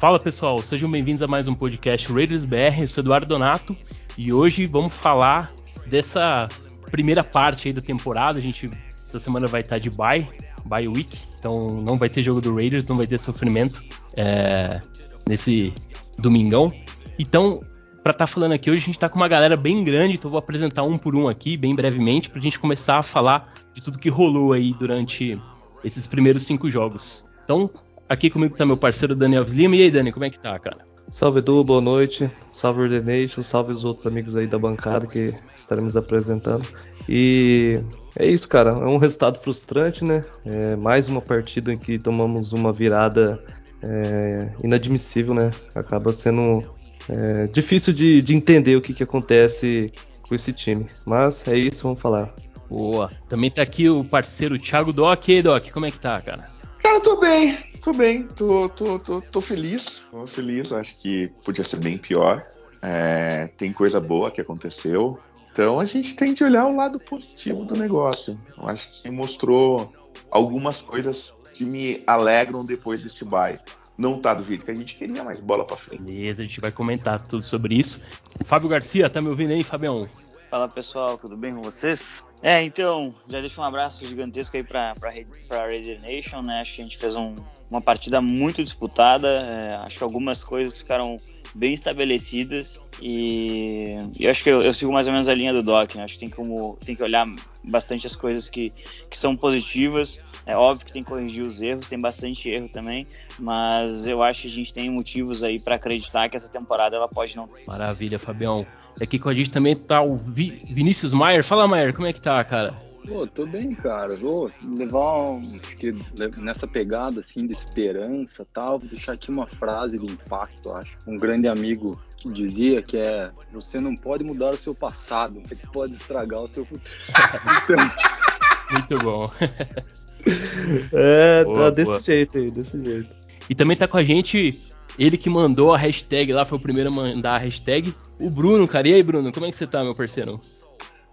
Fala pessoal, sejam bem-vindos a mais um podcast Raiders BR. Eu sou Eduardo Donato e hoje vamos falar dessa primeira parte aí da temporada. A gente essa semana vai estar de bye, bye week, então não vai ter jogo do Raiders, não vai ter sofrimento é, nesse domingão. Então, para estar tá falando aqui hoje, a gente está com uma galera bem grande, então vou apresentar um por um aqui, bem brevemente, para a gente começar a falar de tudo que rolou aí durante esses primeiros cinco jogos. Então, Aqui comigo tá meu parceiro Daniel Lima. E aí, Dani, como é que tá, cara? Salve Edu, boa noite. Salve The Nation, salve os outros amigos aí da bancada que estaremos apresentando. E é isso, cara. É um resultado frustrante, né? É mais uma partida em que tomamos uma virada é, inadmissível, né? Acaba sendo é, difícil de, de, entender o que, que acontece com esse time. Mas é isso, vamos falar. Boa. Também tá aqui o parceiro Thiago Doc. E aí, Doc, como é que tá, cara? Cara, tô bem. Tô bem, tô, tô, tô, tô feliz. Tô feliz, acho que podia ser bem pior. É, tem coisa boa que aconteceu. Então a gente tem de olhar o lado positivo do negócio. Eu acho que mostrou algumas coisas que me alegram depois desse bye. Não tá do jeito que a gente queria, mas bola pra frente. Beleza, a gente vai comentar tudo sobre isso. Fábio Garcia, tá me ouvindo aí, Fabião? Fala pessoal, tudo bem com vocês? É, então, já deixo um abraço gigantesco aí pra, pra, pra Raider Nation, né? Acho que a gente fez um, uma partida muito disputada, é, acho que algumas coisas ficaram bem estabelecidas e, eu acho que eu, eu, sigo mais ou menos a linha do Doc, né? Acho que tem, como, tem que olhar bastante as coisas que, que são positivas. É óbvio que tem que corrigir os erros, tem bastante erro também, mas eu acho que a gente tem motivos aí para acreditar que essa temporada ela pode não. Maravilha, Fabião. Aqui com a gente também tá o Vi Vinícius Maier. Fala, Maier, como é que tá, cara? Pô, tô bem, cara. Vou levar um, que nessa pegada assim de esperança, tal, vou deixar aqui uma frase de impacto, acho. Um grande amigo que dizia que é: você não pode mudar o seu passado, mas pode estragar o seu futuro. então... Muito bom. é, boa, tá desse boa. jeito aí, desse jeito. E também tá com a gente ele que mandou a hashtag lá, foi o primeiro a mandar a hashtag. O Bruno, cara. E aí, Bruno, como é que você tá, meu parceiro?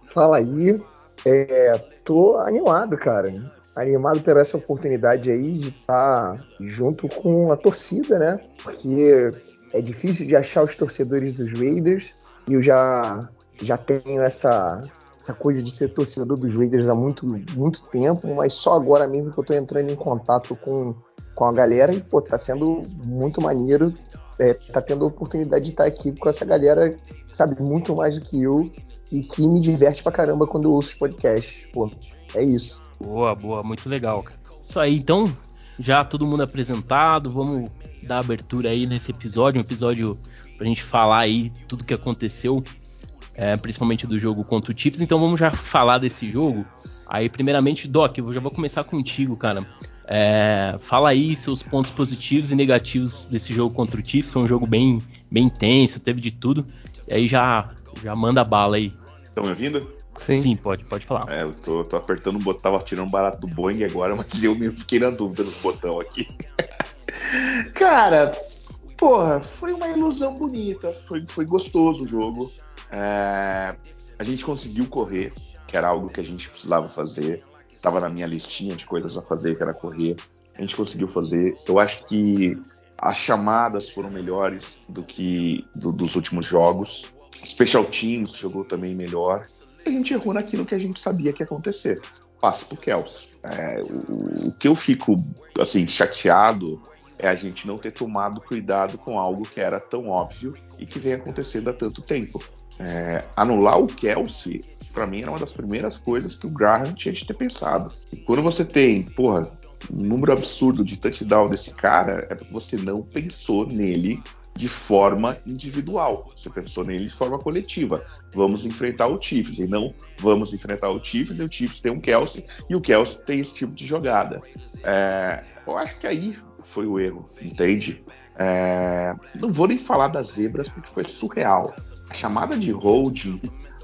Fala aí. É, tô animado, cara. Animado por essa oportunidade aí de estar tá junto com a torcida, né? Porque é difícil de achar os torcedores dos Raiders. E eu já, já tenho essa, essa coisa de ser torcedor dos Raiders há muito, muito tempo, mas só agora mesmo que eu tô entrando em contato com com a galera e, pô, tá sendo muito maneiro. É, tá tendo a oportunidade de estar aqui com essa galera que sabe muito mais do que eu e que me diverte pra caramba quando eu ouço os podcasts. Pô, é isso. Boa, boa, muito legal, cara. Isso aí, então, já todo mundo apresentado, vamos dar abertura aí nesse episódio, um episódio pra gente falar aí tudo que aconteceu, é, principalmente do jogo contra o Chiefs. Então vamos já falar desse jogo. Aí, primeiramente, Doc, eu já vou começar contigo, cara. É, fala aí seus pontos positivos e negativos desse jogo contra o Chiefs. Foi um jogo bem, bem intenso, teve de tudo. E aí já, já manda bala aí. Estão me ouvindo? Sim. Sim, pode, pode falar. É, eu tô, tô apertando o botão, tava tirando barato do Boeing agora, mas eu me fiquei na dúvida nos botão aqui. Cara, porra, foi uma ilusão bonita, foi, foi gostoso o jogo. É, a gente conseguiu correr, que era algo que a gente precisava fazer estava na minha listinha de coisas a fazer, que era correr. A gente conseguiu fazer. Eu acho que as chamadas foram melhores do que do, dos últimos jogos. Special Teams jogou também melhor. A gente errou naquilo que a gente sabia que ia acontecer. Passe pro Kelsey. É, o, o que eu fico assim chateado é a gente não ter tomado cuidado com algo que era tão óbvio e que vem acontecendo há tanto tempo. É, anular o Kelsey para mim era uma das primeiras coisas que o Graham tinha de ter pensado. E quando você tem, porra, um número absurdo de touchdown desse cara, é porque você não pensou nele de forma individual. Você pensou nele de forma coletiva. Vamos enfrentar o Chiefs e não vamos enfrentar o Chiefs e o Chiefs tem um Kelsey e o Kelsey tem esse tipo de jogada. É, eu acho que aí foi o erro, entende? É, não vou nem falar das zebras porque foi surreal. A chamada de holding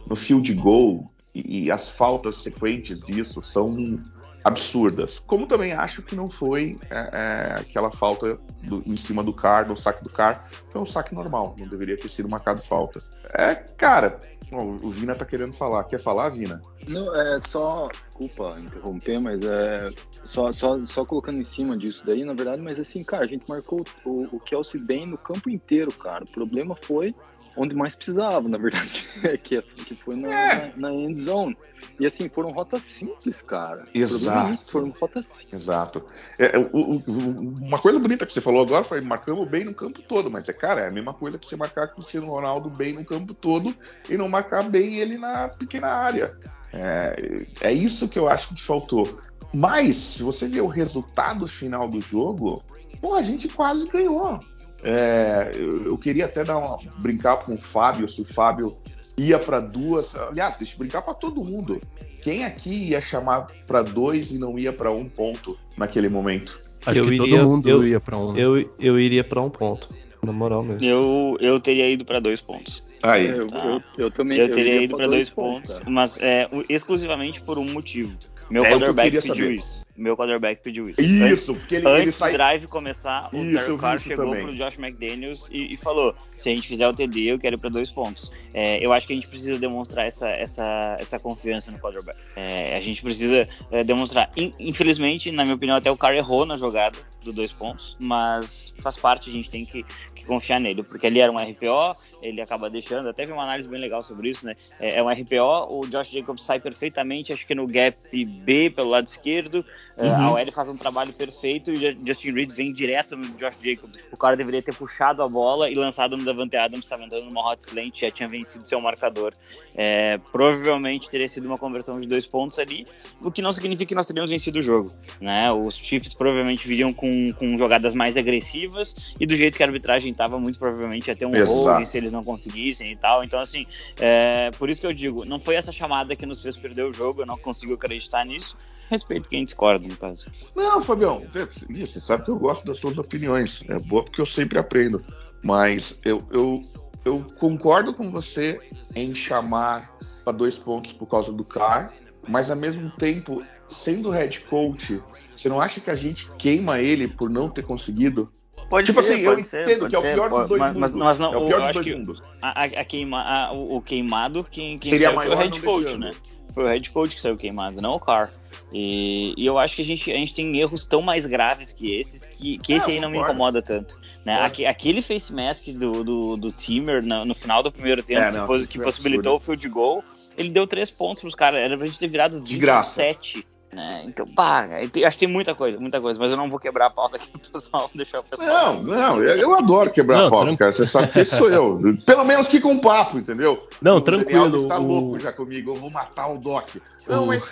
no field goal e, as faltas sequentes disso são absurdas. Como também acho que não foi é, é, aquela falta do, em cima do Car, no saque do Car, foi um saque normal, não deveria ter sido marcado falta. É, cara, o Vina tá querendo falar. Quer falar, Vina? Não, é só. Desculpa interromper, mas é. Só, só, só colocando em cima disso daí, na verdade, mas assim, cara, a gente marcou o, o Kelsey bem no campo inteiro, cara. O problema foi onde mais precisava, na verdade, que, que foi na, é. na, na end zone. E assim, foram rotas simples, cara. Exato. foram rotas simples. Exato. É, o, o, uma coisa bonita que você falou agora foi marcamos bem no campo todo, mas é, cara, é a mesma coisa que você marcar Cristiano Ronaldo bem no campo todo e não marcar bem ele na pequena área. É, é isso que eu acho que faltou. Mas, se você ver o resultado final do jogo, pô, a gente quase ganhou. É, eu, eu, queria até dar uma, brincar com o Fábio, se o Fábio ia para duas. Aliás, deixa eu brincar para todo mundo. Quem aqui ia chamar para dois e não ia para um ponto naquele momento? Acho eu que iria, todo mundo eu, ia para um. Né? Eu, eu iria para um ponto, na moral mesmo. Eu, eu teria ido para dois pontos. Aí. Eu, tá. eu, eu, também eu teria ido para dois, dois pontos, pontos mas é, exclusivamente por um motivo. Meu é quarterback pediu isso. Meu quarterback pediu isso. Isso, antes, porque ele, antes ele do drive começar, o Derek Carr chegou também. pro Josh McDaniels e, e, falou: se a gente fizer o TD, eu quero ir pra dois pontos. É, eu acho que a gente precisa demonstrar essa, essa, essa confiança no quarterback. É, a gente precisa é, demonstrar. Infelizmente, na minha opinião, até o Carr errou na jogada do dois pontos, mas faz parte, a gente tem que, que confiar nele, porque ali era um RPO, ele acaba deixando, até vi uma análise bem legal sobre isso, né? É, é um RPO, o Josh Jacobs sai perfeitamente, acho que no gap B pelo lado esquerdo, é, uhum. a OL faz um trabalho perfeito e o Justin Reed vem direto no Josh Jacobs. O cara deveria ter puxado a bola e lançado no Davante Adams, estava entrando numa hot slant, já tinha vencido seu marcador. É, provavelmente teria sido uma conversão de dois pontos ali, o que não significa que nós teríamos vencido o jogo. Né? Os Chiefs provavelmente viriam com, com jogadas mais agressivas e do jeito que a arbitragem estava, muito provavelmente ia ter um hold se eles não conseguissem e tal. Então, assim, é, por isso que eu digo, não foi essa chamada que nos fez perder o jogo, eu não consigo acreditar nisso. Respeito quem discorda, no caso. Não, Fabião, você sabe que eu gosto das suas opiniões. É boa porque eu sempre aprendo. Mas eu, eu, eu concordo com você em chamar para dois pontos por causa do CAR, mas ao mesmo tempo, sendo head coach, você não acha que a gente queima ele por não ter conseguido? Pode tipo ser, assim, pode eu ser, entendo que é o pior dos dois mas, mundos. Mas, não, é o pior dos dois mundos. A, a queima, a, o, queimado, quem, quem Seria maior o head coach, deixando. né? Foi o head coach que saiu queimado, não o Carr. E, e, eu acho que a gente, a gente tem erros tão mais graves que esses, que, que esse aí não me incomoda tanto. Né? Aqui, aquele face mask do, do, do Timer no, no final do primeiro tempo, é, não, que, que possibilitou absurdo. o field goal, ele deu três pontos pros caras. Era pra gente ter virado de 27. Graça. Né? Então, pá, acho que tem muita coisa, muita coisa, mas eu não vou quebrar a pauta aqui pro pessoal, deixar o pessoal. Não, não, eu adoro quebrar não, a pauta, cara. Você sabe que esse sou eu. Pelo menos fica um papo, entendeu? Não, o tranquilo. Está o... louco já comigo, eu vou matar o Doc. Não, o... mas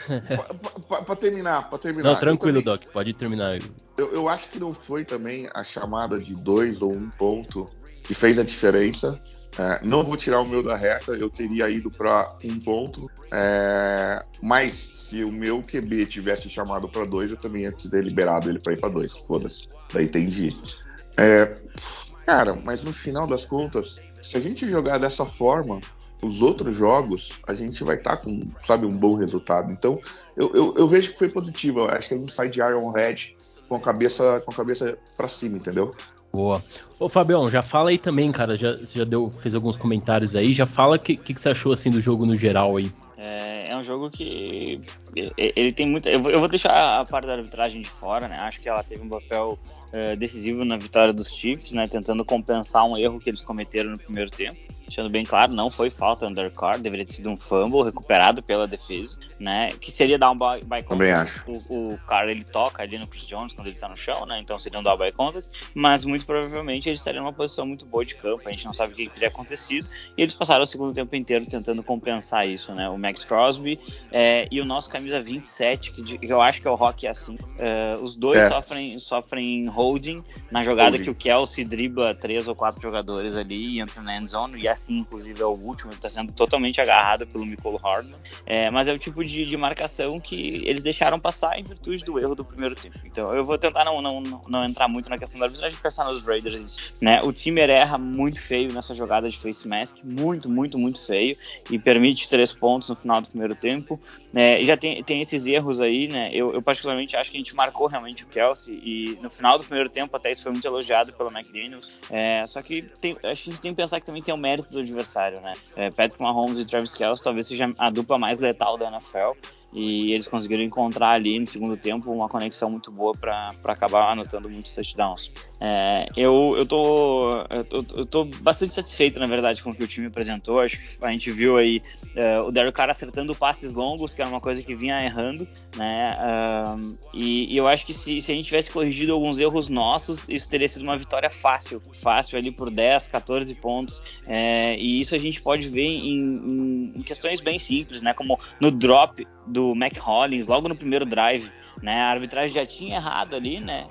para terminar, para terminar. Não, tranquilo, também, Doc, pode terminar. Eu, eu acho que não foi também a chamada de dois ou um ponto que fez a diferença. É, não vou tirar o meu da reta, eu teria ido para um ponto, é, mas se o meu QB tivesse chamado para dois, eu também ia ter liberado ele para ir para dois. Foda-se. Daí entendi. É, cara, mas no final das contas, se a gente jogar dessa forma, os outros jogos, a gente vai estar tá com, sabe, um bom resultado. Então, eu, eu, eu, vejo que foi positivo. Eu acho que gente sai de Iron Red com a cabeça com a cabeça para cima, entendeu? Boa. Ô Fabião, já fala aí também, cara. Já, já deu, fez alguns comentários aí. Já fala o que, que, que, você achou assim do jogo no geral aí. É, é um jogo que ele tem muita. Eu vou deixar a parte da arbitragem de fora, né? Acho que ela teve um papel é, decisivo na vitória dos Chiefs, né? Tentando compensar um erro que eles cometeram no primeiro tempo deixando bem claro, não foi falta undercard, deveria ter sido um fumble recuperado pela defesa, né? Que seria dar um by, by Também acho. O, o cara ele toca ali no Chris Jones quando ele tá no chão, né? Então seria um down by contact, mas muito provavelmente ele estaria numa posição muito boa de campo. A gente não sabe o que, que teria acontecido e eles passaram o segundo tempo inteiro tentando compensar isso, né? O Max Crosby é, e o nosso camisa 27, que, que, eu acho que é o Rock assim. É, os dois é. sofrem, sofrem holding na jogada holding. que o Kelsey dribla três ou quatro jogadores ali e entra na end zone e assim, inclusive, é o último, ele está sendo totalmente agarrado pelo Michael Hardman. É, mas é o tipo de, de, marcação que eles deixaram passar em virtude do erro do primeiro tempo. Então eu vou tentar não, não, não entrar muito na questão da arbitragem e pensar nos Raiders. Né? O time erra muito feio nessa jogada de face mask, muito, muito, muito feio, e permite três pontos no final do primeiro tempo. É, já tem, tem esses erros aí, né? Eu, eu, particularmente acho que a gente marcou realmente o Kelsey, e no final do primeiro tempo, até isso foi muito elogiado pelo McDaniels. É, só que tem, acho que a gente tem que pensar que também tem o mérito do adversário, né? É, Patrick Mahomes e Travis Kelce talvez seja a dupla mais letal da NFL e eles conseguiram encontrar ali no segundo tempo uma conexão muito boa para acabar anotando muitos touchdowns. É, eu, eu, tô, eu, eu, tô bastante satisfeito, na verdade, com o que o time apresentou. Acho que a gente viu aí é, o Derek Carr acertando passes longos, que era uma coisa que vinha errando, né? Um, e, e, eu acho que se, se a gente tivesse corrigido alguns erros nossos, isso teria sido uma vitória fácil, fácil ali por 10, 14 pontos. É, e isso a gente pode ver em, em, em questões bem simples, né? Como no drop do do Mac Hollins logo no primeiro drive. Né, a arbitragem já tinha errado ali, né?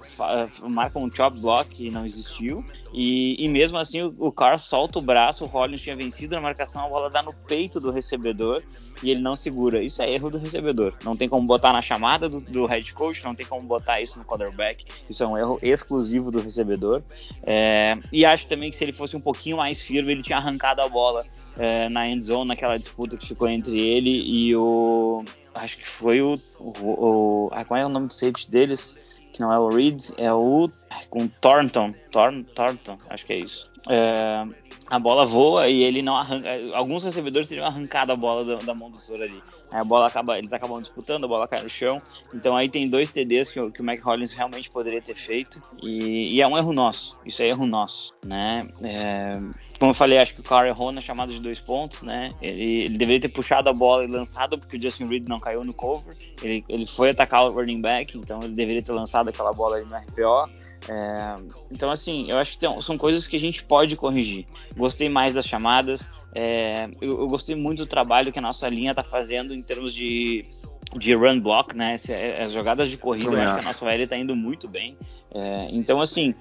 Marca um chop block que não existiu. E, e mesmo assim o, o Carr solta o braço, o Hollins tinha vencido na marcação, a bola dá no peito do recebedor e ele não segura. Isso é erro do recebedor. Não tem como botar na chamada do, do head coach, não tem como botar isso no quarterback. Isso é um erro exclusivo do recebedor. É, e acho também que se ele fosse um pouquinho mais firme, ele tinha arrancado a bola é, na end zone, naquela disputa que ficou entre ele e o, acho que foi o, o, o ah, qual é o nome do safety deles? Que não é o Reed, é o com Thornton, Thorn, Thornton, acho que é isso. É, a bola voa e ele não arranca. Alguns recebedores teriam arrancado a bola da, da mão do Sor ali. Aí a bola acaba, eles acabam disputando, a bola cai no chão. Então aí tem dois TDs que, que o Mac Hollins realmente poderia ter feito. E, e, é um erro nosso. Isso é erro nosso, né? É, como eu falei, acho que o Carr errou na chamada de dois pontos, né? Ele, ele, deveria ter puxado a bola e lançado porque o Justin Reed não caiu no cover. Ele, ele foi atacar o running back, então ele deveria ter lançado aquela bola ali no RPO. É, então, assim, eu acho que tem, são coisas que a gente pode corrigir. Gostei mais das chamadas, é, eu, eu, gostei muito do trabalho que a nossa linha está fazendo em termos de, de run block, né? É, as jogadas de corrida, eu acho que a nossa OL está indo muito bem. É, então, assim,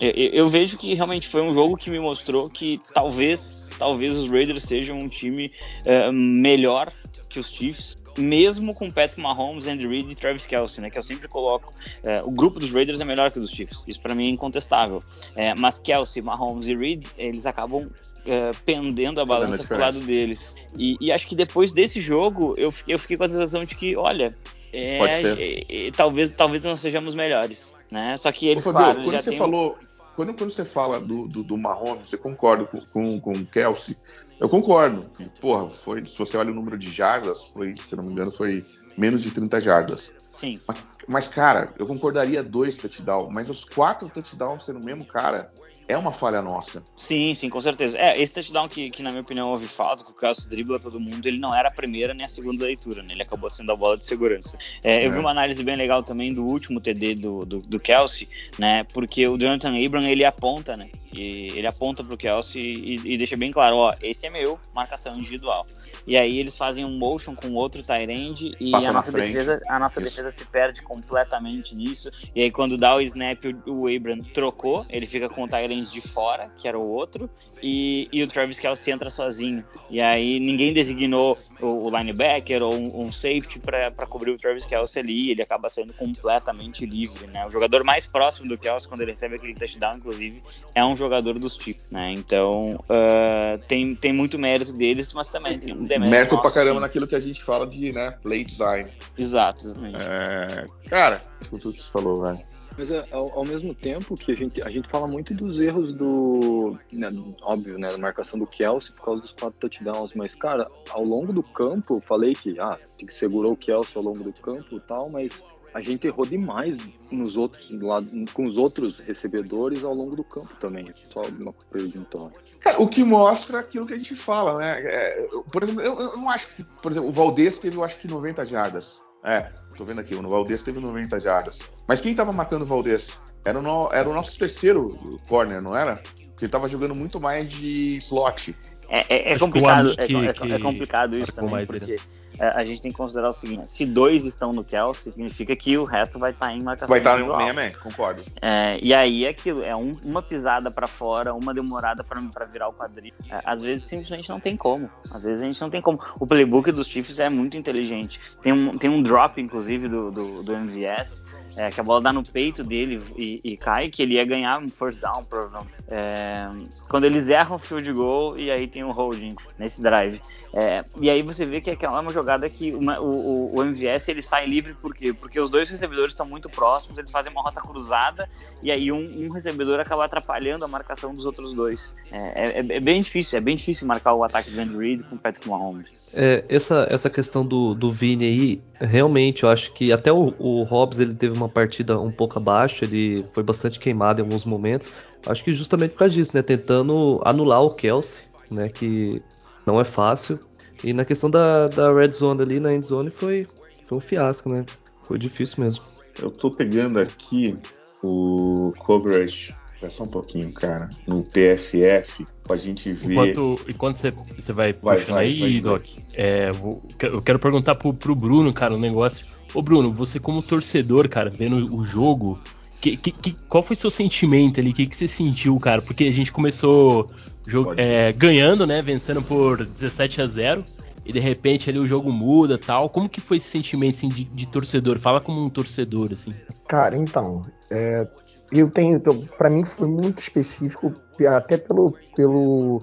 eu, eu, vejo que realmente foi um jogo que me mostrou que talvez, talvez os Raiders sejam um time é, melhor que os Chiefs mesmo com Patrick Mahomes, Andy Reid e Travis Kelsey, né, que eu sempre coloco. É, o grupo dos Raiders é melhor que o dos Chiefs, isso para mim é incontestável. É, mas Kelsey, Mahomes e Reid, eles acabam é, pendendo a balança pro lado deles. E, e, acho que depois desse jogo, eu fiquei, eu fiquei com a sensação de que, olha, é, é, talvez, talvez não sejamos melhores, né? Só que eles, Ô, Fabio, claro, quando você tem... falou, quando, quando você fala do, do, do Mahomes, eu concordo com, com, com o Kelsey, eu concordo. Porra, foi, se você olha o número de jardas, foi, se não me engano, foi menos de 30 jardas. Sim. Mas, mas cara, eu concordaria dois touchdowns, mas os quatro touchdowns sendo o mesmo cara, é uma falha nossa. Sim, sim, com certeza. É, esse touchdown que, que na minha opinião houve falta, que o Kelsey dribla todo mundo, ele não era a primeira nem a segunda leitura, né? Ele acabou sendo a bola de segurança. É, eu é. vi uma análise bem legal também do último TD do, do, do Kelsey, né? Porque o Jonathan Abram, ele aponta, né? E ele aponta pro Kelsey e, e deixa bem claro, ó, esse é meu, marcação individual. E aí eles fazem um motion com outro Tyrande e a nossa, defesa, a nossa defesa se perde completamente nisso. E aí quando dá o snap, o, Abram trocou, ele fica com o Tyrande de fora, que era o outro, e, e o Travis Kelsey entra sozinho. E aí ninguém designou o, o linebacker ou um, um safety para cobrir o Travis Kelsey ali, ele acaba sendo completamente livre, né? O jogador mais próximo do Kelsey quando ele recebe aquele touchdown, inclusive, é um jogador dos tipos, né? Então uh, tem, tem muito mérito deles, mas também tem um Mérito pra caramba sim. naquilo que a gente fala de né, play design. Exato, exatamente. É, cara, tudo que você falou, velho. Mas é, ao, ao, mesmo tempo que a gente, a gente fala muito dos erros do. Né, óbvio, né? Da marcação do Kelsey por causa dos quatro touchdowns. Mas, cara, ao longo do campo, falei que ah, tem que segurar o Kelsey ao longo do campo e tal, mas a gente errou demais nos outros, lá, com os outros recebedores ao longo do campo também. Só uma pergunta. Cara, o que mostra aquilo que a gente fala, né? É, por exemplo, eu, eu, não acho que, por exemplo, o Valdez teve, eu acho que 90 jardas. É, tô vendo aqui, o Valdez teve 90 jardas. Mas quem tava marcando o Valdez? Era o, no, era o nosso terceiro corner, não era? Porque ele tava jogando muito mais de slot. É, é, é complicado, é, é, é, complicado isso também, porque é, a gente tem que considerar o seguinte: se dois estão no Kelsey, significa que o resto vai estar tá em marcação. Vai estar tá no meia concordo. É, e aí é aquilo: é um, uma pisada para fora, uma demorada para virar o quadril. É, às vezes simplesmente não tem como. Às vezes a gente não tem como. O playbook dos Chiefs é muito inteligente. Tem um, tem um drop, inclusive, do, do, do MVS, é, que a bola dá no peito dele e, e, cai, que ele ia ganhar um first down, provavelmente. É, quando eles erram o field goal e aí tem um holding nesse drive. É, e aí você vê que aquela é uma jogada jogada que uma, o, o, MVS ele sai livre por quê? Porque os dois recebedores estão muito próximos, eles fazem uma rota cruzada e aí um, um recebedor acaba atrapalhando a marcação dos outros dois. É, é, é, bem difícil, é bem difícil marcar o ataque do Andy Reid com o Patrick Mahomes. É, essa, essa questão do, do Vini aí, realmente, eu acho que até o, o Hobbs ele teve uma partida um pouco abaixo, ele foi bastante queimado em alguns momentos. Acho que justamente por causa disso, né? Tentando anular o Kelsey, né? Que não é fácil. E na questão da, da red zone ali, na end zone, foi, foi um fiasco, né? Foi difícil mesmo. Eu tô pegando aqui o coverage só um pouquinho, cara. No PFF, pra gente ver. Enquanto, enquanto você, você vai, vai puxando vai, aí, vai, Doc, é, vou, eu quero perguntar pro, pro Bruno, cara, um negócio. Ô, Bruno, você como torcedor, cara, vendo o jogo, que, que, que, qual foi seu sentimento ali? O que, que você sentiu, cara? Porque a gente começou jogo, é, ganhando, né? Vencendo por 17 a 0 e de repente ali o jogo muda tal. Como que foi esse sentimento assim, de, de torcedor? Fala como um torcedor, assim. Cara, então, é, eu tenho, para mim foi muito específico, até pelo, pelo,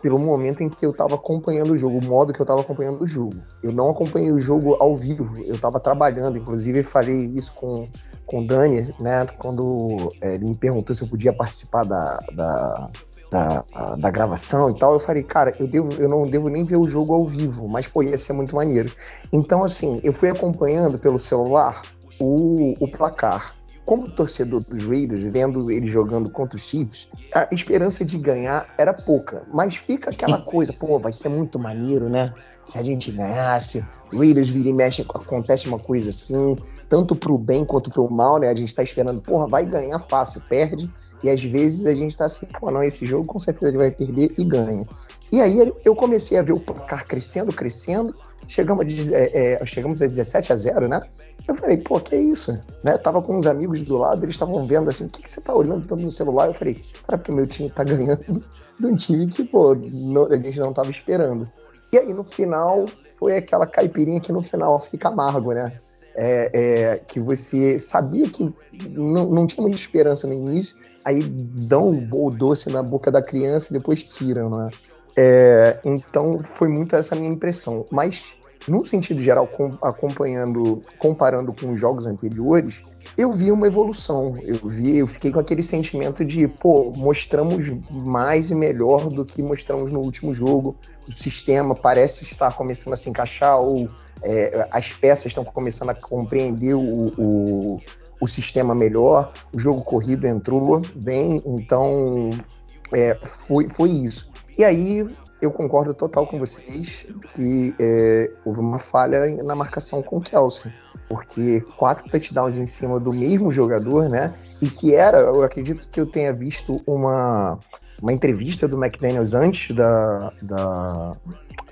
pelo momento em que eu estava acompanhando o jogo, o modo que eu estava acompanhando o jogo. Eu não acompanhei o jogo ao vivo, eu estava trabalhando, inclusive falei isso com, com o Dani, né, quando é, ele me perguntou se eu podia participar da, da da, da gravação e tal, eu falei, cara, eu, devo, eu não devo nem ver o jogo ao vivo, mas pô, ia ser muito maneiro. Então, assim, eu fui acompanhando pelo celular o, o placar. Como torcedor dos Raiders, vendo ele jogando contra os Chiefs, a esperança de ganhar era pouca. Mas fica aquela coisa, pô, vai ser muito maneiro, né? Se a gente ganhasse, Raiders vira e mexe, acontece uma coisa assim, tanto pro bem quanto pro mal, né? A gente tá esperando, porra, vai ganhar fácil, perde e às vezes a gente tá assim, pô, não, esse jogo com certeza ele vai perder e ganha. E aí eu comecei a ver o placar crescendo, crescendo. Chegamos a, é, é, chegamos a 17 a 0, né? Eu falei, pô, que é isso? Né? tava com uns amigos do lado, eles estavam vendo assim, o que, que você tá olhando tanto no celular? Eu falei, cara, porque meu time tá ganhando de um time que, pô, não, a gente não tava esperando. E aí no final, foi aquela caipirinha que no final fica amargo, né? É, é, que você sabia que não, não, tinha muita esperança no início, aí dão o doce na boca da criança e depois tiram, né? É, então foi muito essa minha impressão. Mas, no sentido geral, com, acompanhando, comparando com os jogos anteriores, eu vi uma evolução. Eu vi, eu fiquei com aquele sentimento de, pô, mostramos mais e melhor do que mostramos no último jogo. O sistema parece estar começando a se encaixar, ou é, as peças estão começando a compreender o, o, o, sistema melhor. O jogo corrido entrou bem, então é, foi, foi isso. E aí eu concordo total com vocês que é, houve uma falha na marcação com o Kelsey porque quatro touchdowns em cima do mesmo jogador, né? E que era, eu acredito que eu tenha visto uma, uma entrevista do McDaniels antes da, da,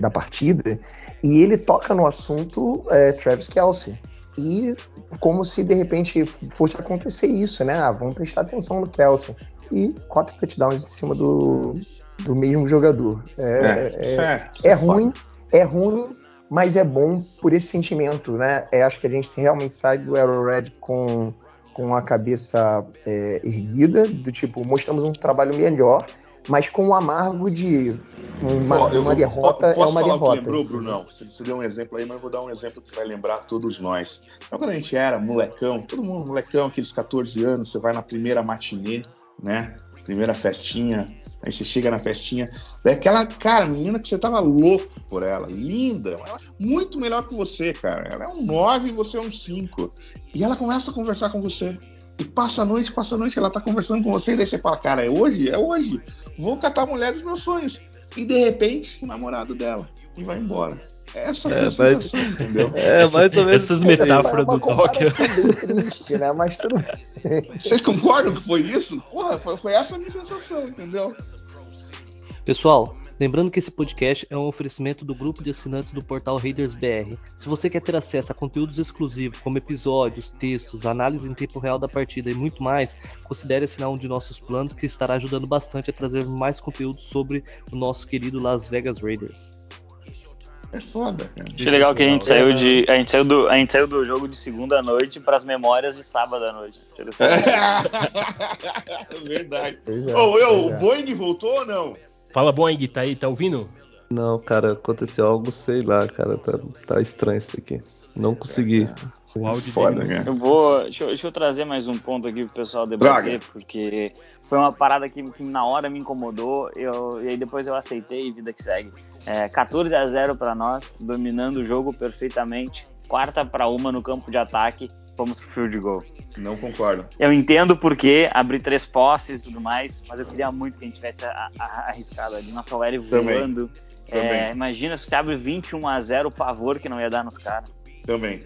da partida, e ele toca no assunto é, Travis Kelsey. E como se de repente fosse acontecer isso, né? Ah, vamos prestar atenção no Kelsey. E quatro touchdowns em cima do, do mesmo jogador. É, é, é, é ruim, é ruim, mas é bom por esse sentimento, né? É, acho que a gente realmente sai do Arrowhead com, com a cabeça é, erguida, do tipo, mostramos um trabalho melhor, mas com o amargo de uma, eu, uma derrota é uma derrota. Que lembrou, Brunão? Você, você deu um exemplo aí, mas eu vou dar um exemplo que vai lembrar todos nós. Então, quando a gente era molecão, todo mundo molecão, aqueles 14 anos, você vai na primeira matinê, né? Primeira festinha, Aí você chega na festinha, é aquela, cara, menina que você tava louco por ela, linda, ela, muito melhor que você, cara. Ela é um 9 e você é um 5. E ela começa a conversar com você. E passa a noite, passa a noite, ela tá conversando com você, e daí você fala, cara, é hoje? É hoje. Vou catar a mulher dos meus sonhos. E de repente, o namorado dela. E vai embora. Essa é, foi a mas... sensação, entendeu? É, mais ou menos. Essas metáforas do Tóquio. bem triste, né? Mas tudo Vocês concordam que foi isso? Porra, foi, foi essa a minha sensação, entendeu? Pessoal, Lembrando que esse podcast é um oferecimento do grupo de assinantes do portal Raiders BR. Se você quer ter acesso a conteúdos exclusivos, como episódios, textos, análise em tempo real da partida e muito mais, considere assinar um de nossos planos que estará ajudando bastante a trazer mais conteúdo sobre o nosso querido Las Vegas Raiders. É foda, cara. Achei legal que a gente saiu de. A gente saiu do, a gente saiu do jogo de segunda noite para as memórias de sábado à noite. Verdade. É, oh, eu, o Boeing voltou ou não? Fala, Boeing, tá aí, tá ouvindo? Não, cara, aconteceu algo, sei lá, cara, tá, tá estranho isso aqui. Não consegui. O áudio Foda, dele. cara. Eu vou. Deixa eu, deixa eu trazer mais um ponto aqui pro pessoal debater, Traga. porque foi uma parada que, que na hora me incomodou, eu, e aí depois eu aceitei e vida que segue. É, 14 a 0 para nós, dominando o jogo perfeitamente. Quarta para uma no campo de ataque, fomos pro field goal. Não concordo. Eu entendo porque abrir três postes e tudo mais, mas eu queria muito que a gente tivesse a- a- arriscado ali. Nossa OL Também. voando. É, Também. imagina se você abre 21 a 0 o pavor que não ia dar nos caras. Também.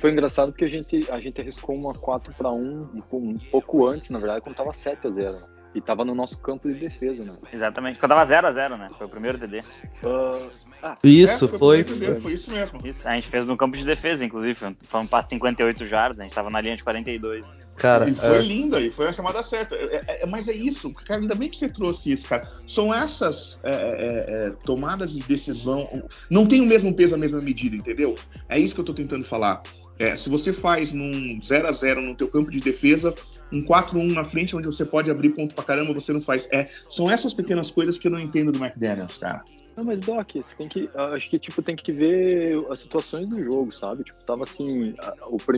Foi engraçado porque a gente, a gente arriscou uma 4 para 1 um, pou- pouco antes, na verdade, quando tava 7 a 0 né? E tava no nosso campo de defesa, né? Exatamente. Quando tava 0 a 0 né? Foi o primeiro TD. Ah, Isso, É, foi. por entender, foi isso mesmo. Isso, a gente fez no campo de defesa, inclusive. Foi um- Foi passe 58 jardas, a gente tava na linha de 42. Cara, e foi é, linda, e foi a chamada certa. É- é- é- mas é isso, cara, ainda bem que você trouxe isso, cara. São essas é, é, é, tomadas de decisão. Não tem o mesmo peso, a mesma medida, entendeu? É isso que eu tô tentando falar. É, se você faz num 0 a 0 no teu campo de defesa, um 4-1 na frente, onde você pode abrir ponto pra caramba, você não faz. É, são essas pequenas coisas que eu não entendo do McDaniels, cara. Não, mas Doc, você tem que. Acho que tipo, tem que ver as situações do jogo, sabe? Tipo, tava assim. A,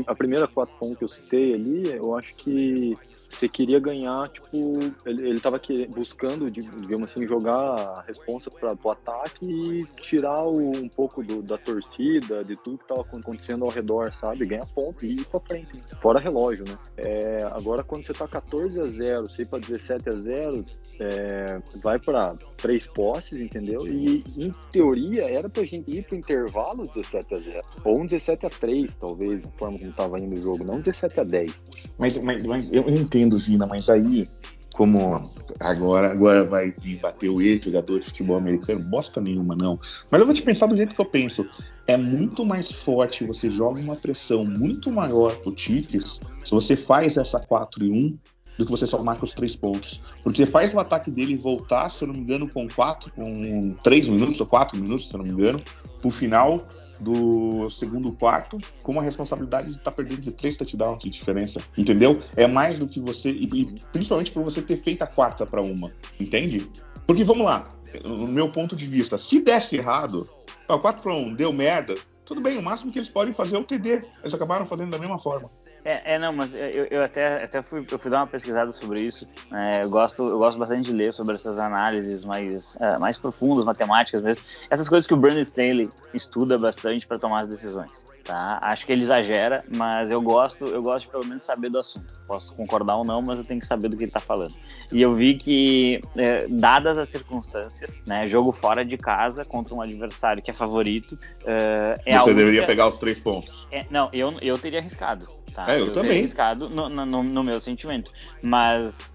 a primeira 4 1 que eu citei ali, eu acho que você queria ganhar, tipo, ele, ele tava buscando, digamos assim, jogar a responsa para o ataque e tirar o- um pouco do- da torcida, de tudo que tava acontecendo ao redor, sabe? Ganhar ponto e ir pra frente, fora relógio, né? É, agora, quando você tá 14 a 0, você ir pra 17 a 0, é, vai para três posses, entendeu? E em teoria era pra gente ir pro intervalo 17 a 0 ou um 17 a 3, talvez, da forma como tava indo o jogo, não um 17 a 10. Mas, mas, mas eu entendo, Vina, mas aí, como agora, agora vai vir bater o E, jogador de futebol americano, bosta nenhuma, não. Mas eu vou te pensar do jeito que eu penso. É muito mais forte, você joga uma pressão muito maior pro Chiefs se você faz essa 4 e 1 do que você só marca os três pontos. Porque você faz o ataque dele voltar, se eu não me engano, com quatro, com três minutos ou quatro minutos, se eu não me engano, pro final do segundo quarto, com a responsabilidade de estar perdendo de três touchdowns de diferença, entendeu? É mais do que você, e, e principalmente por você ter feito a quarta para uma, entende? Porque vamos lá, no meu ponto de vista, se desse errado, ó, 4 para 1 deu merda, tudo bem, o máximo que eles podem fazer é o TD. Eles acabaram fazendo da mesma forma. É, é, não, mas eu, eu até, até fui, eu fui dar uma pesquisada sobre isso. É, eu, gosto, eu gosto bastante de ler sobre essas análises mais, é, mais profundas, matemáticas mesmo. Essas coisas que o Brandon Staley estuda bastante para tomar as decisões. Tá? Acho que ele exagera, mas eu gosto, eu gosto de pelo menos saber do assunto. Posso concordar ou não, mas eu tenho que saber do que ele está falando. E eu vi que, é, dadas as circunstâncias, né, jogo fora de casa contra um adversário que é favorito, é, é a Você única- deveria pegar os três pontos. é, não, eu, eu teria arriscado. Tá? É, eu teria também. arriscado no, no- no- meu sentimento. Mas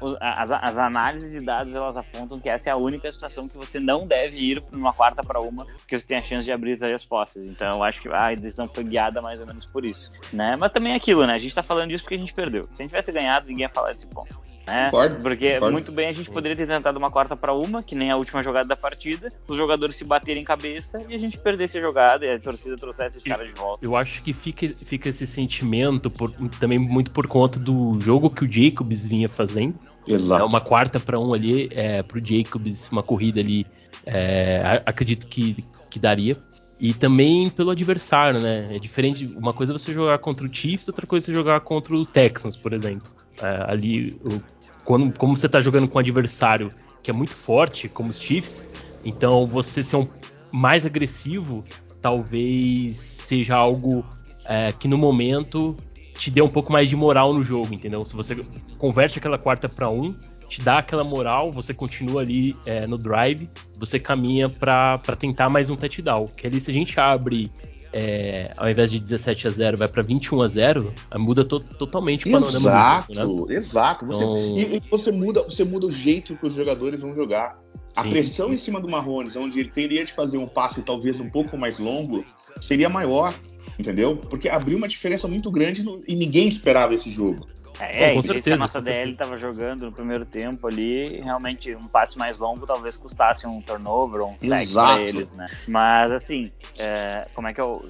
os- as, as análises de dados elas apontam que essa é a única situação que você não deve ir numa quarta para uma, porque você tem a chance de abrir três posses. Então eu acho que a decisão foi guiada mais ou menos por isso. Né? Mas também é aquilo, né? A gente tá falando disso porque a gente perdeu. Se a gente tivesse ganhado, ninguém ia falar desse ponto. Né? Concordo, Porque concordo. muito bem a gente poderia ter tentado uma quarta para uma, que nem a última jogada da partida, os jogadores se baterem cabeça e a gente perdesse a jogada e a torcida trouxesse esse cara de volta. Eu acho que fica, fica esse sentimento por- também muito por conta do jogo que o Jacobs vinha fazendo. Exato. É uma quarta para um ali, é, pro Jacobs, uma corrida ali, é, acredito que, que daria. E também pelo adversário, né? É diferente. Uma coisa é você jogar contra o Chiefs, outra coisa é você jogar contra o Texans, por exemplo. É, ali, o- quando, como você tá jogando com um adversário que é muito forte, como os Chiefs, então você ser um mais agressivo talvez seja algo é, que no momento te dê um pouco mais de moral no jogo, entendeu? Se você converte aquela quarta para um, te dá aquela moral, você continua ali é, no drive, você caminha para tentar mais um touchdown. Que ali se a gente abre é, ao invés de 17 a 0 vai para 21 a 0, aí muda to- totalmente o panorama Exato, do jogo, né? exato. Você, Então- e, e você muda, você muda o jeito que os jogadores vão jogar. A Sim, pressão sim. em cima do Marrones, onde ele teria de fazer um passe talvez um pouco mais longo, seria maior, entendeu? Porque abriu uma diferença muito grande no- e ninguém esperava esse jogo. É, Bom, com certeza, a nossa DL estava jogando no primeiro tempo ali, realmente um passe mais longo talvez custasse um turnover ou um sack para eles, né? Mas assim, é, como é que eu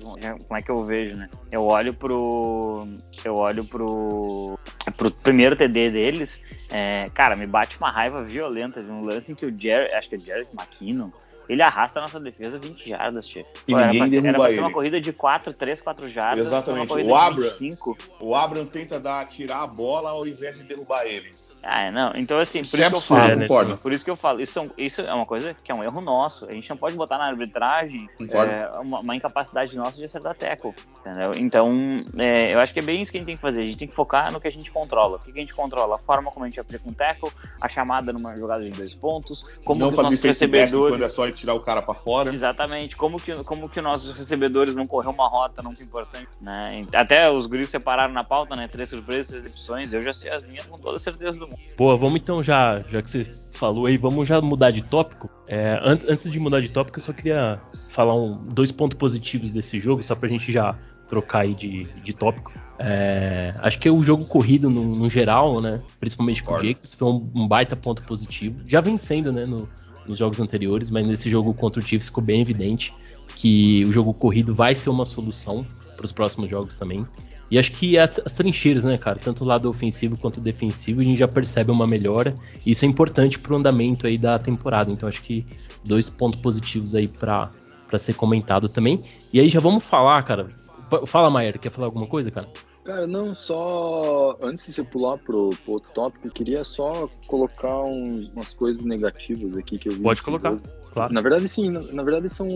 como é que eu vejo, né? Eu olho pro eu olho pro pro primeiro TD deles, é, cara, me bate uma raiva violenta de um lance em que o Jerry, acho que é Jerry McKinnon, ele arrasta a nossa defesa 20 jardas, tio. E Pô, era ninguém pra, ser- era derruba pra uma corrida de 4, 3, 4 jardas. Exatamente. O de Abra- 25. O Abram tenta dar, tirar a bola ao invés de derrubar ele. Ah, é, não. Então, assim, por Isso isso, é que eu falo. Concordo. Por isso que eu falo, isso, é isso é uma coisa que é um erro nosso. A gente não pode botar na arbitragem é, uma, uma incapacidade nossa de acertar tackle, entendeu? Então, é, eu acho que é bem isso que a gente tem que fazer. A gente tem que focar no que a gente controla. O que, a gente controla? A forma como a gente aplica um tackle, a chamada numa jogada de dois pontos, como não que os nossos recebedores... quando é só tirar o cara pra fora. Exatamente, como que, como que nossos recebedores vão correr uma rota nunca importante, né? Até os gringos separaram na pauta, né? Três surpresas, três decepções. Eu já sei as minhas com toda certeza do. Boa, vamos então já, já que você falou aí, vamos já mudar de tópico. É, an- antes de mudar de tópico, eu só queria falar um, dois pontos positivos desse jogo, só pra gente já trocar aí de, de tópico. É, acho que o jogo corrido no, no geral, né? Principalmente com o. Jacobs, foi um, um baita ponto positivo. Já vencendo, né? no- nos jogos anteriores, mas nesse jogo contra o Chiefs ficou bem evidente que o jogo corrido vai ser uma solução para os próximos jogos também. E acho que as, as trincheiras, né, cara, tanto o lado ofensivo quanto o defensivo, a gente já percebe uma melhora. E isso é importante pro andamento aí da temporada. Então acho que dois pontos positivos aí para ser comentado também. E aí já vamos falar, cara. Fa- Fala, Maier, quer falar alguma coisa, cara? Cara, não, só antes de você pular pro, pro outro tópico, eu queria só colocar uns- umas coisas negativas aqui que eu vi. Pode colocar, jogo. claro. Na verdade, sim, na, na verdade são.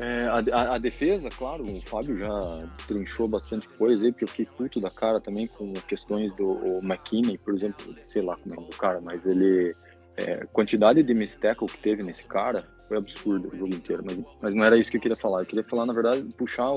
é, a, a- a defesa, claro, o Fábio já trinchou bastante coisa aí, porque eu fiquei puto da cara também com questões do McKinney, por exemplo, sei lá como é o nome do cara, mas ele. É, quantidade de tackle que teve nesse cara foi absurdo o jogo inteiro, mas, mas não era isso que eu queria falar. Eu queria falar, na verdade, puxar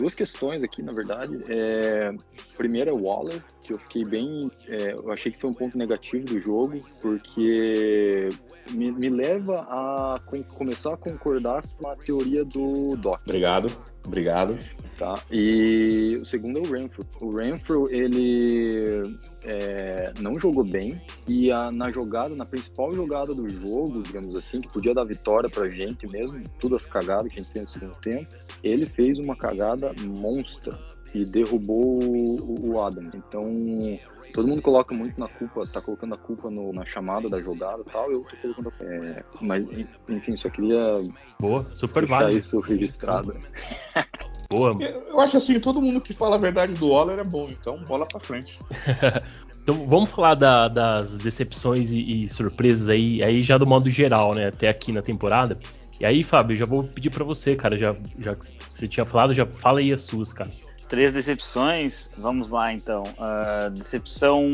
duas questões aqui, na verdade. É, primeiro é o Waller, que eu fiquei bem. é, eu achei que foi um ponto negativo do jogo, porque me, me leva a com- começar a concordar com a teoria do Doc. Obrigado, obrigado. Tá? E o segundo é o Renfrew. O Renfrew, ele é, não jogou bem e a- na jogada, na principal jogada do jogo, digamos assim, que podia dar vitória pra gente mesmo, todas as cagadas que a gente fez no segundo tempo, ele fez uma cagada monstra e derrubou o, Adam. Então, todo mundo coloca muito na culpa, tá colocando a culpa no- na chamada da jogada e tal, eu tô colocando a é, mas enfim, só queria Boa, super deixar válido. isso registrado. Boa. Eu eu acho assim, todo mundo que fala a verdade do Waller é bom, então bola pra frente. Então vamos falar da- das decepções e, e surpresas aí, aí já do modo geral, né? Até aqui na temporada. E aí, Fábio, já vou pedir pra você, cara, já, já que você tinha falado, já fala aí as suas, cara. Três decepções, vamos lá então. Ah, decepção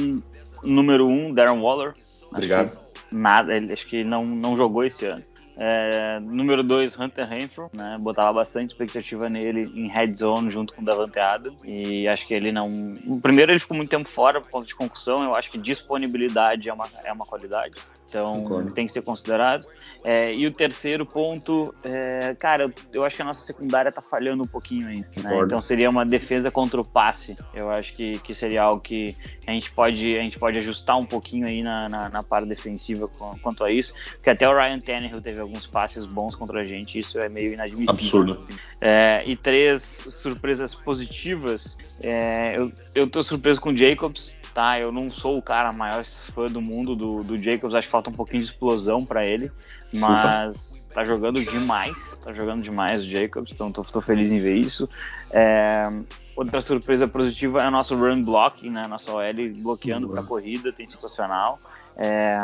número um, Darren Waller. Acho Obrigado. que Nada, ele acho que não, não jogou esse ano. É, número dois, Hunter Renfrew, né? Botava bastante expectativa nele em red zone junto com o Davante Adams. E acho que ele não. o Primeiro, ele ficou muito tempo fora por conta de concussão. Eu acho que disponibilidade é uma, é uma qualidade. Então Concordo. tem que ser considerado. É, e o terceiro ponto, é, cara, eu, acho que a nossa secundária tá falhando um pouquinho ainda. Né? Então seria uma defesa contra o passe. Eu acho que, que seria algo que a gente pode, a gente pode ajustar um pouquinho aí na, na, na parte defensiva com- quanto a isso. Porque até o Ryan Tannehill teve alguns passes bons contra a gente. Isso é meio inadmissível. Absurdo. É, e três surpresas positivas. É, eu, eu tô surpreso com o Jacobs, tá? Eu não sou o cara maior fã do mundo do, do Jacobs, acho que falta um pouquinho de explosão para ele, mas tá jogando demais, tá jogando demais o Jacobs, então tô, tô feliz em ver isso. É, outra surpresa positiva é o nosso run block, né? Nossa OL bloqueando para corrida, tem sensacional. É,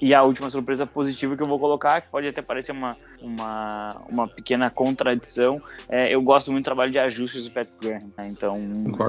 e a última surpresa positiva que eu vou colocar, que pode até parecer uma, uma, uma pequena contradição, é, eu gosto muito do trabalho de ajustes do Pat Graham. né? Então,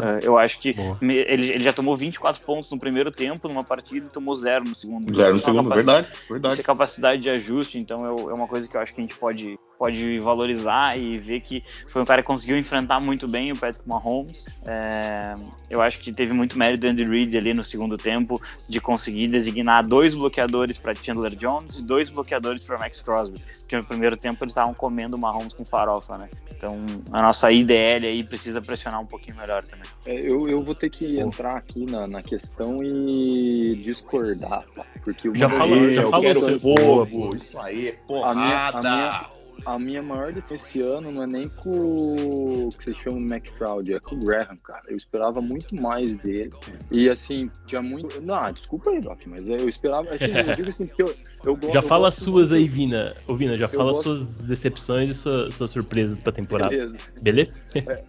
é, eu acho que me- ele, ele já tomou 24 pontos no primeiro tempo numa partida e tomou zero no segundo. Zero no uma segundo, verdade, verdade. é capacidade de ajuste, então é uma coisa que eu acho que a gente pode, pode valorizar e ver que foi um cara que conseguiu enfrentar muito bem o Patrick Mahomes. É, eu acho que teve muito mérito do Andy Reid ali no segundo tempo de conseguir designar dois bloqueadores para Chandler Jones e dois bloqueadores para Max Crosby, porque no primeiro tempo eles estavam comendo o Mahomes com farofa, né? Então a nossa IDL aí precisa pressionar um pouquinho melhor também. É, eu, eu vou ter que entrar aqui na, na questão e discordar, porque uma Já Aí, já o seu- fogo. Boa, boa. Isso aí, a minha, a porrada. minha, a minha maior decisão esse ano não é nem com o que chamam de McCloud, é com o Graham, cara. Eu esperava muito mais dele. E assim, tinha muito. Não, desculpa aí, Doc, mas eu esperava. Assim, eu digo assim, porque eu, eu gosto. Já fala as suas muito... aí, Vina. Ô, Vina, já fala gosto... suas decepções e suas sua surpresas pra temporada. Beleza? Beleza? É,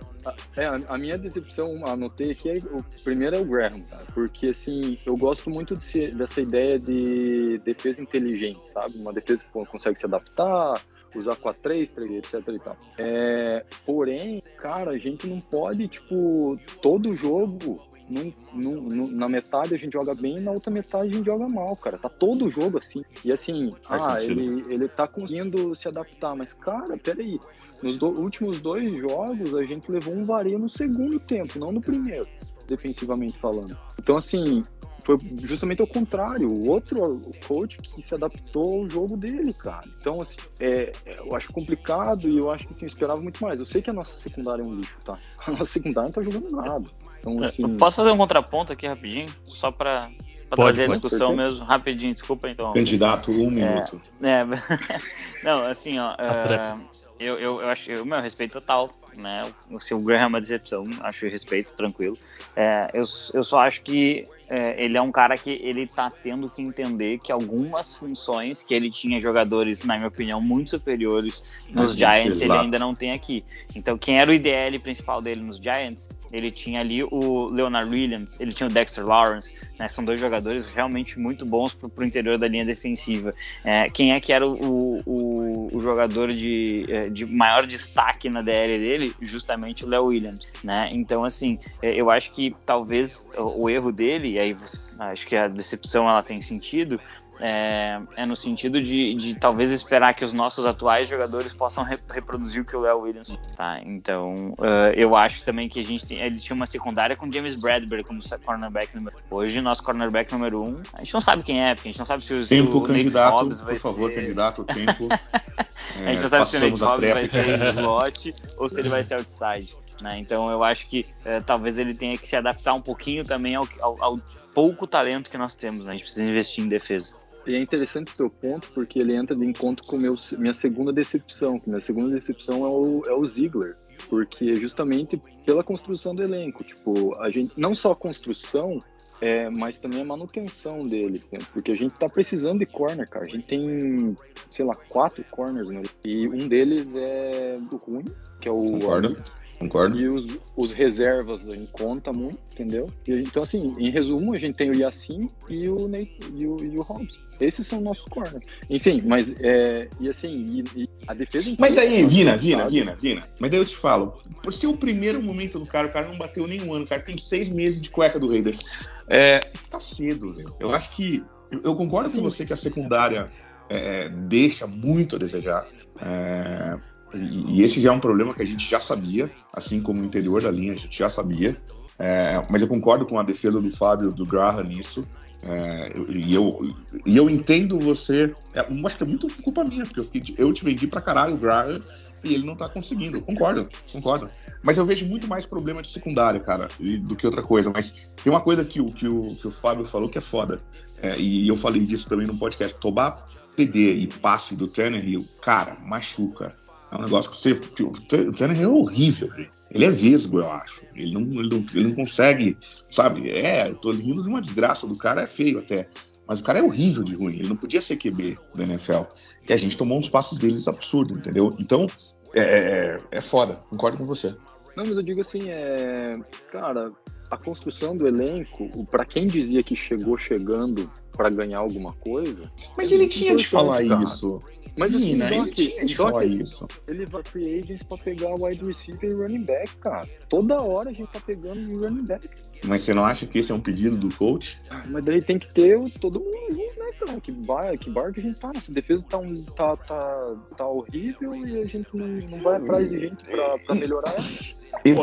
é, a, minha decepção, anotei aqui, é, o primeiro é o Graham, cara, porque assim, eu gosto muito de, dessa ideia de defesa inteligente, sabe? Uma defesa que consegue se adaptar, usar 4-3, 3, etc e tal. É, porém, cara, a gente não pode, tipo, todo jogo num, num, na metade a gente joga bem, na outra metade a gente joga mal, cara. Tá todo o jogo assim. E assim, Faz ah, ele, ele tá conseguindo se adaptar, mas, cara, peraí. Nos do, últimos dois jogos a gente levou um vareio no segundo tempo, não no primeiro, defensivamente falando. Então, assim, foi justamente ao contrário. O outro o coach que se adaptou ao jogo dele, cara. Então, assim, é, é, eu acho complicado e eu acho que assim, eu esperava muito mais. Eu sei que a nossa secundária é um lixo, tá? A nossa secundária não tá jogando nada. Então, é, assim... Posso fazer um contraponto aqui rapidinho? Só para para trazer a discussão mesmo, rapidinho, desculpa então. Candidato, um minuto. É, não, assim, ó, uh, eu, eu, eu acho, eu, meu, respeito total, né? Se o Graham é uma decepção, acho respeito, tranquilo. É, eu, eu só acho que é, ele é um cara que ele tá tendo que entender que algumas funções que ele tinha jogadores, na minha opinião, muito superiores nos Giants, Exato. ele ainda não tem aqui. Então, quem era o IDL principal dele nos Giants, ele tinha ali o Leonard Williams, ele tinha o Dexter Lawrence, né? São dois jogadores realmente muito bons pro, pro interior da linha defensiva. É, quem é que era o, o, o jogador de, é, de maior destaque na DL dele? Justamente o Léo Williams, né? Então, assim, é, eu acho que talvez o, o erro dele e aí acho que a decepção ela tem sentido, é, é, no sentido de, de, talvez esperar que os nossos atuais jogadores possam re reproduzir o que o Léo Williams tá então uh, eu acho também que a gente tem, ele tinha uma secundária com James Bradbury como cornerback número hoje nosso cornerback número um a gente não sabe quem é porque a gente não sabe se os tempo o candidato por favor ser... candidato tempo é, a gente não sabe se o Nate Hobbs vai ser slot ou se ele vai ser outside né? Então eu acho que é, talvez ele tenha que se adaptar um pouquinho também ao, ao, ao pouco talento que nós temos. Né? A gente precisa investir em defesa. E é interessante o teu ponto, porque ele entra de encontro com meu, minha segunda decepção. Que minha segunda decepção é o, é o Ziggler. Porque justamente pela construção do elenco. Tipo, a gente, não só a construção, é, mas também a manutenção dele. Porque a gente tá precisando de corner, cara. A gente tem, sei lá, quatro corners, né? E um deles é do ruim, que é o. Concordo. Concordo. E os, os reservas a gente conta muito, entendeu? E, então, assim, em resumo, a gente tem o Yassin e o, Nate, e o, e o Hobbs. Esses são nossos corners. Enfim, mas, é, e assim, e, e a defesa... Mas aí, Vina, Vina, Vina, Vina, mas daí eu te falo, por ser o primeiro momento do cara, o cara não bateu nenhum ano, o cara tem seis meses de cueca do Raiders. É, tá cedo, velho. Eu acho que, eu, eu concordo com você que a secundária é, deixa muito a desejar. É, e, esse já é um problema que a gente já sabia, assim como o interior da linha a gente já sabia. É, mas eu concordo com a defesa do Fábio do Graham nisso. É, e, eu, e eu entendo você. É, acho que é muito culpa minha, porque eu, fiquei, eu te vendi pra caralho o Graham e ele não tá conseguindo. Concordo, concordo. Mas eu vejo muito mais problema de secundário, cara, do que outra coisa. Mas tem uma coisa que o, que o, que o Fábio falou que é foda. É, e eu falei disso também no podcast. Tomar TD e passe do Tannehill, cara, machuca. É um negócio que você. Que o Tannehill é horrível, gente. Ele é vesgo, eu acho. Ele não, ele, não, ele não consegue. Sabe? É, eu tô rindo de uma desgraça do cara, é feio até. Mas o cara é horrível de ruim. Ele não podia ser QB da NFL. E a gente tomou uns passos deles absurdos, entendeu? Então, é, é, é foda. Concordo com você. Não, mas eu digo assim, é. Cara, a construção do elenco, para quem dizia que chegou chegando para ganhar alguma coisa. Mas ele tinha de falar cara. isso. Mas assim, Nina, ele tinha de isso. Ele vai free agents pra pegar wide receiver e running back, cara. Toda hora a gente tá pegando running back. Mas você não acha que esse é um pedido do coach? Ah, mas daí tem que ter todo mundo né, cara? Que bar, que bar que a gente tá? Nossa defesa tá, um, tá, tá, tá horrível e a gente não, não vai atrás de gente pra, pra melhorar ela. tem,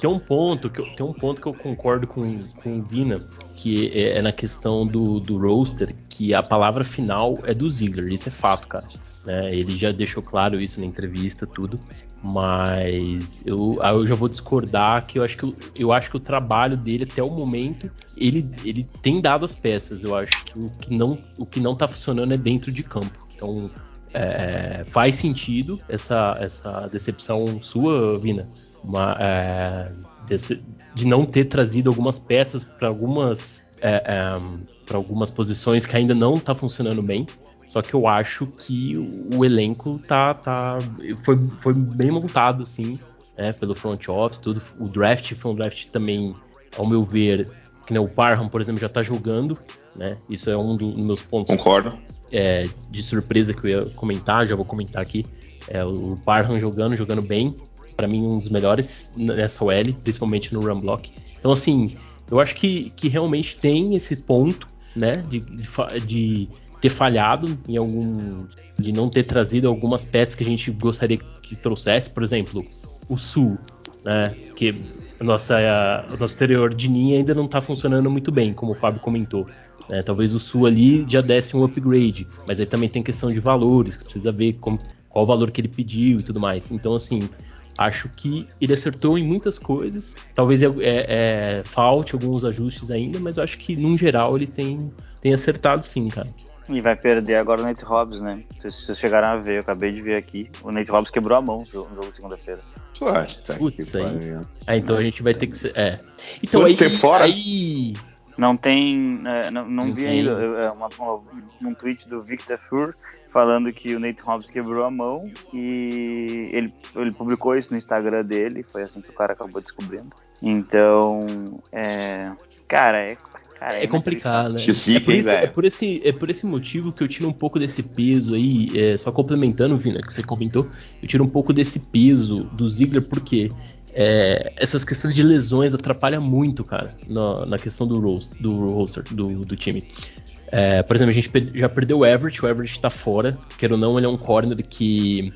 tem, um ponto que eu, tem um ponto que eu concordo com, com o Vina, que é, é, na questão do, do roster, que a palavra final é do Ziggler, isso é fato, cara. Né? Ele já deixou claro isso na entrevista, tudo. Mas eu, eu já vou discordar que eu acho que, eu acho que o trabalho dele até o momento ele, ele tem dado as peças. Eu acho que o que não, o que não tá funcionando é dentro de campo. Então é, faz sentido essa, essa decepção sua, Vina, uma, é, de, de, não ter trazido algumas peças para algumas é, é para algumas posições que ainda não está funcionando bem. Só que eu acho que o, o elenco tá, tá foi, foi bem montado, sim, né, pelo front office, tudo. O draft foi um draft também, ao meu ver, que né, o Parham, por exemplo, já está jogando, né? Isso é um dos meus pontos. Concordo. É, de surpresa que eu ia comentar, já vou comentar aqui. É, o Parham jogando, jogando bem. Para mim, um dos melhores nessa OL, principalmente no run block. Então, assim, eu acho que, que realmente tem esse ponto, né? De, de, de ter falhado em algum. de não ter trazido algumas peças que a gente gostaria que trouxesse. Por exemplo, o Sul, né? Que nossa, a, o nosso exterior de linha ainda não está funcionando muito bem, como o Fábio comentou. Né? Talvez o Sul ali já desse um upgrade, mas aí também tem questão de valores, que precisa ver como, qual o valor que ele pediu e tudo mais. Então, assim, acho que ele acertou em muitas coisas. Talvez é, é, é, falte alguns ajustes ainda, mas eu acho que, num geral, ele tem, tem acertado sim, cara. E vai perder agora o Nate Hobbs, né? Não sei se vocês chegaram a ver, eu acabei de ver aqui. O Nate Hobbs quebrou a mão no jogo de segunda-feira. Putz, aí. Ah, então a gente vai ter que ser. É. Então Quanto aí. tempo fora? Aí... Não tem. É, não, não vi ainda. É uma, uma, um tweet do Victor Fur falando que o Nate Hobbs quebrou a mão e ele, ele publicou isso no Instagram dele. Foi assim que o cara acabou descobrindo. Então, é, cara, é Cara, é, é complicado, né? é, por esse, é, por esse, é por esse motivo que eu tiro um pouco desse peso aí, é, só complementando, Vina, que você comentou, eu tiro um pouco desse peso do Ziggler, porque é, essas questões de lesões atrapalham muito, cara, na, na questão do roster, do, roster, do, do time. É, por exemplo, a gente já perdeu o Everett, o Everett tá fora, quer ou não, ele é um corner que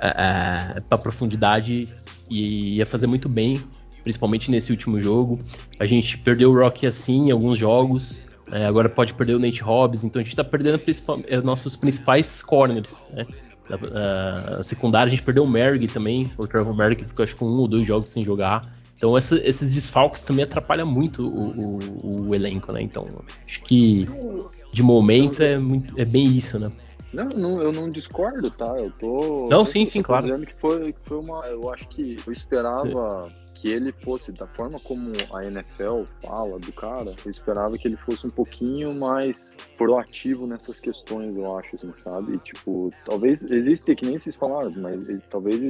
é, é para profundidade ia fazer muito bem principalmente nesse último jogo. A gente perdeu o Rock assim em alguns jogos, é, agora pode perder o Nate Hobbs, então a gente está perdendo é, nossos principais corners. Né? A, secundária a gente perdeu o Merrick também, o Trevor Merrick ficou acho que um ou dois jogos sem jogar. Então essa, esses desfalques também atrapalham muito o, o, o, elenco, né? Então acho que de momento é, muito, é bem isso, né? Não, não, eu não discordo, tá? Eu tô. Não, sim, sim, claro. dizendo que foi, que foi uma. Eu acho que eu esperava que ele fosse, da forma como a NFL fala do cara, eu esperava que ele fosse um pouquinho mais proativo nessas questões, eu acho, assim, sabe? E, tipo, talvez existe, que nem vocês falaram, mas ele, talvez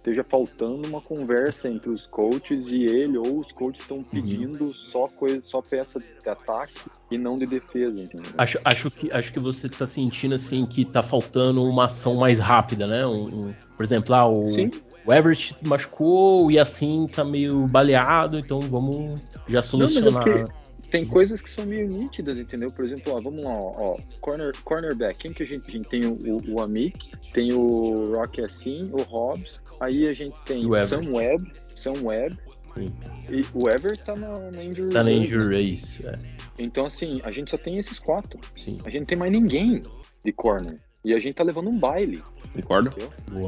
esteja faltando uma conversa entre os coaches e ele, ou os coaches estão uhum. pedindo uhum. só, coisa, só peça de ataque e não de defesa, entendeu? Acho, acho, que, acho que você está sentindo, assim, que está faltando uma ação mais rápida, né? Um, um, por exemplo, ah, o... Sim o Everett machucou e assim tá meio baleado, então vamos já solucionar. Não, tem coisas que são meio nítidas, entendeu? Por exemplo, ó, vamos lá, ó, corner, cornerback, quem que a gente, a gente tem o, o, Amik, tem o Rock assim, o Hobbs, aí a gente tem o Sam Webb, Sam Webb, Sim. e o Everett tá na, na injury Tá na injury race, é. Então, assim, a gente só tem esses quatro. Sim. A gente não tem mais ninguém de corner. E a gente tá levando um baile. Concordo.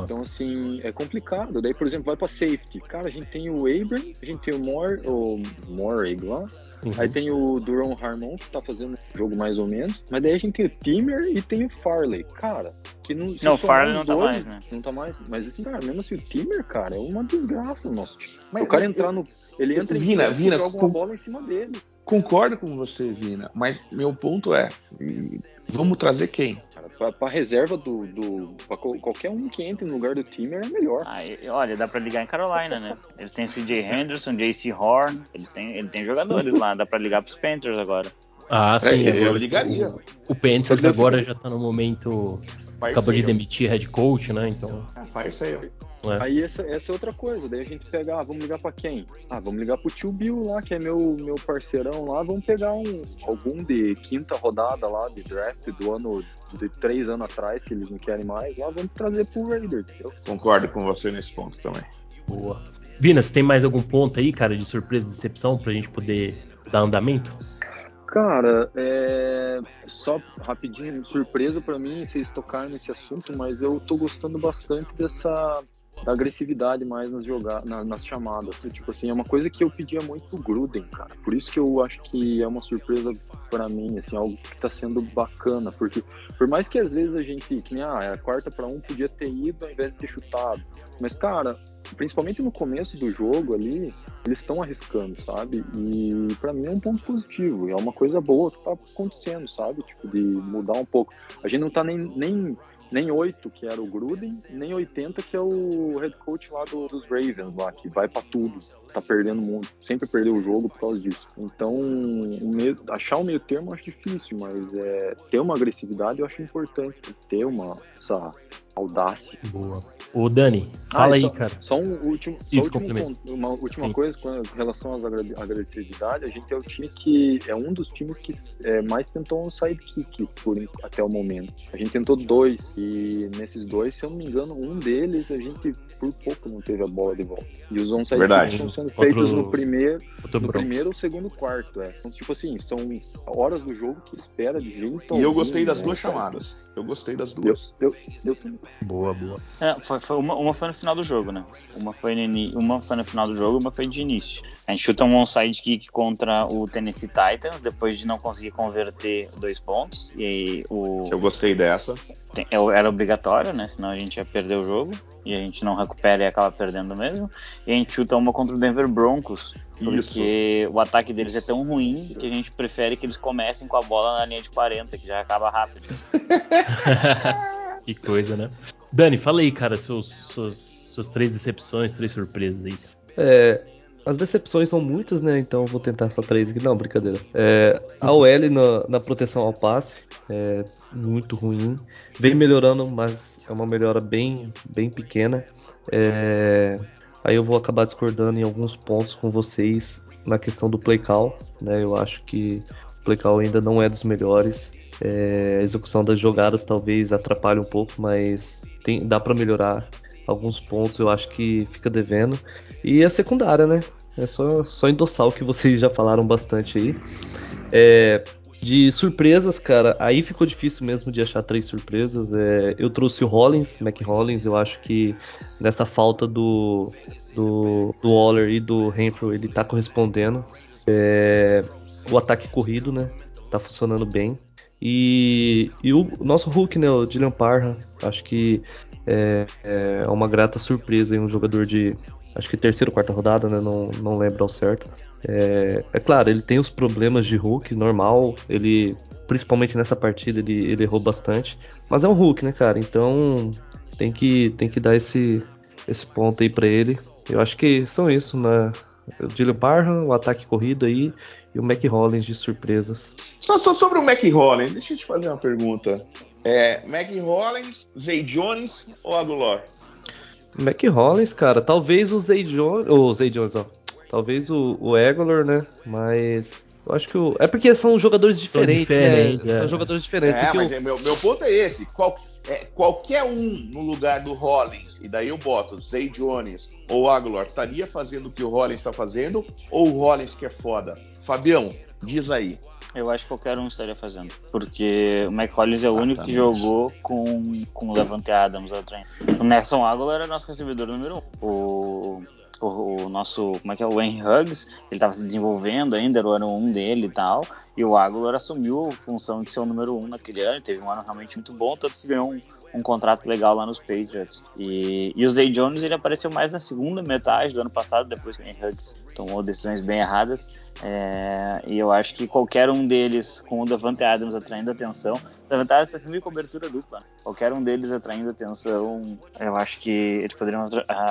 Então, assim, é complicado. Daí, por exemplo, vai pra safety. Cara, a gente tem o Abram, a gente tem o Moore, o Moore lá. Uhum. Aí tem o Duron Harmon, que tá fazendo um jogo mais ou menos. Mas daí a gente tem o Timmer e tem o Farley. Cara, que não. Não, o Farley não tá dois, tá mais, né? Não tá mais. Mas assim, cara, mesmo assim, o Timmer, cara, é uma desgraça o nosso time. Mas, o cara entrar no. Ele entra Vina, em Vina, joga uma bola em cima dele. Concordo com você, Vina, mas meu ponto é: vamos trazer quem? Para reserva do. do pra qualquer um que entre no lugar do time é melhor. Ah, olha, dá para ligar em Carolina, né? Eles têm CJ Henderson, JC Horn, eles têm, eles têm jogadores lá, dá para ligar pros Panthers agora. Ah, sim, é, eu ligaria. O Panthers agora já tá no momento acabou de demitir head coach, né? Então. Ah, faz isso aí, é. Aí essa, essa é outra coisa, daí a gente pega, ah, vamos ligar para quem? Ah, vamos ligar pro tio Bill lá, que é meu, meu parceirão lá, vamos pegar um, algum de quinta rodada lá de draft do ano de três anos atrás, que eles não querem mais, lá vamos trazer pro Raiders, entendeu? Concordo com você nesse ponto também. Boa. Vina, você tem mais algum ponto aí, cara, de surpresa e decepção pra gente poder dar andamento? Cara, é... só rapidinho, surpresa para mim vocês tocarem nesse assunto, mas eu tô gostando bastante dessa da agressividade mais nas jogadas, na, nas chamadas. Tipo assim, é uma coisa que eu pedia muito pro Gruden, cara. Por isso que eu acho que é uma surpresa para mim, assim, algo que tá sendo bacana, porque por mais que às vezes a gente, que nem, ah, é a quarta para um podia ter ido ao invés de ter chutado. Mas, cara, principalmente no começo do jogo ali, eles estão arriscando, sabe? E para mim é um ponto positivo, é uma coisa boa que tá acontecendo, sabe? Tipo, de mudar um pouco. A gente não tá nem, nem nem 8, que era o Gruden, nem 80, que é o head coach lá do, dos Ravens, lá, que vai para tudo, tá perdendo muito, sempre perdeu o jogo por causa disso. Então, meio, achar o meio termo eu acho difícil, mas é, ter uma agressividade eu acho importante, ter uma, essa audácia. Boa. O Dani, fala Ah, aí, só, cara. Só um último, só Isso, último uma última Sim. coisa com relação às agressividade, a gente é o time que é um dos times que é, mais tentou um sidekick por até o momento. A gente tentou dois e nesses dois, se eu não me engano, um deles a gente por pouco não teve a bola de volta. E os on Verdade. estão sendo Outro- feitos no primeiro, no primeiro ou segundo quarto, é. Então, tipo assim, são horas do jogo que espera de jeito E eu gostei das né, duas cara? chamadas. Eu gostei das Eu, duas. eu, eu também. Boa, boa. É, foi, foi uma, uma foi no final do jogo, né? Uma foi, no, uma foi no final do jogo uma foi de início. A gente chuta um onside kick contra o Tennessee Titans, depois de não conseguir converter dois pontos. E aí o, Eu gostei dessa. tem- era obrigatório, né? Senão a gente ia perder o jogo. E a gente não recupera e acaba perdendo mesmo. E a gente chuta uma contra o Denver Broncos. Porque o ataque deles é tão ruim que a gente prefere que eles comecem com a bola na linha de 40, que já acaba rápido. que coisa, né? Dani, fala aí, cara, seus, suas, suas três decepções, três surpresas aí. É, as decepções são muitas, né? Então eu vou tentar só três aqui. Não, brincadeira. É, a OL na, na proteção ao passe é muito ruim. Vem melhorando, mas é uma melhora bem, bem pequena. É, aí eu vou acabar discordando em alguns pontos com vocês na questão do play call. Né? Eu acho que o play call ainda não é dos melhores. É, a execução das jogadas talvez atrapalhe um pouco, mas tem, dá para melhorar alguns pontos. Eu acho que fica devendo. E a secundária, né? É só, só endossar o que vocês já falaram bastante aí. É, de surpresas, cara, aí ficou difícil mesmo de achar três surpresas. É, eu trouxe o Hollins, Mac Hollins, eu acho que nessa falta do, do, do Waller e do Renfrew ele tá correspondendo. É, o ataque corrido, né? Tá funcionando bem. E, e o nosso Hulk, né? O Dylan Parham, acho que é, é uma grata surpresa aí, um jogador de acho que terceira ou quarta rodada, né? Não, não lembro ao certo. É, é claro, ele tem os problemas de Hulk, normal. Ele, principalmente nessa partida, ele, ele errou bastante. Mas é um Hulk, né, cara? Então tem que, tem que dar esse, esse ponto aí pra ele. Eu acho que são isso, né? O Dylan Parham, o ataque corrido aí e o Mac Hollins de surpresas. Só, só sobre o Mac Hollins, deixa eu te fazer uma pergunta. É, Mac Hollins, Zay Jones ou Aguilar? Mac Hollins, cara, talvez o Zay Jones, o Zay Jones, ó. Talvez o, o Egolor, né? Mas eu acho que o é porque são jogadores São diferentes, diferentes, né? é. São jogadores diferentes. É, mas o- é, meu, meu ponto é esse. Qual, é, qualquer um no lugar do Hollins, e daí eu boto Zay Jones ou Aguilar, estaria fazendo o que o Hollins está fazendo ou o Hollins que é foda? Fabião, diz aí. Eu acho que qualquer um estaria fazendo. Porque o Mike Collins é o único que jogou com, com o Levante Adams atrás. O Nelson Aguilar era nosso recebedor número um. O, o, nosso, como é que é? O Henry Huggs, ele estava se desenvolvendo ainda, era o ano um dele e tal. E o Aguilar assumiu a função de ser o número um naquele ano. Teve um ano realmente muito bom, tanto que ganhou um, um contrato legal lá nos Patriots. E, e o Zay Jones, ele apareceu mais na segunda metade do ano passado, depois que o Henry Huggs tomou decisões bem erradas. É, e eu acho que qualquer um deles, com o Davante Adams atraindo atenção, Davante Adams está sendo cobertura dupla. Qualquer um deles atraindo atenção, eu acho que eles poderiam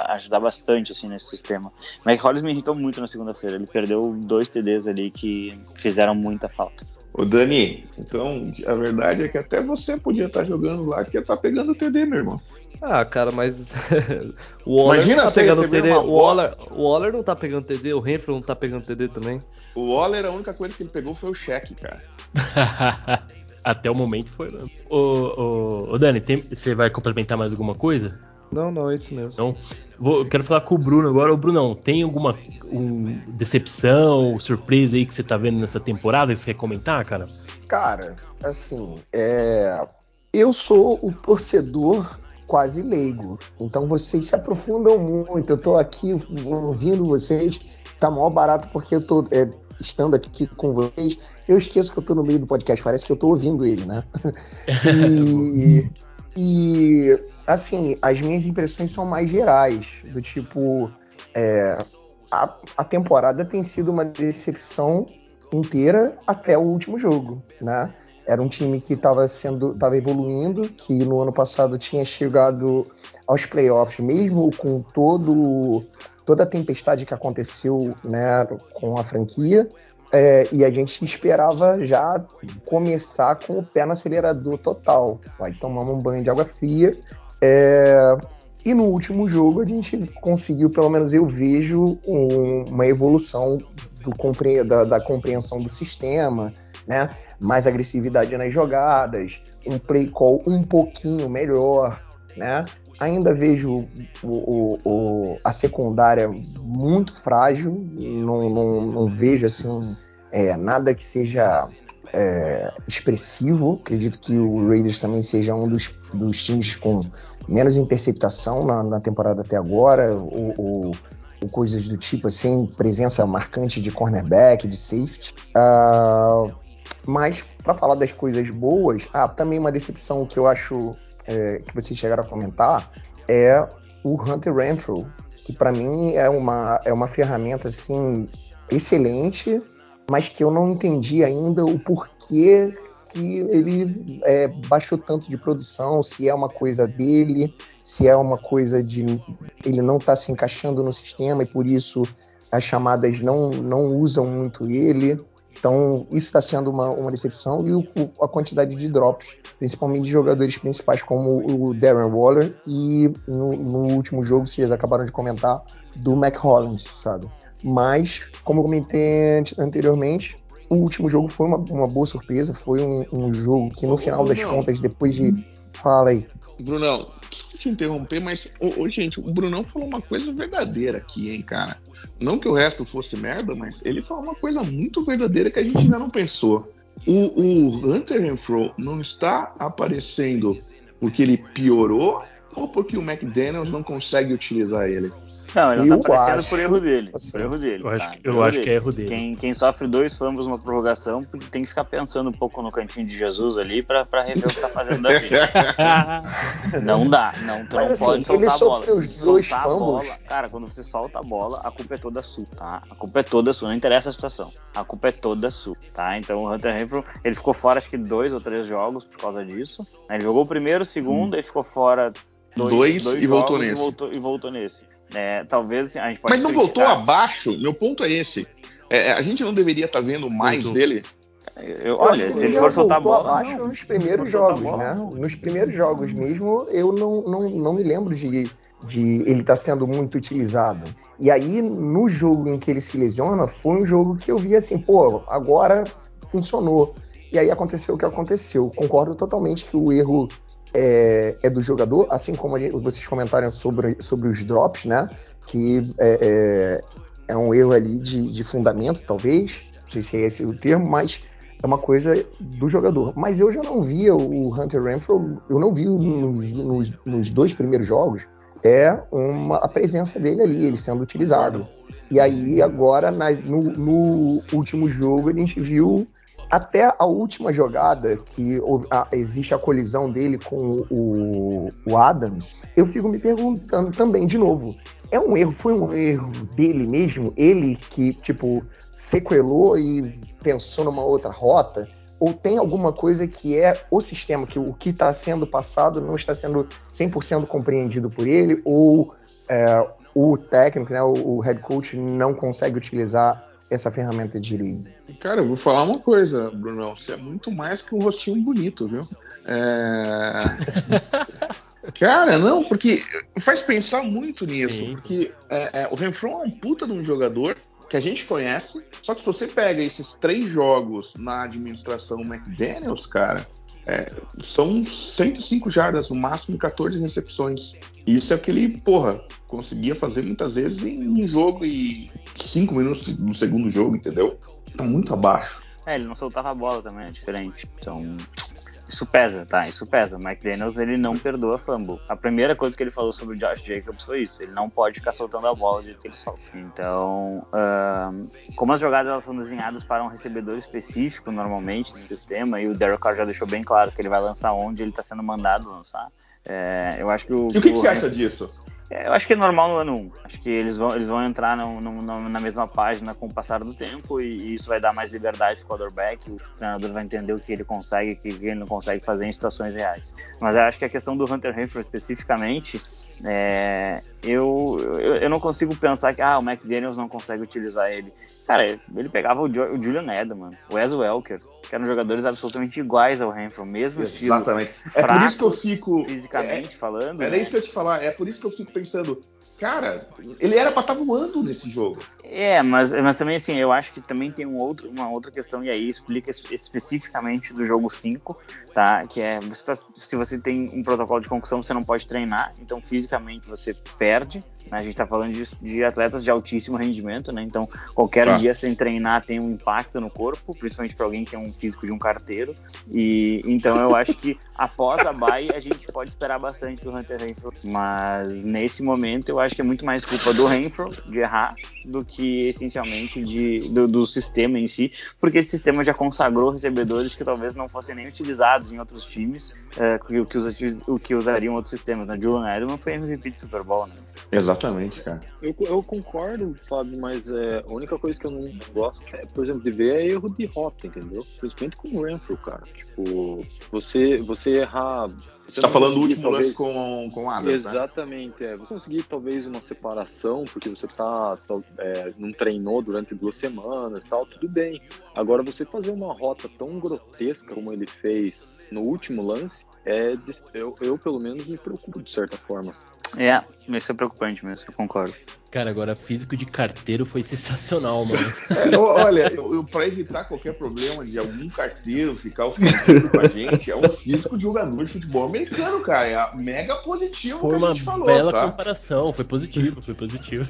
ajudar bastante assim nesse sistema. Mike Hollis me irritou muito na segunda-feira. Ele perdeu dois TDs ali que fizeram muita falta. Ô Dani, então a verdade é que até você podia estar jogando lá, que estar pegando o TD, meu irmão. Ah, cara, mas o Waller Imagina não tá pegando TD. O Waller, o Waller não tá pegando TD, o Renfrew não tá pegando TD também. O Waller, a única coisa que ele pegou foi o cheque, cara. Até o momento foi. né? Ô, ô, ô, Dani, tem- você vai complementar mais alguma coisa? Não, não, é isso mesmo. Então, vou, eu quero falar com o Bruno agora. Ô, Brunão, tem alguma um, decepção, surpresa aí que você tá vendo nessa temporada que você quer comentar, cara? Cara, assim, é, eu sou o torcedor quase leigo. Então vocês se aprofundam muito. Eu tô aqui ouvindo vocês. Tá maior barato porque eu tô é, estando aqui com vocês. Eu esqueço que eu tô no meio do podcast. Parece que eu tô ouvindo ele, né? e, e assim, as minhas impressões são mais gerais. Do tipo, é, a, a temporada tem sido uma decepção inteira até o último jogo, né? Era um time que estava sendo, estava evoluindo, que no ano passado tinha chegado aos playoffs, mesmo com todo toda a tempestade que aconteceu, né, com a franquia. É, e a gente esperava já começar com o pé no acelerador total. Vai tomar um banho de água fria. É, e no último jogo a gente conseguiu, pelo menos eu vejo, um, uma evolução do, da, da, compreensão do sistema, né? Mais agressividade nas jogadas, um play call um pouquinho melhor. Né? Ainda vejo o, o, o, a secundária muito frágil, não, não, não vejo assim é, nada que seja é, expressivo. Acredito que o Raiders também seja um dos, dos times com menos interceptação na, na temporada até agora, ou, ou, ou, coisas do tipo assim, presença marcante de cornerback, de safety. Uh, mas, para falar das coisas boas, ah, também uma decepção que eu acho é, que vocês chegaram a comentar é o Hunter Renfrew, que para mim é uma, é uma ferramenta assim excelente, mas que eu não entendi ainda o porquê que ele é, baixou tanto de produção, se é uma coisa dele, se é uma coisa de ele não está se encaixando no sistema e por isso as chamadas não, não usam muito ele. Então, isso está sendo uma, uma decepção e o, a quantidade de drops, principalmente de jogadores principais como o Darren Waller e no, no último jogo, vocês acabaram de comentar, do Mac Hollins, sabe? Mas, como eu comentei anteriormente, o último jogo foi uma, uma boa surpresa. Foi um, um jogo que, no final das contas, depois de. Fala aí. Brunão, desculpa te interromper, mas, ô, ô, gente, o Brunão falou uma coisa verdadeira aqui, hein, cara. Não que o resto fosse merda, mas ele falou uma coisa muito verdadeira que a gente ainda não pensou. O, o Hunter Renfro não está aparecendo porque ele piorou ou porque o McDaniels não consegue utilizar ele? Não, ele não tá aparecendo por erro dele. Assim, por erro dele. Eu acho, tá? eu acho que é erro dele. Quem, quem sofre dois fumbles uma prorrogação tem que ficar pensando um pouco no cantinho de Jesus ali pra, pra rever o que tá fazendo da vida. não dá. Não, tu Mas, não assim, pode soltar a bola. Os dois soltar a bola. Cara, quando você solta a bola, a culpa é toda sua, tá? A culpa é toda sua. Não interessa a situação. A culpa é toda sua, tá? Então o Hunter Renfrew, ele ficou fora acho que dois ou três jogos por causa disso. Ele jogou o primeiro, o segundo, hum. e ficou fora dois, dois, dois e voltou nesse. E voltou, e voltou nesse. É, talvez a gente pode Mas não criticar. voltou abaixo? Meu ponto é esse. É, é a gente não deveria estar tá vendo mais voltou. dele? Eu, olha, se ele for soltar a bola. Abaixo não, nos primeiros jogos, né? Nos primeiros jogos mesmo, eu não, não, não me lembro de, de ele estar tá sendo muito utilizado. E aí, no jogo em que ele se lesiona, foi um jogo que eu vi assim, pô, agora funcionou. E aí aconteceu o que aconteceu. Concordo totalmente que o erro é, é do jogador, assim como vocês comentaram sobre, sobre os drops, né? Que é, é, é um erro ali de, de fundamento, talvez, não sei se é esse o termo, mas é uma coisa do jogador. Mas eu já não via o Hunter Renfro, eu não vi nos, nos, nos dois primeiros jogos, é uma, a presença dele ali, ele sendo utilizado. E aí, agora, na, no, no, último jogo, a gente viu até a última jogada, que a, existe a colisão dele com o, o, Adams, eu fico me perguntando também, de novo, é um erro, foi um erro dele mesmo? Ele que, tipo, sequelou e pensou numa outra rota? Ou tem alguma coisa que é o sistema, que o que está sendo passado não está sendo 100% compreendido por ele? Ou é, o técnico, né, o, o head coach não consegue utilizar essa ferramenta de lead? Cara, eu vou falar uma coisa, Bruno. Você é muito mais que um rostinho bonito, viu? É... Cara, não, porque faz pensar muito nisso. Sim. Porque é, é, o Renfro é um puta de um jogador que a gente conhece. Só que se você pega esses três jogos na administração McDaniels, cara, é, são 105 jardas, no máximo 14 recepções. Isso é o que ele, porra, conseguia fazer muitas vezes em um jogo e 5 minutos no segundo jogo, entendeu? Tá muito abaixo. É, ele não soltava a bola também, é diferente. Então, isso pesa, tá? Isso pesa. O Mike Daniels, ele não perdoa fumble. A primeira coisa que ele falou sobre o Josh Jacobs foi isso. Ele não pode ficar soltando a bola jeito que ele solta. Então, como as jogadas elas são desenhadas para um recebedor específico, normalmente, no sistema, e o Derek Carr já deixou bem claro que ele vai lançar onde ele está sendo mandado lançar. É, eu acho que o. E o que, que você acha disso? É, eu acho que é normal no ano 1. Acho que eles vão, eles vão entrar no, no, na mesma página com o passar do tempo e, e, isso vai dar mais liberdade para o quarterback. O treinador vai entender o que ele consegue e o que ele não consegue fazer em situações reais. Mas eu acho que a questão do Hunter Renfrew especificamente, é, eu, eu, eu, não consigo pensar que ah, o McDaniels não consegue utilizar ele. Cara, ele pegava o, jo, o Julian Edelman, o Wes Welker, que eram jogadores absolutamente iguais ao Renfrew, mesmo estilo. Exatamente. É por isso que eu fico. Fisicamente é, falando. Era né? isso que eu ia te falar. É por isso que eu fico pensando. Cara, ele era pra estar tá voando nesse jogo. É, mas, mas também assim, eu acho que também tem um outro, uma outra questão, e aí explica especificamente do jogo 5, tá? Que é você tá, se você tem um protocolo de concussão, você não pode treinar, então fisicamente você perde. Né? A gente tá falando de, de, atletas de altíssimo rendimento, né? Então qualquer tá. dia sem treinar tem um impacto no corpo, principalmente para alguém que é um físico de um carteiro. E então eu acho que após a bye a gente pode esperar bastante do Hunter Renfro, mas nesse momento eu acho acho que é muito mais culpa do Renfro de errar do que essencialmente de, do, do, sistema em si, porque esse sistema já consagrou recebedores que talvez não fossem nem utilizados em outros times, é, que, que, que usariam outros sistemas. Né? Julian Edelman foi MVP de Super Bowl, né? Exatamente, cara. Eu, eu concordo, Fábio, mas é, a única coisa que eu não gosto, é, por exemplo, de ver é erro de rota, entendeu? Principalmente com o Renfro, cara. Tipo, você, você errar você está falando do último talvez... lance com, com Adams, né? Exatamente, né? é. Você conseguir talvez uma separação, porque você tá, é, não treinou durante duas semanas tal, tudo bem. Agora, você fazer uma rota tão grotesca como ele fez no último lance, é, eu, eu pelo menos me preocupo de certa forma. É, isso é preocupante mesmo, eu concordo. Cara, agora físico de carteiro foi sensacional, mano. É, olha, eu, eu, pra evitar qualquer problema de algum carteiro ficar ofendido com a gente, é um físico de jogador de futebol americano, cara. É mega positivo foi que a gente falou, Foi uma bela tá? comparação, foi positivo, foi positivo.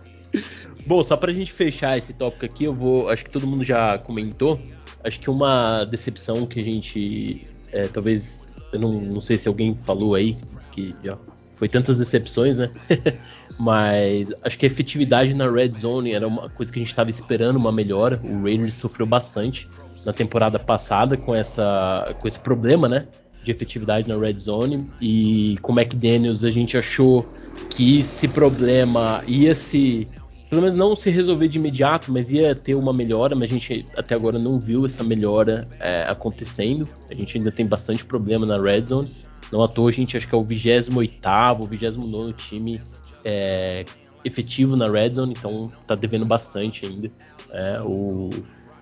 Bom, só pra gente fechar esse tópico aqui, eu vou. Acho que todo mundo já comentou. Acho que uma decepção que a gente. É, talvez. Eu não, não sei se alguém falou aí, que já foi tantas decepções, né? Mas acho que a efetividade na red zone era uma coisa que a gente estava esperando uma melhora. O Raiders sofreu bastante na temporada passada com essa com esse problema, né? De efetividade na red zone e com o McDaniels a gente achou que esse problema ia se pelo menos não se resolver de imediato, mas ia ter uma melhora, mas a gente até agora não viu essa melhora é, acontecendo. A gente ainda tem bastante problema na red zone. Não à toa a gente acho que é o 28 º 29 time é, efetivo na Red Zone, então tá devendo bastante ainda. É, o...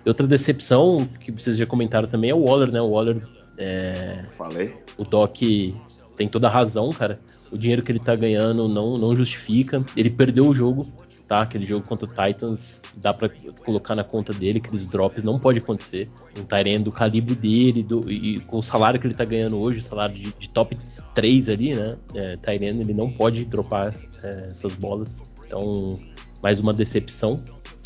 Outra decepção que vocês já comentaram também é o Waller, né? O Waller. É... Falei. O Doc tem toda a razão, cara. O dinheiro que ele tá ganhando não, não justifica. Ele perdeu o jogo tá? Aquele jogo contra o Titans dá para colocar na conta dele, aqueles drops não pode acontecer. Um Tyrene do calibre dele do, e com o salário que ele tá ganhando hoje, o salário de, de top 3 ali, né? É, Tyrene ele não pode dropar é, essas bolas. Então, mais uma decepção.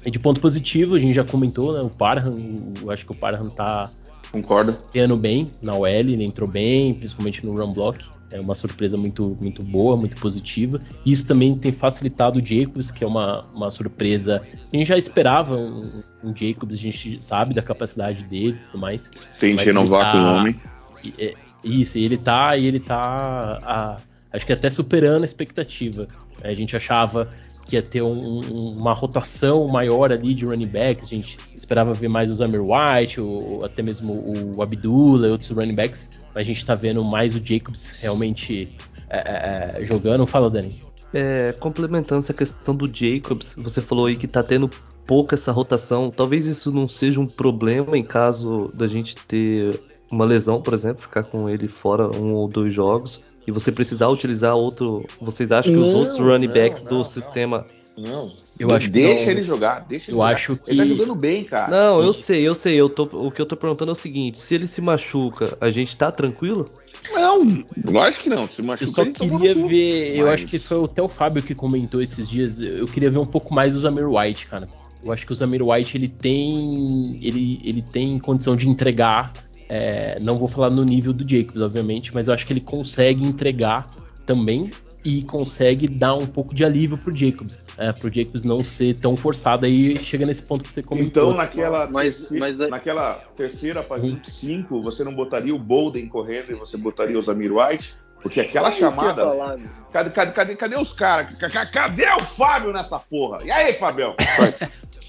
E de ponto positivo, a gente já comentou, né? O Parham, eu acho que o Parham tá Concordo. Ganhando bem na OL, ele entrou bem, principalmente no run block. É uma surpresa muito, muito boa, muito positiva. Isso também tem facilitado o Jacobs, que é uma, uma surpresa. A gente já esperava um, um Jacobs, a gente sabe da capacidade dele e tudo mais. Tem que renovar tá, com o homem. É, isso, e ele tá, e ele tá a, acho que até superando a expectativa. A gente achava que ia ter um, uma rotação maior ali de running backs. A gente esperava ver mais o Zamir White, ou até mesmo o Abdullah e outros running backs. Mas a gente tá vendo mais o Jacobs realmente é, é, é, jogando. Fala, Dani. É, complementando essa questão do Jacobs, você falou aí que tá tendo pouca essa rotação. Talvez isso não seja um problema em caso da gente ter uma lesão, por exemplo, ficar com ele fora um ou dois jogos e você precisar utilizar outro. Vocês acham que não, os outros running backs não, do não, sistema. Não. Eu acho deixa que ele jogar, deixa ele eu jogar. acho que ele tá jogando bem, cara. Não, eu sei, eu sei. Eu tô, o que eu tô perguntando é o seguinte: se ele se machuca, a gente tá tranquilo? Não, eu acho que não. Se machuca, eu só queria ver. Eu acho que foi até o Fábio que comentou esses dias. Eu queria ver um pouco mais do Zamir White, cara. Eu acho que o Zamir White ele tem. Ele, ele tem condição de entregar É, não vou falar no nível do Jacobs, obviamente, mas eu acho que ele consegue entregar também e consegue dar um pouco de alívio pro Jacobs, é, pro Jacobs não ser tão forçado aí chega nesse ponto que você comentou. Então naquela, Mas- terceira, mas é- naquela terceira para 25, você não botaria o Bolden correndo e você botaria o Zamir White? Porque aquela chamada. Cadê, cadê, cadê, cadê os caras? Ca- ca- Cadê o Fábio nessa porra? E aí, Fabião?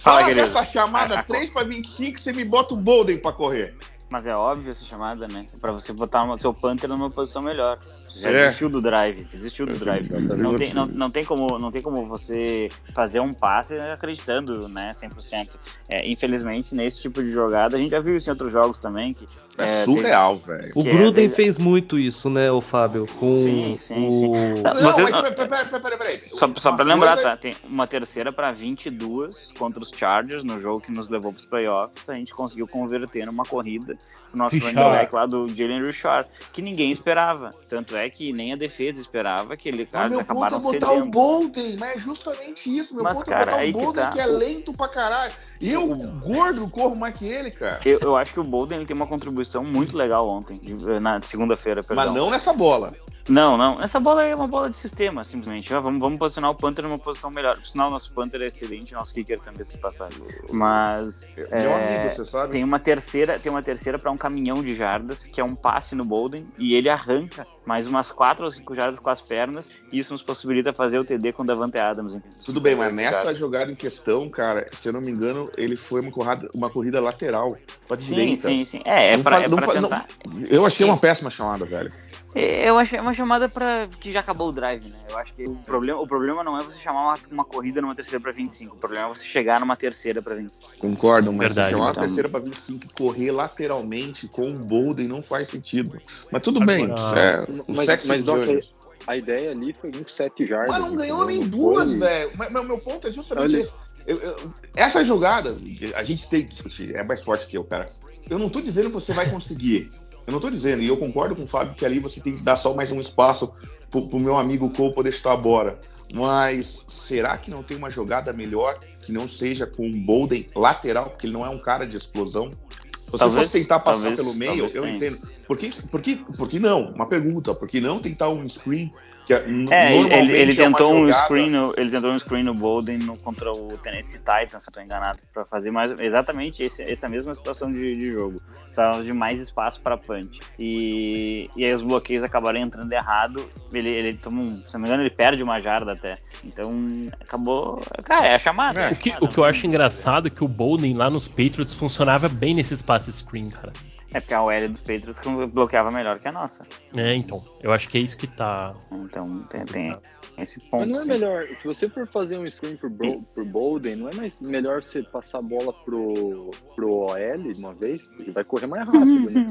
Fala, querido. dessa chamada 3 para 25, você me bota o Bolden para correr. Mas é óbvio essa chamada, né? Pra você botar o seu Panther numa posição melhor. Já É. desistiu do drive. Desistiu do drive. Não tem, não, não, tem como, não tem como você fazer um passe acreditando, né? 100%. É, infelizmente, nesse tipo de jogada, a gente já viu isso em outros jogos também. Que, É, é, surreal, velho. O é, Gruden fez muito isso, né, o Fábio? Com Sim, sim, o... sim. Não, mas peraí, peraí, peraí. Só, só pra lembrar, tá? Tem uma terceira pra 22 contra os Chargers no jogo que nos levou pros playoffs. A gente conseguiu converter numa corrida o nosso running back lá do Jalen Richard, que ninguém esperava. Tanto é que nem a defesa esperava que ele cara, meu ponto é acabaram botar o cedendo. Bolden, mas é justamente isso. Meu Mas, ponto cara, é botar o que Bolden tá. que, é lento pra caralho. E eu, gordo, corro mais que ele, cara. Eu, eu acho que o Bolden ele tem uma contribuição muito legal ontem, na segunda-feira. Mas não nessa bola. Não, não. Essa bola é uma bola de sistema, simplesmente. Ah, vamos, vamos posicionar o Panther numa posição melhor. Por sinal, nosso Panther é excelente, nosso kicker também se passagem. Mas. Meu é, amigo, você sabe? Tem uma terceira, tem uma terceira para um caminhão de jardas, que é um passe no Bolden, e ele arranca mais umas 4 ou 5 jardas com as pernas, e isso nos possibilita fazer o TD com o Davante Adams. Tudo bem, mas nessa jogada em questão, cara, se eu não me engano, ele foi uma corrida, uma corrida lateral pra Sim, direita. sim, sim. É, é é não pra fa- não- tentar. Eu achei uma péssima chamada, velho. Eu achei uma chamada para que já acabou o drive, né? Eu acho que o problema, o problema não é você chamar uma, uma corrida numa terceira para 25, o problema é você chegar numa terceira para 25. Concordo, mas Verdade, se chamar uma então. terceira pra 25 e correr lateralmente com o Bolden não faz sentido. Mas tudo bem. Agora- É, o Mas- sexo mas. A ideia ali foi muito 7 jardas. Mas não ganhou entendeu? nem duas, velho. Mas mas meu ponto é justamente esse. Eu- eu- essa jogada, a gente tem que discutir, é mais forte que eu, cara. Eu não tô dizendo que você vai conseguir. Eu não tô dizendo, e eu concordo com o Fábio que ali você tem que dar só mais um espaço pro, pro meu amigo Cole poder chutar a bola. Mas será que não tem uma jogada melhor que não seja com o Bolden lateral, porque ele não é um cara de explosão? Se você Talvez- fosse tentar passar talvez- pelo meio, eu tenha. entendo. Por que, por, que, por que não? Uma pergunta. Por que não tentar um screen? Que é, É, ele, ele é tentou um jogada- screen, no, ele tentou um screen no Bolden no, contra o Tennessee Titans, se eu tô enganado, para fazer mais exatamente esse- essa mesma situação de, de jogo. Precisava de mais espaço para punch. E, e aí os bloqueios acabaram entrando errado. Ele, ele toma um, se não me engano, ele perde uma jarda até. Então acabou. Cara, é a chamada. é a O que, o que eu acho engraçado é que o Bolden lá nos Patriots funcionava bem nesse espaço screen, cara. É porque a OL dos Patriots bloqueava melhor que a nossa. É, então. Eu acho que é isso que tá. Então tem, tem esse ponto. Mas não é sim. melhor, se você for fazer um screen pro, Bro, pro Bolden, não é mais melhor você passar a bola pro, pro OL de uma vez? Porque vai correr mais rápido, né?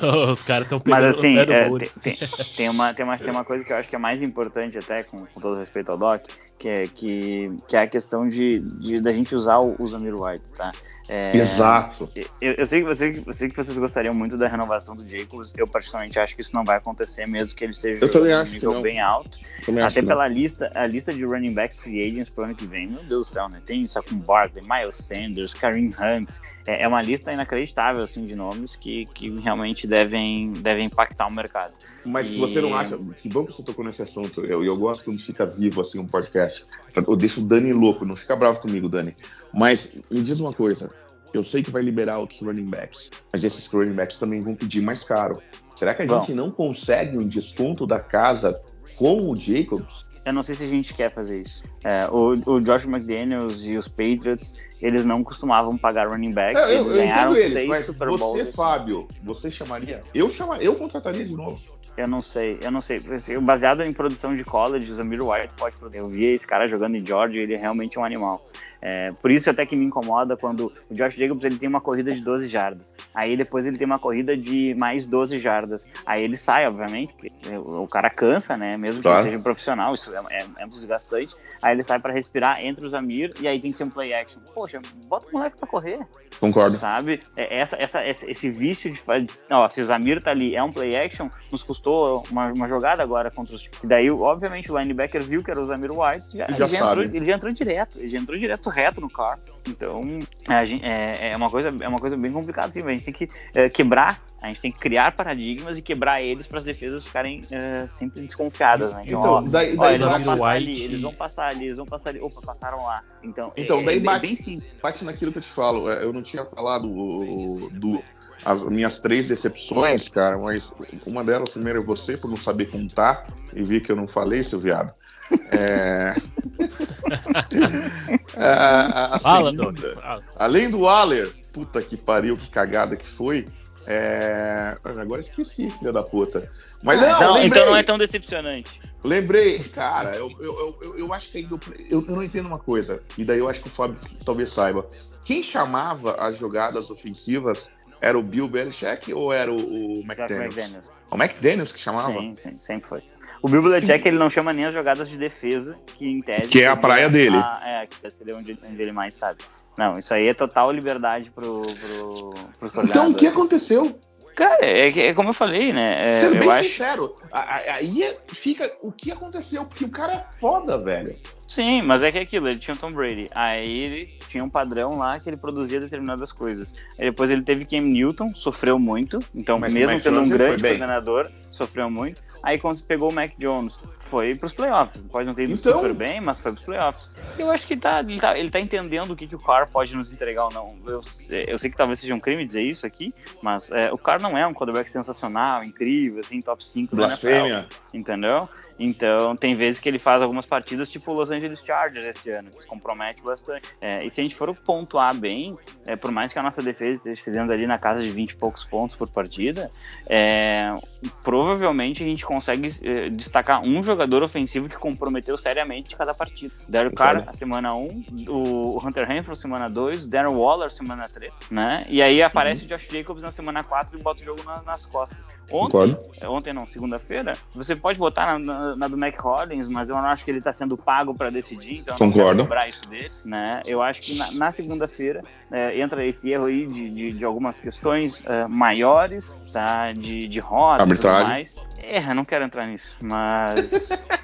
Os caras estão pegando Mas assim, o pé do é, tem- tem uma, tem, uma, tem uma coisa que eu acho que é mais importante até, com, com todo respeito ao Doc, que é, que, que é a questão de, de da gente usar o, o Zamir White, tá? É, Exato. Eu, eu sei que você, eu sei que vocês gostariam muito da renovação do Jacobs. Eu particularmente acho que isso não vai acontecer, mesmo que ele esteja Eu também jogando acho um que nível não. bem alto. Também Até não. pela lista, a lista de running backs free agents pro ano que vem, meu Deus do céu, né? Tem Saquon Barkley, Miles Sanders, Kareem Hunt. É, é uma lista inacreditável, assim, de nomes que, que realmente devem, devem impactar o mercado. Mas E- você não acha. Que bom que você tocou nesse assunto. Eu, eu gosto quando fica vivo assim um podcast. Eu deixo o Dani louco, não fica bravo comigo, Dani. Mas me diz uma coisa. Eu sei que vai liberar outros running backs, mas esses running backs também vão pedir mais caro. Será que a Vão. gente não consegue um desconto da casa com o Jacobs? Eu não sei se a gente quer fazer isso. É, o, o Josh McDaniels e os Patriots, eles não costumavam pagar running backs. É, eles eu ganharam eles, seis Super Bowls. você, Fábio, você chamaria? Eu chama, eu contrataria de novo. Eu não sei, eu não sei. Assim, Baseado em produção de college, o Zamir White pode produzir. Eu vi esse cara jogando em Georgia, ele realmente é um animal. É, por isso até que me incomoda quando o Josh Jacobs ele tem uma corrida de 12 jardas. Aí depois ele tem uma corrida de mais 12 jardas. Aí ele sai, obviamente, porque o cara cansa, né? Mesmo que Claro. ele seja um profissional, isso é, é, é um desgastante. Aí ele sai para respirar, entra o Zamir e aí tem que ser um play action. Poxa, bota o moleque pra correr. Concordo. Sabe? É, essa, essa, esse vício de fazer. Ó, se o Zamir tá ali, é um play action, nos custou uma, uma jogada agora contra os. E daí, obviamente, o linebacker viu que era o Zamir White, já, já ele, já entrou, ele já entrou direto, ele já entrou direto reto no car. Então, a gente- é, é uma coisa, é uma coisa bem complicada, assim, a gente tem que é, quebrar, a gente tem que criar paradigmas e quebrar eles para as defesas ficarem é, sempre desconfiadas, né? Então, ó, daí- ó, daí eles vão passar ali, eles vão passar ali, eles vão passar ali, opa, passaram lá. Então, Então, é, daí é, bate- bem. Bate naquilo que eu te falo. é, Eu não tinha falado o- do, as minhas três decepções, cara, mas uma delas, primeiro, é você, por não saber contar, e vi que eu não falei, seu viado. É... É, a- a Fala, segunda- fala. Além do Waller, puta que pariu, que cagada que foi. É... Agora esqueci, filha da puta. Mas não, então, lembrei, então não é tão decepcionante. lembrei. Cara, eu, eu, eu, eu acho que ainda. Eu, eu não entendo uma coisa, e daí eu acho que o Fábio talvez saiba. Quem chamava as jogadas ofensivas era o Bill Belichick ou era o, o? McDaniels. O McDaniels que chamava? Sim, sim, sempre foi. O Bill Belichick ele não chama nem as jogadas de defesa, que em tese. Que é a praia dele. a- é, que seria onde, onde ele mais sabe. Não, isso aí é total liberdade pro, pro, pros Então o que aconteceu? Cara, é, que- é como eu falei, né? É, Sendo eu bem acho. sincero, aí é- fica o que aconteceu, porque o cara é foda, velho. Sim, mas é que é aquilo, ele tinha o Tom Brady. Aí ele tinha um padrão lá que ele produzia determinadas coisas. Aí depois ele teve Cam Newton, sofreu muito. Então, Mas mesmo Mac sendo um Jones grande coordenador, sofreu muito. Aí quando você pegou o Mac Jones, foi pros playoffs. Pode não ter ido Então- super bem, mas foi pros playoffs. Eu acho que tá, ele, tá, ele tá entendendo o que, que o Carr pode nos entregar ou não. Eu, sei- eu sei que talvez seja um crime dizer isso aqui, mas é, o Carr não é um quarterback sensacional, incrível, assim, top 5 da NFL Blasfêmia. entendeu? Então, tem vezes que ele faz algumas partidas tipo o Los Angeles Chargers esse ano, que se compromete bastante. É, e se a gente for pontuar bem, é, por mais que a nossa defesa esteja sendo ali na casa de 20 e poucos pontos por partida, é, provavelmente a gente consegue é, destacar um jogador ofensivo que comprometeu seriamente cada partida. Derek Carr, a semana 1, o Hunter Renfrew, semana 2, Darren Waller, semana 3, né? E aí aparece o Josh Jacobs na semana 4 e bota o jogo na- nas costas. Ontem, Concordo. é, ontem não, segunda-feira, você pode botar na, na- na do Mac Hollins, mas eu não acho que ele está sendo pago para decidir, então eu não Concordo. quero cobrar isso dele, né? Eu acho que na, na segunda-feira é, entra esse erro aí de, de, de algumas questões é, maiores, tá? De, de rota e tudo mais. É, não quero entrar nisso, mas...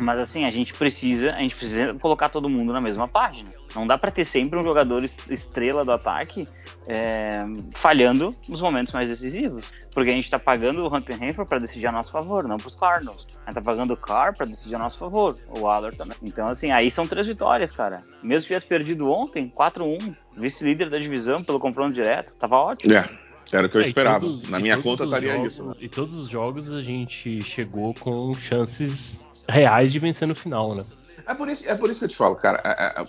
Mas assim, a gente precisa, a gente precisa colocar todo mundo na mesma página. Não dá para ter sempre um jogador es- estrela do ataque é, falhando nos momentos mais decisivos. Porque a gente tá pagando o Hunter Renfrew para decidir a nosso favor, não pros Cardinals. A gente tá pagando o Carr para decidir a nosso favor, o Waller também. Então, assim, aí são três vitórias, cara. Mesmo que tivesse perdido ontem, 4-1, vice-líder da divisão pelo confronto direto, tava ótimo. É, era o que eu É, e esperava. todos- Na minha conta os estaria jogos- isso. né? E todos os jogos a gente chegou com chances reais de vencer no final, né? É por isso, é por isso que eu te falo, cara. é- é-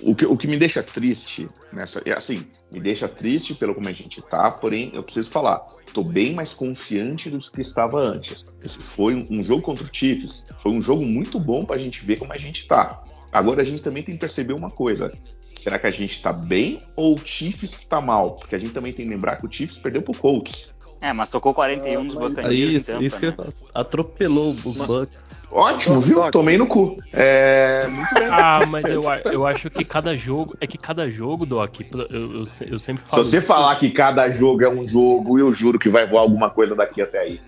o, que, o que me deixa triste nessa. É assim, me deixa triste pelo como a gente tá, porém, eu preciso falar. Tô bem mais confiante do que estava antes. Esse foi um, um jogo contra o Chiefs. Foi um jogo muito bom pra gente ver como a gente tá. Agora a gente também tem que perceber uma coisa. Será que a gente tá bem ou o Chiefs tá mal? Porque a gente também tem que lembrar que o Chiefs perdeu pro Colts. É, mas tocou 41 dos mas- Buccaneers Aí, isso, em Tampa, isso que né? Atropelou os Bucks. Ótimo, viu? Tomei no cu. É, muito bem. Ah, mas eu, eu acho que cada jogo. É que cada jogo, Doc, eu, eu, se- eu sempre Se falo. você isso. falar que cada jogo é um jogo, eu juro que vai voar alguma coisa daqui até aí.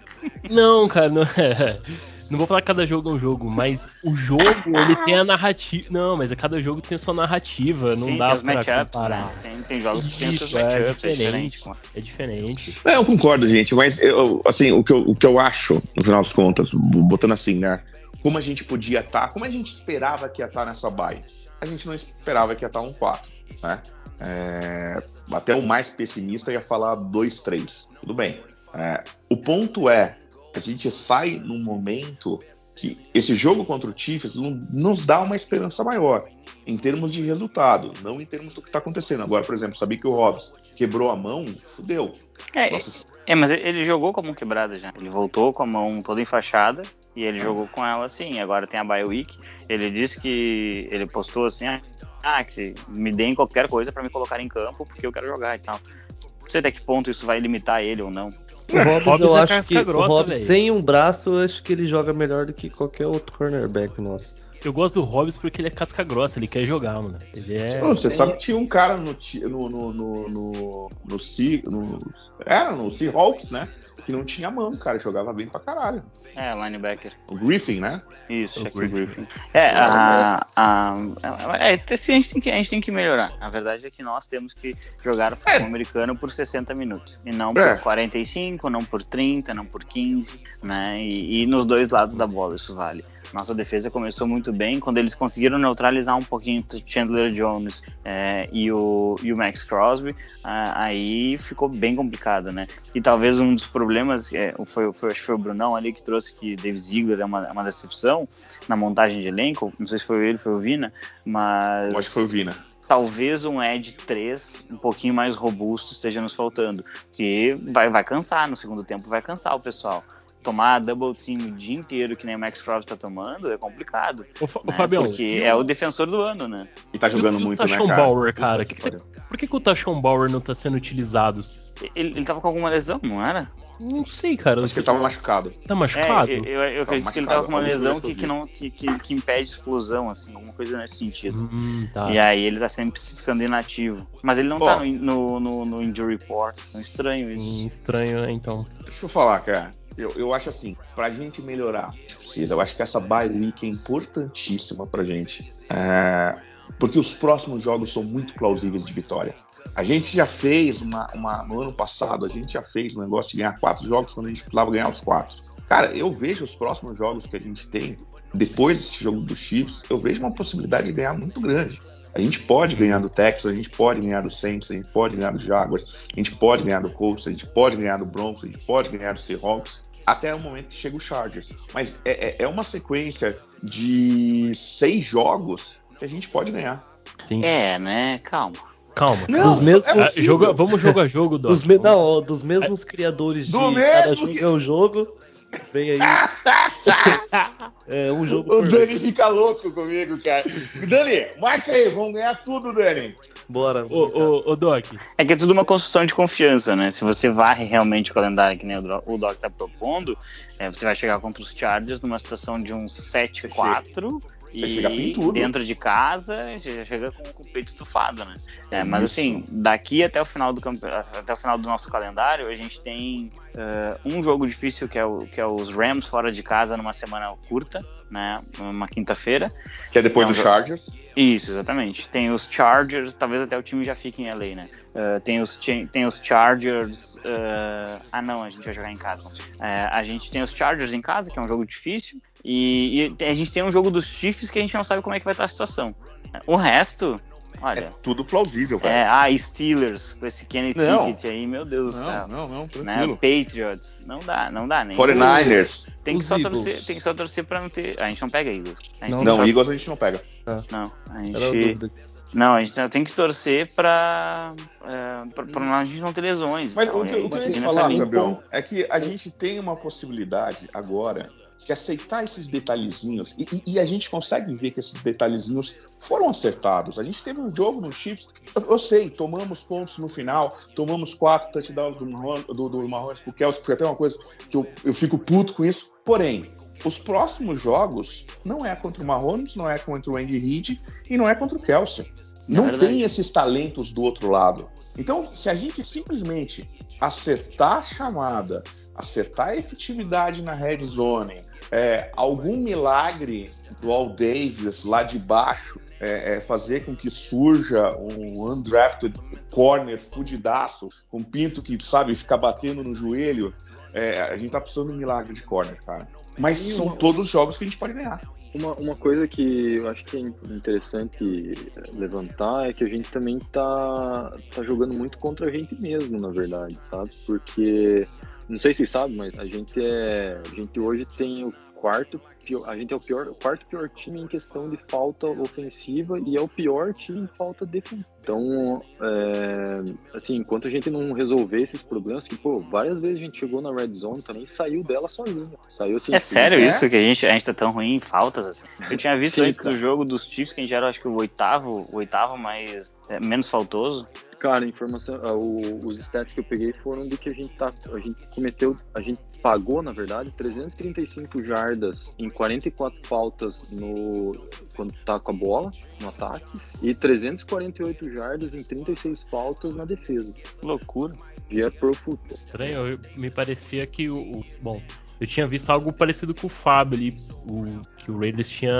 Não, cara, não é. Não vou falar que cada jogo é um jogo, mas o jogo, ele tem a narrativa. Não, mas é cada jogo tem a sua narrativa, não Sim, dá tem os pra matchups, comparar. né? Tem, tem jogos que tem os seus Isso, é matchups, é diferente. diferente. É diferente. É, eu concordo, gente, mas eu, assim, o que eu, o que eu acho, no final das contas, botando assim, né? Como a gente podia estar, como a gente esperava que ia estar nessa bye? A gente não esperava que ia estar um 4, né? É, até o mais pessimista ia falar 2-3. Tudo bem. É, o ponto é, a gente sai num momento que esse jogo contra o Chiefs não- nos dá uma esperança maior em termos de resultado, não em termos do que está acontecendo. Agora, por exemplo, sabia que o Hobbs quebrou a mão, fudeu. É, Nossa, é, mas ele jogou com a mão quebrada já. Ele voltou com a mão toda enfaixada e ele jogou com ela assim. Agora tem a bye week. Ele disse que ele postou assim: ah, que me deem qualquer coisa pra me colocar em campo porque eu quero jogar e tal. Não sei até que ponto isso vai limitar ele ou não. O Hobbs, eu é acho que grossa, o Hobbs sem um braço, eu acho que ele joga melhor do que qualquer outro cornerback nosso. Eu gosto do Hobbs porque ele é casca grossa, ele quer jogar, mano. Ele é. Ô, você sabe que tinha um cara no no no no, no, no, Sea- no- era no Seahawks, né? Que não tinha mão, cara, jogava bem pra caralho. É, linebacker. O Griffin, né? Isso, O Griffin. Griffin. É, a, a, a- é, assim, a, gente tem que, a gente tem que melhorar. A verdade é que nós temos que jogar o futebol americano por 60 minutos. E não por É. 45, não por 30, não por 15, né? E, e nos dois lados da bola isso vale. Nossa defesa começou muito bem quando eles conseguiram neutralizar um pouquinho o Chandler Jones é, e, o, e o Max Crosby. aí ficou bem complicado, né? E talvez um dos problemas é, foi, foi, acho que foi o Brunão ali que trouxe que Dave Ziegler é uma, é uma decepção na montagem de elenco. Não sei se foi ele, foi o Vina, mas Eu acho que foi o Vina. talvez um Edge 3 um pouquinho mais robusto esteja nos faltando. Porque vai, vai cansar no segundo tempo, vai cansar o pessoal. Tomar double team o dia inteiro, que nem o Max Crosby tá tomando, é complicado. Ô, Fa- né? Fabião, Porque e é o defensor do ano, né? E tá jogando e o muito, né, Tashon cara? Bauer, cara? Que que tá-. Por que, que o Tashon Bauer não tá sendo utilizado? Ele, ele tava com alguma lesão, não era? Não sei, cara. Acho que ele tava machucado. Tá É, machucado? eu, eu- eu acredito que ele tava com uma lesão que, que, não, que, que, que impede explosão, assim, alguma coisa nesse sentido. Hum, tá. E aí ele tá sempre se ficando inativo. Mas ele não Ó. tá no, no, no, no injury report. É estranho isso. Estranho, né, então. Deixa eu falar, cara. Eu, eu acho assim, pra gente melhorar, precisa. Eu acho que essa bye week é importantíssima pra gente. É, porque os próximos jogos são muito plausíveis de vitória. A gente já fez uma, uma- No ano passado, a gente já fez um negócio de ganhar quatro jogos quando a gente precisava ganhar os quatro. Cara, eu vejo os próximos jogos que a gente tem, depois desse jogo dos Chiefs, eu vejo uma possibilidade de ganhar muito grande. A gente pode ganhar do Texas, a gente pode ganhar do Saints, a gente pode ganhar do Jaguars, a gente pode ganhar do Colts, a gente pode ganhar do Broncos, a gente pode ganhar do Seahawks, até o momento que chega o Chargers. Mas é, é- é uma sequência de seis jogos que a gente pode ganhar. Sim. É, né? Calma. Calma. Não, Dos mesmos- é Ah, possível. jogo- vamos jogo a jogo, Doc. Dos, me- não, dos mesmos criadores de Do cada mesmo jogo que- é o jogo. Vem aí. é um jogo O Dani vez. fica louco comigo, cara. Dani, marca aí, vamos ganhar tudo, Dani. Bora. Ô, Doc, É que é tudo uma construção de confiança, né? Se você varre realmente o calendário que nem o Doc tá propondo, é, você vai chegar contra os Chargers numa situação de um 7-4 Você chega e pintudo. dentro de casa já chega com, com o peito estufado, né? É, mas assim, daqui até o final do até o final do nosso calendário, a gente tem eh, um jogo difícil que é, o, que é os Rams fora de casa numa semana curta, né? Uma quinta-feira. Que é depois Não, do Chargers. Isso, exatamente. Tem os Chargers, talvez até o time já fique em LA, né? Uh, tem, os, tem os Chargers. uh, ah, não, a gente vai jogar em casa. Uh, a gente tem os Chargers em casa, que é um jogo difícil. E, e a gente tem um jogo dos Chiefs que a gente não sabe como é que vai estar a situação. O resto, É olha. tudo plausível, É, velho. ah, Steelers, com esse Kenny Não. Pickett aí, meu Deus do céu. não, não, Né? Patriots, não dá, não dá nem. 49ers. Tem que, só Eagles. torcer, tem que só torcer pra não ter. A gente não pega Eagles. A gente Não, Não, só- Eagles a gente não pega. Não, a gente. Não, a gente tem que torcer pra, é, pra, pra a gente não ter lesões. Mas Então, o que, aí o que eu ia falar. Fabião, é que a gente tem uma possibilidade agora se aceitar esses detalhezinhos, e, e- a gente consegue ver que esses detalhezinhos foram acertados. A gente teve um jogo no Chiefs, eu, eu sei, tomamos pontos no final, tomamos quatro touchdowns do Mahomes, do, do Mahomes pro Kelsey, que foi até uma coisa que eu, eu fico puto com isso. Porém, os próximos jogos não é contra o Mahomes, não é contra o Andy Reid e não é contra o Kelsey. Não verdade. tem esses talentos do outro lado. Então, se a gente simplesmente acertar a chamada, acertar a efetividade na red zone, é, algum milagre do Al Davis lá de baixo é, é, fazer com que surja um undrafted corner fudidaço, com pinto que, sabe, fica batendo no joelho, é, a gente tá precisando de um milagre de corner, cara. Mas são todos jogos que a gente pode ganhar. Uma, uma coisa que eu acho que é interessante levantar é que a gente também tá, tá jogando muito contra a gente mesmo, na verdade, sabe? Porque, não sei se vocês sabem, mas a gente é. A gente hoje tem o quarto pior, a gente é o pior, o quarto pior time em questão de falta ofensiva e é o pior time em falta defensiva. Então, é, assim, enquanto a gente não resolver esses problemas, que, pô, várias vezes a gente chegou na red zone também e saiu dela sozinho. Saiu assim. É sério É? isso que a gente, a gente tá tão ruim em faltas assim? Eu tinha visto Sim, antes cara. do jogo dos Chiefs que a gente era acho que o oitavo, o oitavo mais é, menos faltoso. Cara, informação, uh, o, os stats que eu peguei foram do que a gente tá, a gente cometeu, a gente pagou, na verdade, 335 jardas em 44 faltas no quando tá com a bola no ataque e 348 jardas em 36 faltas na defesa. Loucura. Via Pro Football. Estranho, me parecia que o, o bom, eu tinha visto algo parecido com o Fábio ali, o, que o Raiders tinha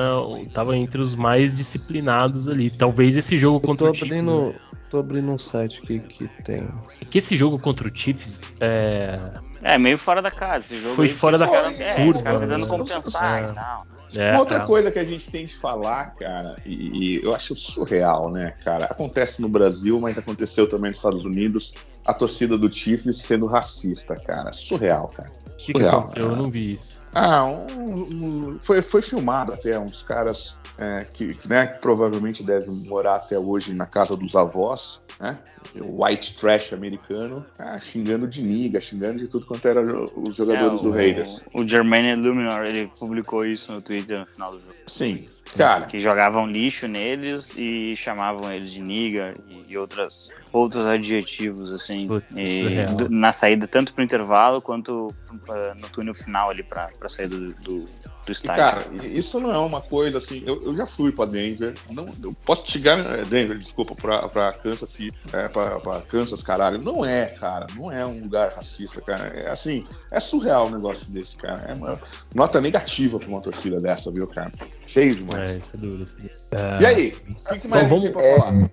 tava entre os mais disciplinados ali. Talvez esse jogo contra o Chiefs. Né? Tô abrindo um site aqui que tem. É que esse jogo contra o Chiefs é. É, meio fora da casa. Esse jogo Foi fora da cara, curva. É, os caras tentando compensar é. e tal. É, Uma outra é. coisa que a gente tem de falar, cara, e, e, eu acho surreal, né, cara? Acontece no Brasil, mas aconteceu também nos Estados Unidos. A torcida do Chiefs sendo racista, cara. Surreal, cara. O que, que aconteceu? Eu não vi isso. Ah, um, um, foi, foi filmado até uns caras é, que, né, que provavelmente devem morar até hoje na casa dos avós, né? O white trash americano, ah, xingando de niga, xingando de tudo quanto era os jogadores é, do Raiders. O Jermaine Illuminor, ele publicou isso no Twitter no final do jogo. Sim, cara. Que jogavam lixo neles e chamavam eles de niga e, e outras, outros adjetivos, assim. Putz, e, do, na saída, tanto pro intervalo quanto uh, no túnel final ali pra, pra saída do, do do estádio. E, cara, isso não é uma coisa assim. Eu, eu já fui para Denver. Não, eu posso chegar. É, Denver, desculpa, para Kansas, é, para Kansas, caralho. Não é, cara. Não é um lugar racista, cara. É assim, é surreal um negócio desse, cara. É uma nota negativa para uma torcida dessa, viu, cara? Feio demais. É, isso é duro. Isso é duro. Uh, e aí? O que, que então mais vamos, tem pra é... falar?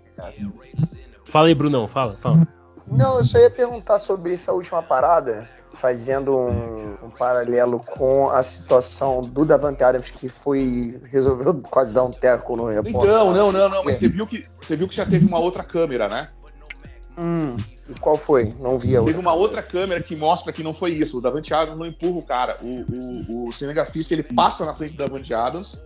Fala aí, Brunão, fala, fala. Não, eu só ia perguntar sobre essa última parada fazendo um, um, paralelo com a situação do Davante Adams que foi resolveu quase dar um teco no repórter. Então, não, não, não, mas você viu que você viu que já teve uma outra câmera, né? Hum, e qual foi? Não vi a outra. Teve uma outra câmera que mostra que não foi isso. O Davante Adams não empurra o cara. O, o, o cinegrafista ele passa na frente do Davante Adams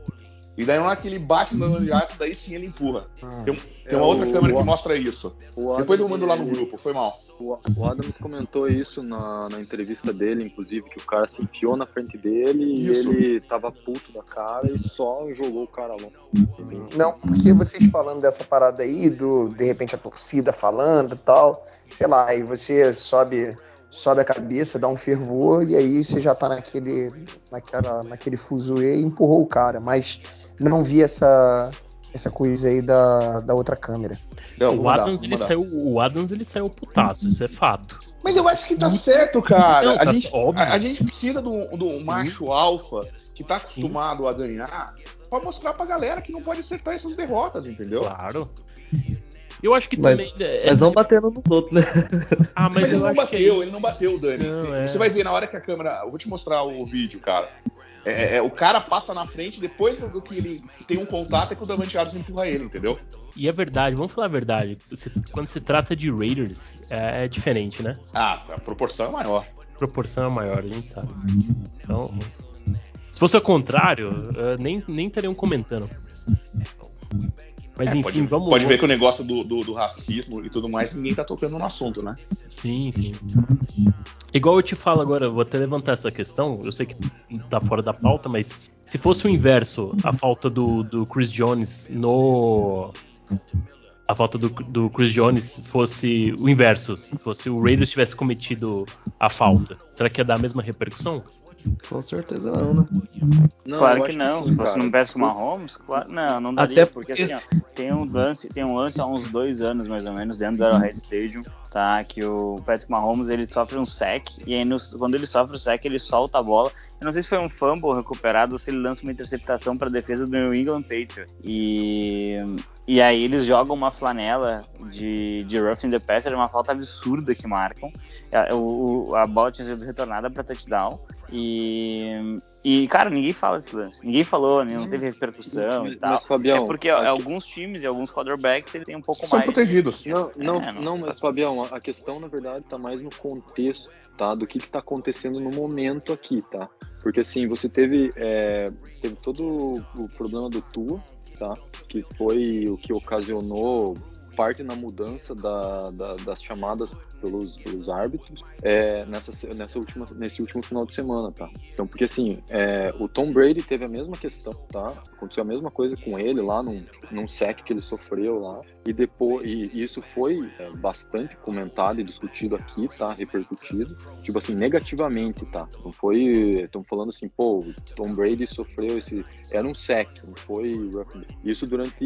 e daí na hora que ele bate no Adams, daí sim ele empurra. Ah, tem, tem, uma é outra o, câmera o, que mostra isso. Depois eu mando lá no grupo, foi mal. O, o Adams comentou isso na, na, entrevista dele, inclusive, que o cara se enfiou na frente dele isso. e ele tava puto da cara e só jogou o cara longe. Não, porque vocês falando dessa parada aí, do de repente a torcida falando e tal, sei lá, aí você sobe sobe a cabeça, dá um fervor e aí você já tá naquele naquela, naquele fuzuê e empurrou o cara, mas não vi essa essa coisa aí da, da outra câmera. Não, o, Adams, ele saiu, o Adams ele saiu putaço, isso é fato. Mas eu acho que tá certo, cara. Não, a, tá gente, a, a, gente precisa do, do macho alfa que tá acostumado Sim. a ganhar pra mostrar pra galera que não pode acertar essas derrotas, entendeu? Claro. Eu acho que mas, também. É... Mas não batendo nos outros, né? Ah, mas, mas ele não bateu, ele não bateu, Dani. Não, é... Você vai ver na hora que a câmera. Eu vou te mostrar o vídeo, cara. É, é, é, o cara passa na frente, depois do que ele tem um contato, é que o Davante Adams empurra ele, entendeu? E é verdade, vamos falar a verdade. Quando se trata de Raiders, é, é diferente, né? Ah, a proporção é maior. A proporção é maior, a gente sabe. Então, se fosse ao contrário, nem, nem estariam comentando. Mas é, enfim, pode, vamos. Pode ver que o negócio do, do, do, racismo e tudo mais, ninguém tá tocando no assunto, né? Sim, sim. Igual eu te falo agora, vou até levantar essa questão. Eu sei que tá fora da pauta, mas se fosse o inverso, a falta do, do Chris Jones no. A falta do, do Chris Jones fosse o inverso, se fosse o Raiders tivesse cometido a falta, será que ia dar a mesma repercussão? Com certeza não, né? Não, claro que não. Que sim, Se você não peça com uma Mahomes, claro, não, não daria. Até porque, porque assim, ó, tem um lance, tem um lance há uns dois anos mais ou menos dentro do Arrowhead Stadium, tá? Que o Patrick Mahomes ele sofre um sec e aí no, quando ele sofre o sec ele solta a bola. Eu não sei se foi um fumble recuperado ou se ele lança uma interceptação para defesa do New England Patriots. E e aí eles jogam uma flanela de, de roughing the passer, uma falta absurda que marcam. A, o, a bola tinha sido retornada para touchdown. E, e, cara, ninguém fala desse lance. Ninguém falou, não hum. teve repercussão mas, e tal. Mas, Fabião, é porque aqui... alguns times e alguns quarterbacks ele tem um pouco São mais. São protegidos. Não, não, é, não, não, mas Fabião, a questão na verdade tá mais no contexto, tá? Do que, que tá acontecendo no momento aqui, tá? Porque assim, você teve, é, teve todo o problema do Tua, tá? Que foi o que ocasionou parte na mudança da, da, das chamadas pelos, pelos árbitros é, nessa, nessa última, nesse último final de semana, tá? Então, porque assim, é, o Tom Brady teve a mesma questão, tá? Aconteceu a mesma coisa com ele lá num, num sec que ele sofreu lá. E depois, e isso foi é, bastante comentado e discutido aqui, tá? Repercutido. Tipo assim, negativamente, tá? Não foi. Estão falando assim, pô, Tom Brady sofreu esse. Era um sec, não foi. Isso durante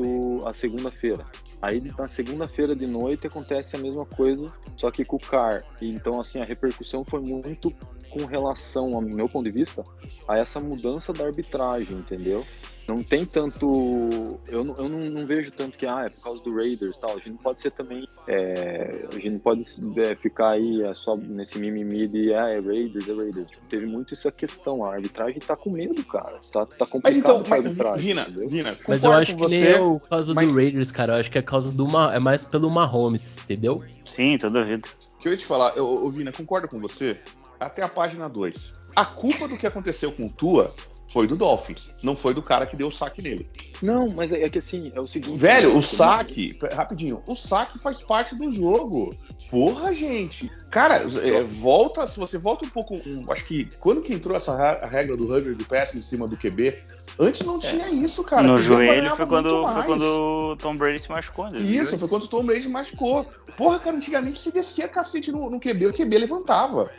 o, a segunda-feira. Aí na segunda-feira de noite acontece a mesma coisa, só que com o CAR. Então, assim, a repercussão foi muito com relação, ao meu ponto de vista, a essa mudança da arbitragem, entendeu? Não tem tanto. Eu, não, eu não, não, vejo tanto que ah, é por causa do Raiders tal. A gente não pode ser também. É, a gente não pode é, ficar aí é, só nesse mimimi de ah, é Raiders, é Raiders. Tipo, teve muito essa questão. A arbitragem tá com medo, cara. Tá, tá complicado mas então, a arbitragem. Vina, Vina, mas eu acho que você, nem é o caso mas... do Raiders, cara. Eu acho que é causa do é mais pelo Mahomes, entendeu? Sim, toda vida. Deixa eu te falar, eu, eu, Vina, concordo com você até a página 2. A culpa do que aconteceu com o Tua foi do Dolphins, não foi do cara que deu o saque nele. Não, mas é, é que assim, é o seguinte. Velho, né, o saque, rapidinho, o saque faz parte do jogo. Porra, gente. Cara, é, volta, se você volta um pouco, um, acho que quando que entrou essa regra do Hugger do pass em cima do QB, Antes não é. tinha isso, cara. No joelho foi quando, foi quando o Tom Brady se machucou. Né? Isso, foi quando o Tom Brady se machucou. Porra, cara, antigamente se descia cacete no, no QB, o QB levantava.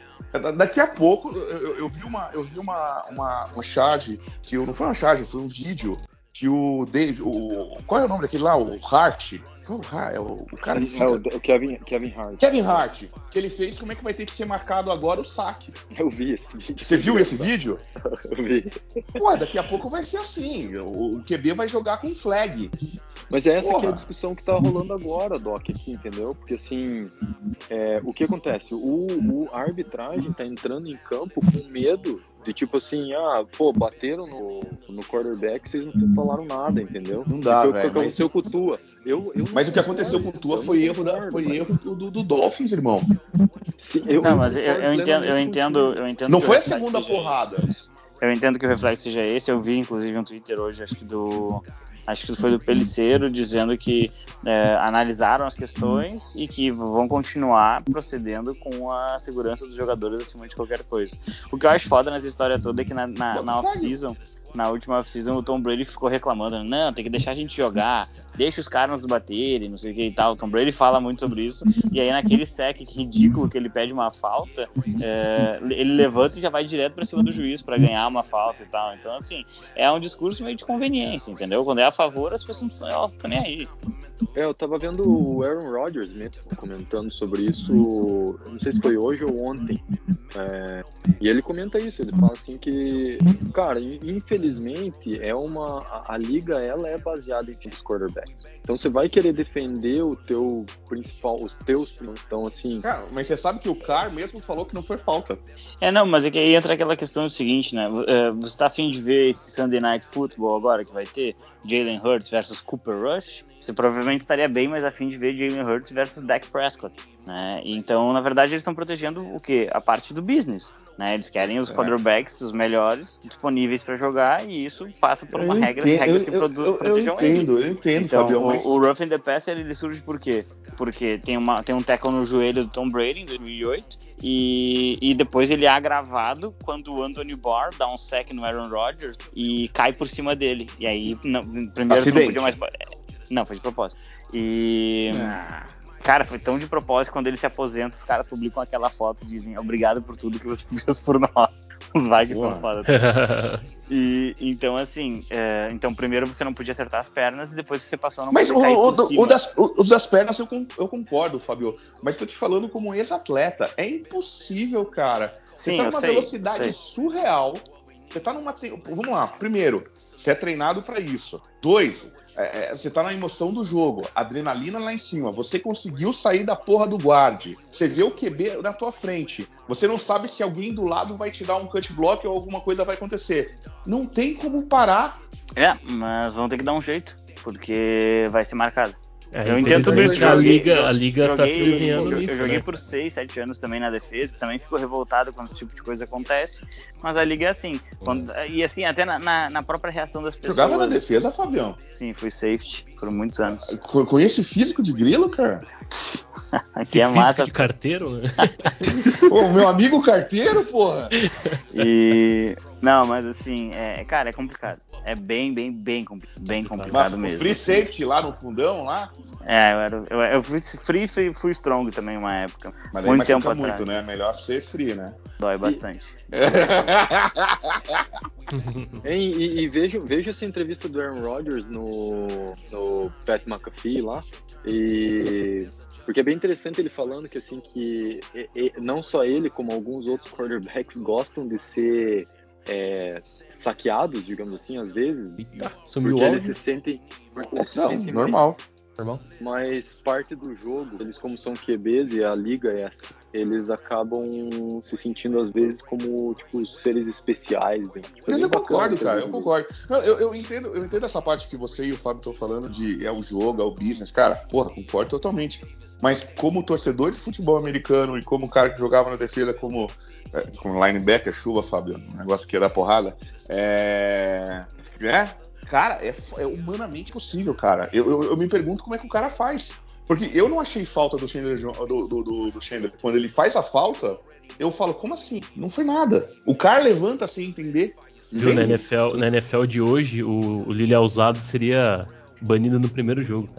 Daqui a pouco eu, eu, vi uma, eu vi uma, uma, uma charge, que eu, não foi uma charge, foi um vídeo que o Dave, o, qual é o nome daquele lá? O Hart. É o, o cara que fica... É o, o Kevin, Kevin Hart. Kevin Hart, que ele fez como é que vai ter que ser marcado agora o saque. Eu vi esse vídeo. Você viu esse vídeo? Eu vi. Pô, daqui a pouco vai ser assim. O, QB vai jogar com flag. Mas é essa que é a discussão que tá rolando agora, Doc, aqui, entendeu? Porque assim, é, o que acontece? O, o, arbitragem tá entrando em campo com medo de tipo assim, ah, pô, bateram no, no quarterback, vocês não falaram nada, entendeu? Não dá, velho. O que aconteceu mas... com o Tua? Eu, eu mas o que aconteceu com o Tua foi erro, da, foi erro do, do, Dolphins, irmão. Sim, eu, não, mas eu, eu, entendo, eu entendo, eu entendo. Não foi a segunda porrada. Eu entendo que o reflexo seja esse. Eu vi, inclusive, um Twitter hoje, acho que do acho que foi do Peliceiro, dizendo que é, analisaram as questões e que vão continuar procedendo com a segurança dos jogadores acima de qualquer coisa. O que eu acho foda nessa história toda é que na, na, na off-season na última off-season o Tom Brady ficou reclamando, não, tem que deixar a gente jogar, deixa os caras nos baterem, não sei o que e tal. O Tom Brady fala muito sobre isso. E aí naquele sec ridículo que ele pede uma falta, é, ele levanta e já vai direto para cima do juiz para ganhar uma falta e tal. Então, assim, é um discurso meio de conveniência, entendeu? Quando é a favor, as pessoas não estão nem aí. É, eu tava vendo o Aaron Rodgers mesmo comentando sobre isso, não sei se foi hoje ou ontem. É, e ele comenta isso, ele fala assim que, cara, infelizmente é uma a, a, liga ela é baseada em cinco quarterbacks. Então você vai querer defender o teu principal, os teus, então assim. Cara, mas você sabe que o Carr mesmo falou que não foi falta. É não, mas é que aí entra aquela questão do seguinte, né? É, você tá afim de ver esse Sunday Night Football agora que vai ter Jalen Hurts versus Cooper Rush? Você provavelmente estaria bem mais afim de ver Jalen Hurts versus Dak Prescott. Né? Então, na verdade, eles estão protegendo o que? A parte do business. Né? Eles querem os é. quarterbacks, os melhores, disponíveis para jogar, e isso passa por uma eu regra, entendo, regras que eu, produ- eu, protejam eu entendo, ele. Eu entendo, então, Fabião, o, mas... o Rough in the Passer ele surge por quê? Porque tem, uma, tem um tackle no joelho do Tom Brady em 2008, e, e depois ele é agravado quando o Anthony Barr dá um sec no Aaron Rodgers e cai por cima dele. E aí, não, primeiro Acidente. não podia mais não, foi de propósito. E. Ah. Cara, foi tão de propósito quando ele se aposenta, os caras publicam aquela foto e dizem obrigado por tudo que você fez por nós. Os Vikings são foda. e então, assim, é, então primeiro você não podia acertar as pernas e depois você passou a não Mas o, o, o, das, os das pernas eu, eu concordo, Fabio. Mas tô te falando como ex-atleta. É impossível, cara. Você Sim, tá numa sei, velocidade surreal. Você tá numa. Vamos lá, primeiro, você é treinado para isso. Dois, é, é, você tá na emoção do jogo, adrenalina lá em cima. Você conseguiu sair da porra do guarde. Você vê o QB na tua frente. Você não sabe se alguém do lado vai te dar um cut block ou alguma coisa vai acontecer. Não tem como parar. É, mas vão ter que dar um jeito, porque vai ser marcado. É, Eu entendo tudo isso. A Joguei- liga, a liga tá se joguei- desenhando eu, nisso, eu joguei né? por 6, 7 anos também na defesa, também fico revoltado quando esse tipo de coisa acontece, mas a liga é assim. quando- e assim, até na, na- na própria reação das pessoas. Jogava na defesa, Fabião. Sim, fui safety por muitos anos. Com, com esse físico de grilo, cara. Aqui é Físico massa. de carteiro, né? Ô, meu amigo carteiro, porra. E. Não, mas assim, é, cara, é complicado. É bem, bem, bem, compli- bem complicado Mas o mesmo. free safety lá no fundão, lá. É, eu, era, eu, eu fui free, free, fui strong também uma época. Mas muito tempo muito, atrás. né? Melhor ser free, né? Dói bastante. Hein, E, e vejo, vejo essa entrevista do Aaron Rodgers no, no Pat McAfee lá. E porque é bem interessante ele falando que assim que e- e- não só ele como alguns outros quarterbacks gostam de ser é, saqueados, digamos assim, às vezes, Eita, sumiu porque o eles se sentem, eles se Não, sentem normal. Normal. mas parte do jogo, eles como são QBs e a liga é assim, eles acabam se sentindo às vezes como tipo seres especiais. Né? Tipo, é Mas bem eu concordo, bacana, cara, eu concordo. Não, eu, eu entendo, eu entendo essa parte que você e o Fábio estão falando de é o jogo, é o business. Cara, porra, concordo totalmente. Mas como torcedor de futebol americano e como cara que jogava na defesa como, é, como linebacker, chuva, Fábio, um negócio que dar porrada, é. é cara, é, é humanamente possível, cara. Eu, eu, eu me pergunto como é que o cara faz. Porque eu não achei falta do Chandler, do, do, do, do Chandler. Quando ele faz a falta, eu falo, como assim? Não foi nada. O cara levanta sem entender. Viu, na? NFL, na NFL de hoje, o, o Lilian Usado seria banido no primeiro jogo.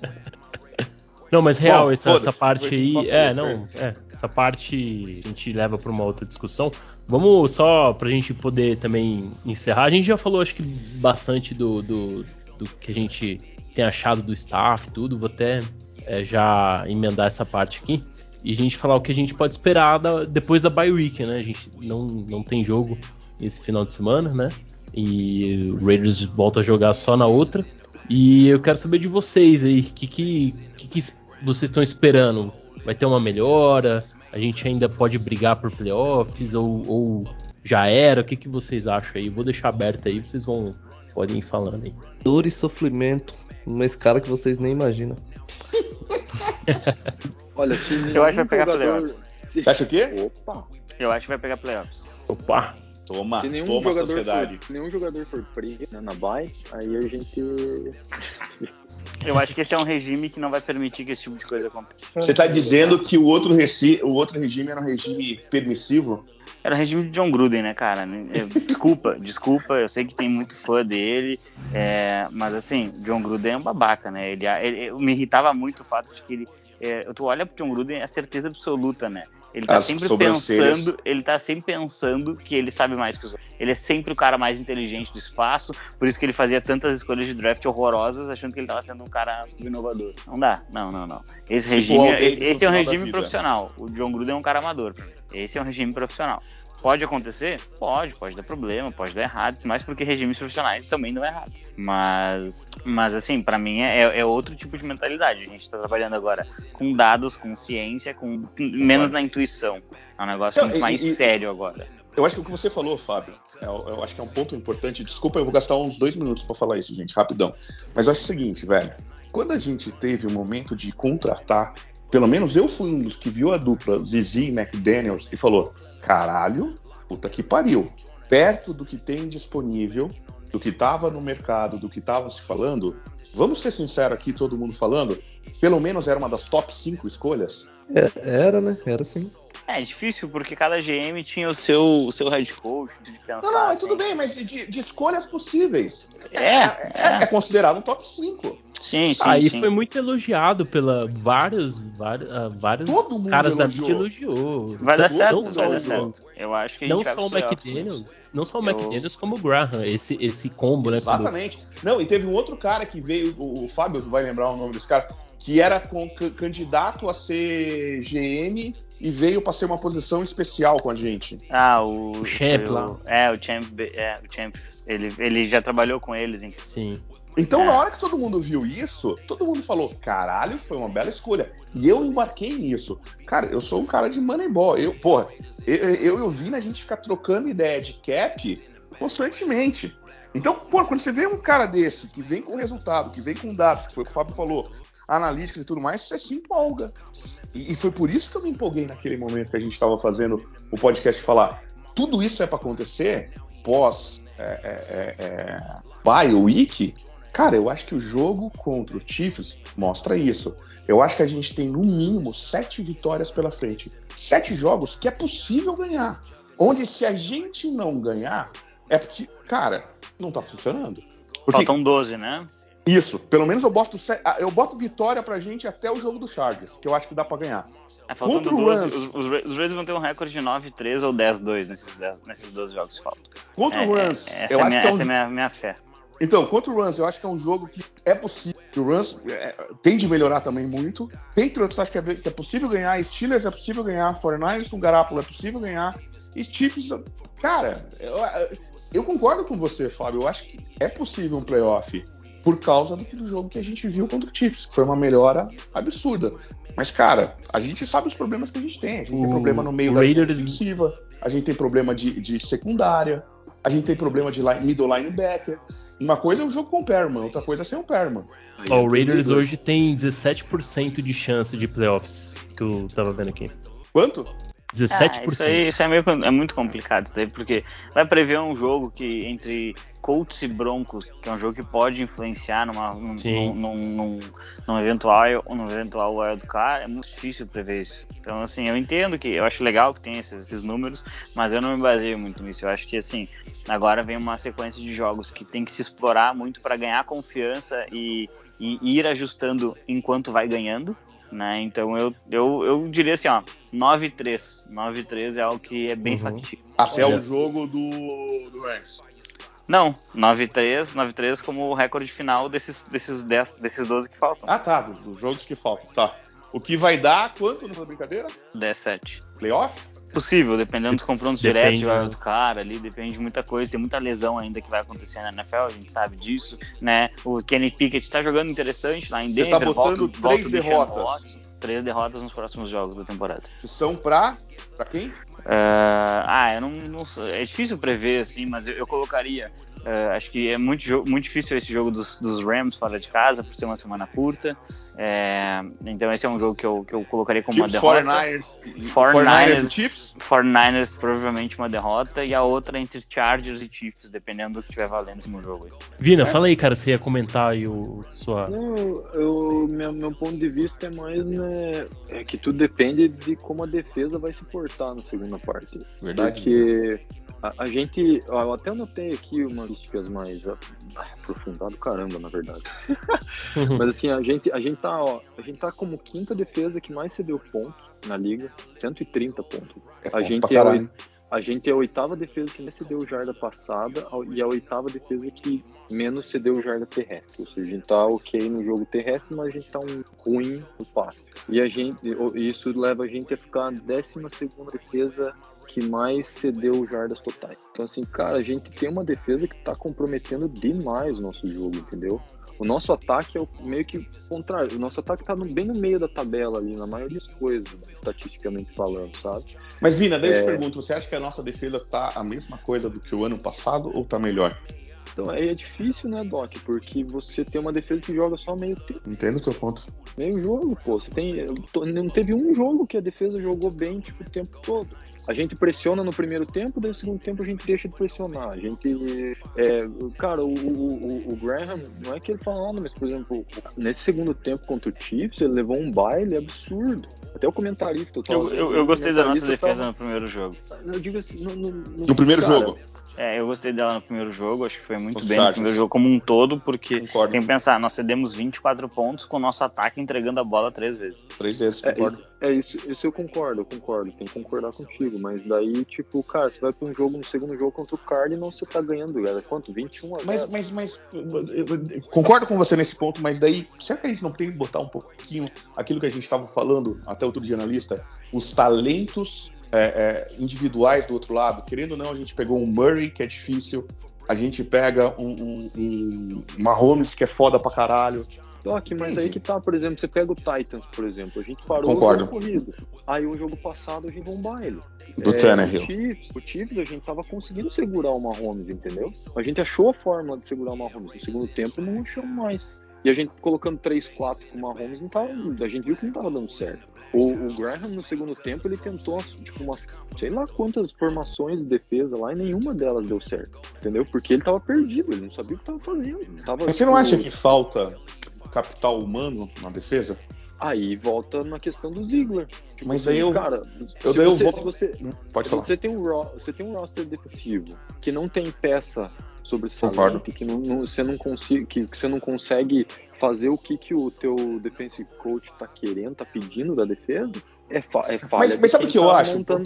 não, mas real, Bom, essa, essa parte aí. É, não, é. Essa parte a gente leva pra uma outra discussão. Vamos só pra gente poder também encerrar. A gente já falou, acho que, bastante do, do, do que a gente tem achado do staff tudo. Vou até é, já emendar essa parte aqui. E a gente falar o que a gente pode esperar da- depois da bye week, né? A gente não, não tem jogo esse final de semana, né? E o Raiders volta a jogar só na outra. E eu quero saber de vocês aí, o que, que, que, que vocês estão esperando? Vai ter uma melhora? A gente ainda pode brigar por playoffs? Ou, ou já era? O que, que vocês acham aí? Vou deixar aberto aí, vocês vão podem ir falando aí. Dor e sofrimento numa escala que vocês nem imaginam. Olha, Eu acho que vai pegar jogador, playoffs. Você acha o quê? Opa! Eu acho que vai pegar playoffs. Opa! Toma, Se nenhum toma jogador sociedade. for, se nenhum jogador for preso né, na bye, aí a gente Eu acho que esse é um regime que não vai permitir que esse tipo de coisa aconteça. Você tá dizendo que o outro, o outro regime era um regime permissivo? Era o regime de John Gruden, né, cara? Desculpa, desculpa, eu sei que tem muito fã dele, é, mas assim, John Gruden é um babaca, né? Ele, ele- me irritava muito o fato de que ele. É, tu olha pro John Gruden, é certeza absoluta, né? Ele tá As sempre pensando, ele tá sempre pensando que ele sabe mais que os outros. Ele é sempre o cara mais inteligente do espaço, por isso que ele fazia tantas escolhas de draft horrorosas, achando que ele tava sendo um cara inovador. Não dá, não, não, não. Esse Tipo regime, Davis esse, esse é um regime profissional. O John Gruden é um cara amador. pra mim. Esse é um regime profissional. Pode acontecer? Pode, pode dar problema, pode dar errado, mas porque regimes profissionais também dão errado. Mas, mas assim, pra mim é, é outro tipo de mentalidade. A gente tá trabalhando agora com dados, com ciência, com menos na intuição. É um negócio muito mais e- sério agora. Eu acho que o que você falou, Fábio, é- eu acho que é um ponto importante. Desculpa, eu vou gastar uns dois minutos pra falar isso, gente, rapidão. Mas eu acho o seguinte, velho. Quando a gente teve o momento de contratar, pelo menos eu fui um dos que viu a dupla Zizi e McDaniels e falou: caralho, puta que pariu. Perto do que tem disponível, do que tava no mercado, do que tava se falando, vamos ser sinceros aqui, todo mundo falando, pelo menos era uma das top 5 escolhas. É, era, né? Era sim. É difícil porque cada GM tinha o seu, o seu head coach de pensar. Não, não, é assim. tudo bem, mas de, de escolhas possíveis. É, É, é é. considerado um top 5. Sim, sim. Aí sim. foi muito elogiado pela vários, vários, ah, vários Todo mundo caras da elogiou. mídia elogiou. Vai dar Não- certo, não vai dar certo. Eu acho que a gente Não vai só o McDaniels, não só o Eu- McDaniels, como o Graham, esse, esse combo, né? Exatamente. Não, e teve um outro cara que veio, o, o Fábio vai lembrar o nome desse cara, que era com- candidato a ser GM e veio para ser uma posição especial com a gente. Ah, o. O Champ lá. É, o Champ. É, o Champ. Ele, ele já trabalhou com eles, hein? Sim. Então, É. na hora que todo mundo viu isso, todo mundo falou: caralho, foi uma bela escolha. E eu embarquei nisso. Cara, eu sou um cara de Moneyball. Eu, porra, eu, eu e o Vini, a gente fica trocando ideia de cap constantemente. Então, pô, quando você vê um cara desse, que vem com resultado, que vem com dados, que foi o que o Fábio falou, analíticas e tudo mais, você se empolga. E, e foi por isso que eu me empolguei naquele momento que a gente estava fazendo o podcast falar. Tudo isso é para acontecer pós é, é, é, é, Week. Cara, eu acho que o jogo contra o Chiefs mostra isso. Eu acho que a gente tem no mínimo sete vitórias pela frente. Sete jogos que é possível ganhar. Onde se a gente não ganhar, é porque, cara, não tá funcionando. Porque... Faltam 12, né? Isso, pelo menos eu boto, ah, eu boto vitória pra gente até o jogo do Chargers, que eu acho que dá pra ganhar. É, Contra 12, Rams, os, os, Raiders vão ter um recorde de 9-3 ou 10-2 nesses, nesses 12 jogos que faltam. Contra é, o Rams, é, essa, é, minha, é um... essa é minha, minha fé. Então, contra o Rams, eu acho que é um jogo que é possível. O Rams é, tem de melhorar também muito. Patriots acho que é, que é possível ganhar. Steelers é possível ganhar. 49ers com Garápolo é possível ganhar. E Chiefs, cara, eu, eu concordo com você, Fábio. Eu acho que é possível um playoff por causa do, do jogo que a gente viu contra o Chiefs, que foi uma melhora absurda. Mas, cara, a gente sabe os problemas que a gente tem. A gente o tem problema no meio da Raiders... defensiva, a gente tem problema de, de secundária, a gente tem problema de line, middle linebacker. Uma coisa é o jogo com o Perman, outra coisa é sem o Perman. Oh, o Raiders hoje tem 17% de chance de playoffs, que eu tava vendo aqui. Quanto? 17%. Ah, isso, aí, isso é, meio, é muito complicado, daí, porque vai prever um jogo que entre Colts e Broncos, que é um jogo que pode influenciar numa, num, num, num, num, eventual, num eventual wildcard, é muito difícil prever isso. Então, assim, eu entendo que, eu acho legal que tem esses, esses números, mas eu não me baseio muito nisso. Eu acho que, assim, agora vem uma sequência de jogos que tem que se explorar muito para ganhar confiança e, e ir ajustando enquanto vai ganhando né? Então eu, eu, eu diria assim, ó, 9-3. 9-3 é algo que é bem uhum. factível. Até o jogo do, do Rams. Não, 9-3, 9-3 como o recorde final desses, desses, 10, desses 12 que faltam. Ah, tá, dos, dos jogos que faltam, tá. O que vai dar quanto nessa brincadeira? 17. Playoff? Possível, dependendo dos confrontos depende, diretos do cara ali, depende de muita coisa, tem muita lesão ainda que vai acontecer na NFL, a gente sabe disso, né? O Kenny Pickett tá jogando interessante lá em Denver. Você tá botando volta, três volta derrotas. Três derrotas nos próximos jogos da temporada. São pra, pra quem? Uh, ah, eu não, não, É difícil prever, assim, mas eu, eu colocaria Uh, acho que é muito, muito difícil esse jogo dos, dos, Rams fora de casa, por ser uma semana curta. É, então esse é um jogo que eu, que eu colocaria como Chiefs, uma derrota. 49ers, 49ers, Chiefs? 49ers provavelmente uma derrota e a outra entre Chargers e Chiefs, dependendo do que estiver valendo no jogo. Aí. Vina, é. fala aí, cara, você ia comentar aí o sua... Não, eu, meu, meu ponto de vista é mais né, é que tudo depende de como a defesa vai se portar na segunda parte. Verdade. Porque a, a, gente, ó, eu até anotei aqui umas estatísticas mais ah, aprofundado, caramba, na verdade. Mas assim, a gente, a gente tá, ó, a gente tá como quinta defesa que mais cedeu pontos na liga, 130 pontos. É a gente é, a gente é a oitava defesa que mais cedeu jarda passada e a oitava defesa que menos cedeu jarda terrestre. Ou seja, a gente tá ok no jogo terrestre, mas a gente tá um ruim no passe. E a gente, isso leva a gente a ficar a décima segunda defesa que mais cedeu jardas totais. Então assim, cara, a gente tem uma defesa que tá comprometendo demais o nosso jogo, entendeu? O nosso ataque é o, meio que contrário. O nosso ataque tá no, bem no meio da tabela ali, na maioria das coisas, estatisticamente falando, sabe? Mas, Vina, daí é... eu te é. pergunto, você acha que a nossa defesa tá a mesma coisa do que o ano passado ou tá melhor? Então, aí é difícil, né, Doc? Porque você tem uma defesa que joga só meio tempo. Entendo o seu ponto. Meio jogo, pô. Você tem. Não teve um jogo que a defesa jogou bem, tipo, o tempo todo a gente pressiona no primeiro tempo, daí no segundo tempo a gente deixa de pressionar. A gente. É, cara, o, o, o, Graham, não é que ele falando, mas, por exemplo, nesse segundo tempo contra o Chiefs, ele levou um baile absurdo. Até o comentarista. Eu, eu, eu gostei da nossa defesa tava... no primeiro jogo. Eu digo assim, no, no, no, no primeiro cara, jogo. É, eu gostei dela no primeiro jogo, acho que foi muito o bem Chargers. no primeiro jogo como um todo, porque concordo. tem que pensar, nós cedemos 24 pontos com o nosso ataque entregando a bola três vezes. Três vezes, concordo. É, é isso, isso eu concordo, eu concordo, tem que concordar contigo, mas daí, tipo, cara, você vai pra um jogo, no segundo jogo contra o Cardinals, você tá ganhando, cara, quanto? 21 a Mas, mas, mas, concordo com você nesse ponto, mas daí, será que a gente não tem que botar um pouquinho aquilo que a gente estava falando até outro dia na lista? Os talentos é, é, individuais do outro lado. Querendo ou não, a gente pegou um Murray, que é difícil, a gente pega um, um, um Mahomes, que é foda pra caralho, Doc, mas Entendi. aí que tá, por exemplo, você pega o Titans, por exemplo, a gente parou Concordo. o jogo corrido. Aí o jogo passado a gente deu um baile. Do Tannehill. O Chiefs, o Chiefs a gente tava conseguindo segurar o Mahomes, entendeu? A gente achou a forma de segurar o Mahomes. No segundo tempo não achou mais. E a gente colocando 3-4 com o Mahomes, não tava, a gente viu que não tava dando certo. O, o Graham no segundo tempo ele tentou tipo umas, sei lá quantas formações de defesa lá e nenhuma delas deu certo. Entendeu? Porque ele tava perdido, ele não sabia o que tava fazendo. Tava, Mas você não tipo, acha que falta capital humano na defesa? Aí volta na questão do Ziggler. Tipo Mas assim, daí eu- cara, eu se você, se você, Pode se falar. você tem um ro- você tem um roster defensivo que não tem peça sobre Concordo. que não, não- você não consegue que, que você não consegue fazer o que, que o teu defensive coach tá querendo, tá pedindo da defesa, é, fa é falha Mas, mas sabe o que eu tá acho? Por,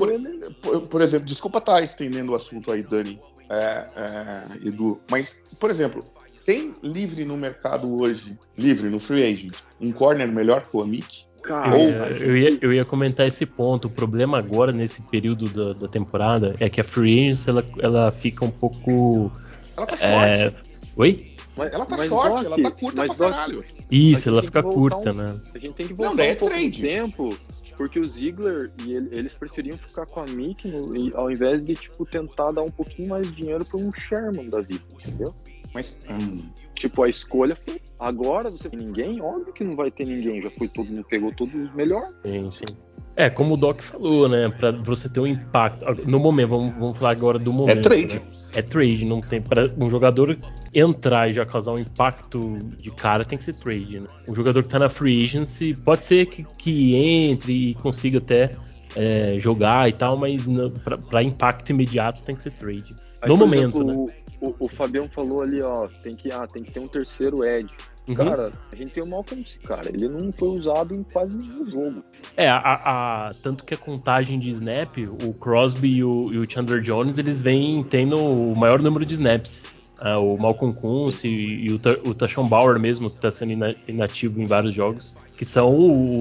por- por exemplo, desculpa estar estendendo o assunto aí, Dani, é, é, Edu, mas, por exemplo, tem livre no mercado hoje, livre no free agent, um corner melhor que o Amick? Cara, Eu, ia, eu, ia, eu ia comentar esse ponto. O problema agora, nesse período da, da temporada, é que a Free Agency ela, ela fica um pouco. Ela tá É... short. Oi? Mas, Ela tá mas, short, Doc, ela tá curta mas, pra Doc, caralho. Isso, ela fica curta, um- né? A gente tem que Não, voltar daí é um pouco tempo, porque o Ziggler e ele- eles preferiam ficar com a Mick no- ao invés de tipo tentar dar um pouquinho mais de dinheiro para um Sherman da vida, entendeu? Mas, hum, Tipo, a escolha foi. Agora você tem ninguém? Óbvio que não vai ter ninguém. Já foi todo mundo, pegou todos os melhores. Sim, sim. É, como o Doc falou, né? Pra você ter um impacto. No momento, vamos, vamos falar agora do momento. trade. né? É trade, não tem. Pra um jogador entrar e já causar um impacto de cara, tem que ser trade, né? Um jogador que tá na free agency pode ser que, que entre e consiga até é, jogar e tal, mas pra impacto imediato tem que ser trade. No momento, exemplo, né? o, o, o Fabião falou ali, ó, tem que, ah, tem que ter um terceiro Ed. Uhum. Cara, a gente tem o Malcolm, cara. Ele não foi usado em quase nenhum jogo. É, a, a- tanto que a contagem de snap, o Crosby e o, e o Chandler Jones, eles vêm tendo o maior número de snaps. Ah, o Malcolm Kuntz e, e o, o Tashon Bauer mesmo, que está sendo ina- inativo em vários jogos, que são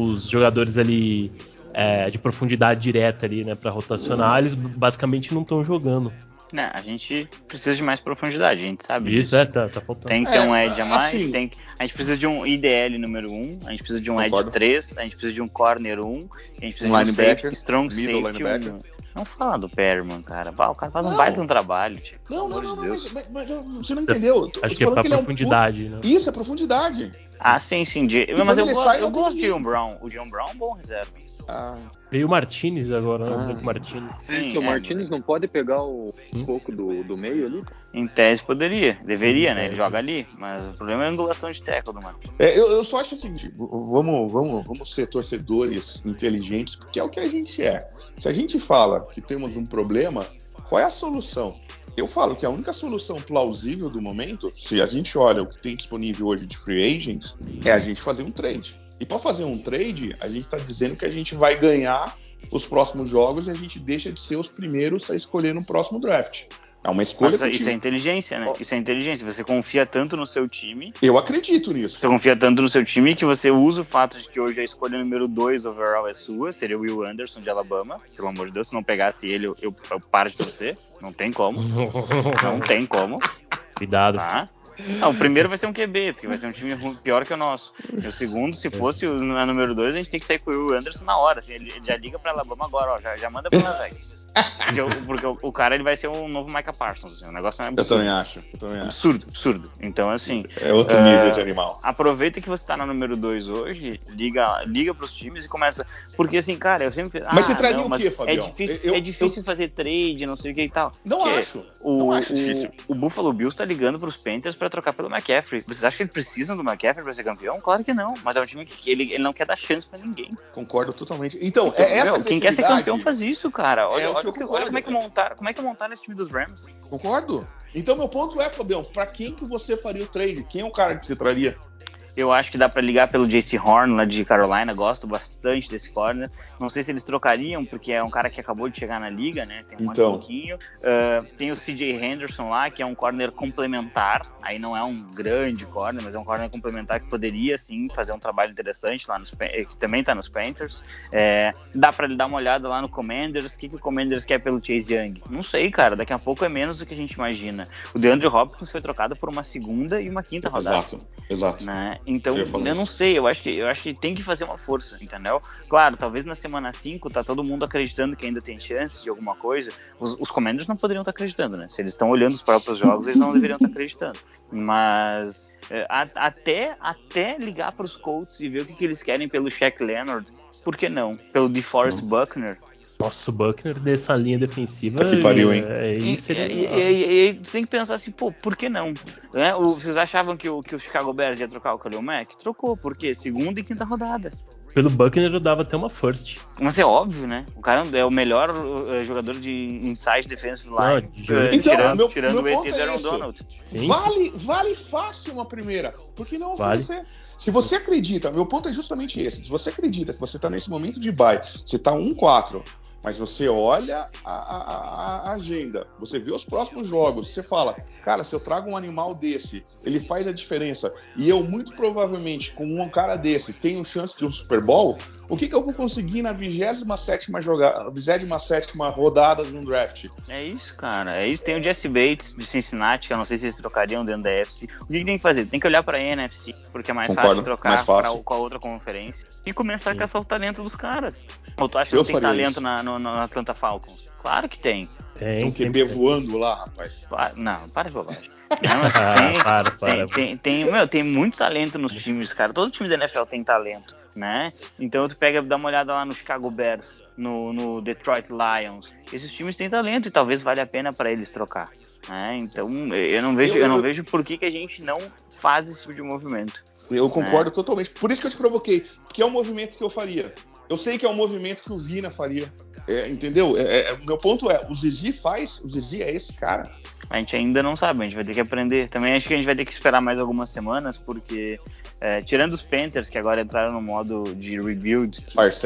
os jogadores ali é, de profundidade direta ali, né, para rotacionar, eles basicamente não estão jogando. Né, a gente precisa de mais profundidade, a gente sabe Isso, disso. é, tá, tá faltando. Tem que ter É, um edge a mais, assim- tem que- a gente precisa de um IDL número 1, a gente precisa de um Concordo. edge 3, a gente precisa de um corner 1, a gente precisa Um de um linebacker, safety, strong middle safety. linebacker. Um... Não fala do Perman, cara. O cara faz um Não. baita um trabalho, tipo, não, pelo não, amor não, de Deus. mas, mas- mas você não entendeu. Eu tô- Acho tô que é pra um profundidade, né? puto- Isso, é profundidade. Ah, sim, sim. De... Mas eu, ele go- sai, eu gosto de. John Brown. O John Brown é um bom reserva. Ah, Veio o Martinez agora, né? Ah. O Martinez. Sim, Isso, o é, Martinez não pode pegar o Hum? um pouco do, do meio ali? Em tese poderia, deveria, Sim, né? é. Ele joga ali, mas o problema é a angulação de tackle do Martinez. É, eu, eu só acho o seguinte: v- vamos, vamos, vamos ser torcedores inteligentes, porque é o que a gente é. Se a gente fala que temos um problema, qual é a solução? Eu falo que a única solução plausível do momento, se a gente olha o que tem disponível hoje de free agents, é a gente fazer um trade. E para fazer um trade, a gente está dizendo que a gente vai ganhar os próximos jogos e a gente deixa de ser os primeiros a escolher no próximo draft. É uma escolha Mas isso é inteligência, né? Isso é inteligência. Você confia tanto no seu time, Eu acredito nisso. você confia tanto no seu time que você usa o fato de que hoje a escolha número 2 overall é sua, seria o Will Anderson de Alabama. Pelo amor de Deus, se não pegasse ele, eu, eu, eu paro de você. Não tem como. Não tem como. Cuidado. Tá? Não, o primeiro vai ser um QB, porque vai ser um time pior que o nosso. E o segundo, se fosse o número 2, a gente tem que sair com o Anderson na hora. Assim, ele, já liga pra Alabama agora, ó, já, já manda pra Las Vegas. Porque, o, porque o, o cara ele vai ser um novo Micah Parsons. Assim, o negócio é Eu absurdo. também acho. Eu também acho. Absurdo, absurdo. Então, assim, É outro É, nível de animal. aproveita que você tá na número 2 hoje, liga, liga pros times e começa. Porque assim, cara, eu sempre. Mas ah, você traria não, o mas quê, Fabião? É difícil, Eu- é difícil fazer trade, não sei o que e tal. Não Que acho. O, Não acho o- difícil. o Buffalo Bills tá ligando pros Panthers pra trocar pelo McCaffrey. Vocês acham que eles precisam do McCaffrey pra ser campeão? Claro que não. Mas é um time que ele, ele não quer dar chance pra ninguém. Concordo totalmente. Então, Então, é essa meu, quem quer ser campeão faz isso, cara. Olha, É o eu olha como é que é. montaram, como é que montaram esse time dos Rams. Concordo. Então, meu ponto é, Fabião, pra quem que você faria o trade? Quem é o cara que você traria? Eu acho que dá pra ligar pelo JC Horn lá de Carolina, gosto bastante desse corner. Não sei se eles trocariam, porque é um cara que acabou de chegar na liga, né? Tem um Então. pouquinho. Ah, tem o CJ Henderson lá, que é um corner complementar. Aí não é um grande corner, mas é um corner complementar que poderia sim fazer um trabalho interessante lá nos eh, que também tá nos Panthers. É, dá pra ele dar uma olhada lá no Commanders. O que, que o Commanders quer pelo Chase Young? Não sei, cara. Daqui a pouco é menos do que a gente imagina. O DeAndre Hopkins foi trocado por uma segunda e uma quinta rodada Exato, exato. né? Então, Eu não sei, eu acho, que, eu acho que tem que fazer uma força, entendeu? Claro, talvez na semana 5 tá todo mundo acreditando que ainda tem chance de alguma coisa. Os, os Commanders não poderiam estar acreditando, né? Se eles estão olhando os próprios jogos, eles não deveriam estar acreditando. Mas é, a- até, até ligar para os Colts e ver o que, que eles querem pelo Shaq Leonard, por que não? Pelo DeForest Buckner. Nossa, o Buckner dessa linha defensiva. Que pariu, hein? É, E, isso seria. e- e- e- e você tem que pensar assim, pô, por que não? Né? O- vocês achavam que o, que o Chicago Bears ia trocar o Khalil Mack? Trocou, por quê? Segunda e quinta rodada. Pelo Buckner eu dava até uma first. Mas é óbvio, né? O cara é o melhor uh, jogador de inside defensive Não, line. de- uh, Então, tirando meu- tirando meu o ET é Aaron isso. Donald. Sim. Vale, vale fácil uma primeira. Por que não Vale. oferecer? Se você acredita, meu ponto é justamente esse. Se você acredita que você está nesse momento de buy, você está 1-4, mas você olha a, a- a- agenda, você vê os próximos jogos, você fala, cara, se eu trago um animal desse, ele faz a diferença, e eu muito provavelmente, com um cara desse, tenho chance de um Super Bowl, o que, que eu vou conseguir na 27 jogada, 27 rodada de um draft? É isso, cara. É isso. Tem o Jesse Bates de Cincinnati, que eu não sei se eles trocariam dentro da NFC. O que, que tem que fazer? Tem que olhar pra NFC, porque é mais Concordo, fácil trocar mais fácil. pra- com a outra conferência e começar Sim. a caçar o talento dos caras. Ou tu acha que Eu não tem talento isso. na, no, no Atlanta Falcons? Claro que tem. Tem, Tem um QB voando lá, rapaz. Não, para de bobagem. Não, mas Ah, tem, para, para. Tem, tem, tem- meu, tem muito talento nos times, cara. Todo time da NFL tem talento, né? Então tu pega, dá uma olhada lá no Chicago Bears, no, no Detroit Lions. Esses times têm talento e talvez valha a pena para eles trocar. Né? Então eu não vejo, Eu- não vejo por que, que a gente não faz esse tipo de movimento. Eu concordo totalmente. Por isso que eu te provoquei. Porque é um movimento que eu faria. Eu sei que é um movimento que o Vina faria. É, entendeu? É, é- meu ponto é, o Zizi faz, o Zizi é esse cara. A gente ainda não sabe, a gente vai ter que aprender. Também acho que a gente vai ter que esperar mais algumas semanas, porque é, tirando os Panthers, que agora entraram no modo de rebuild,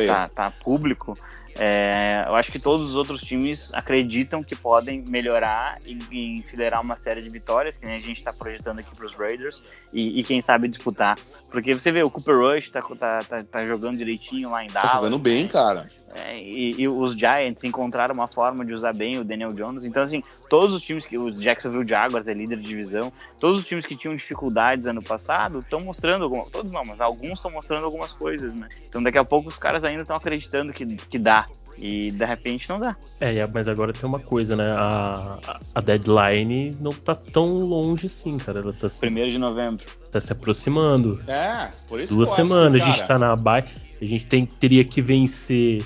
tá, tá público, é, eu acho que todos os outros times acreditam que podem melhorar e, e enfileirar uma série de vitórias, que nem a gente está projetando aqui para os Raiders, e, e quem sabe disputar. Porque você vê, o Cooper Rush tá, tá, tá, tá jogando direitinho lá em Tá Dallas. jogando bem, cara. É, e, e os Giants encontraram uma forma de usar bem o Daniel Jones. Então, assim, todos os times que. Os Jacksonville Jaguars é líder de divisão. Todos os times que tinham dificuldades ano passado estão mostrando alguma. Todos não, mas alguns estão mostrando algumas coisas, né? Então, daqui a pouco os caras ainda estão acreditando que, que dá. E de repente não dá. É, mas agora tem uma coisa, né? A, a deadline não tá tão longe assim, cara. Ela tá se, Primeiro de novembro. tá se aproximando. É, por isso Duas que eu acho semanas, que, a gente tá na bye. A gente tem, teria que vencer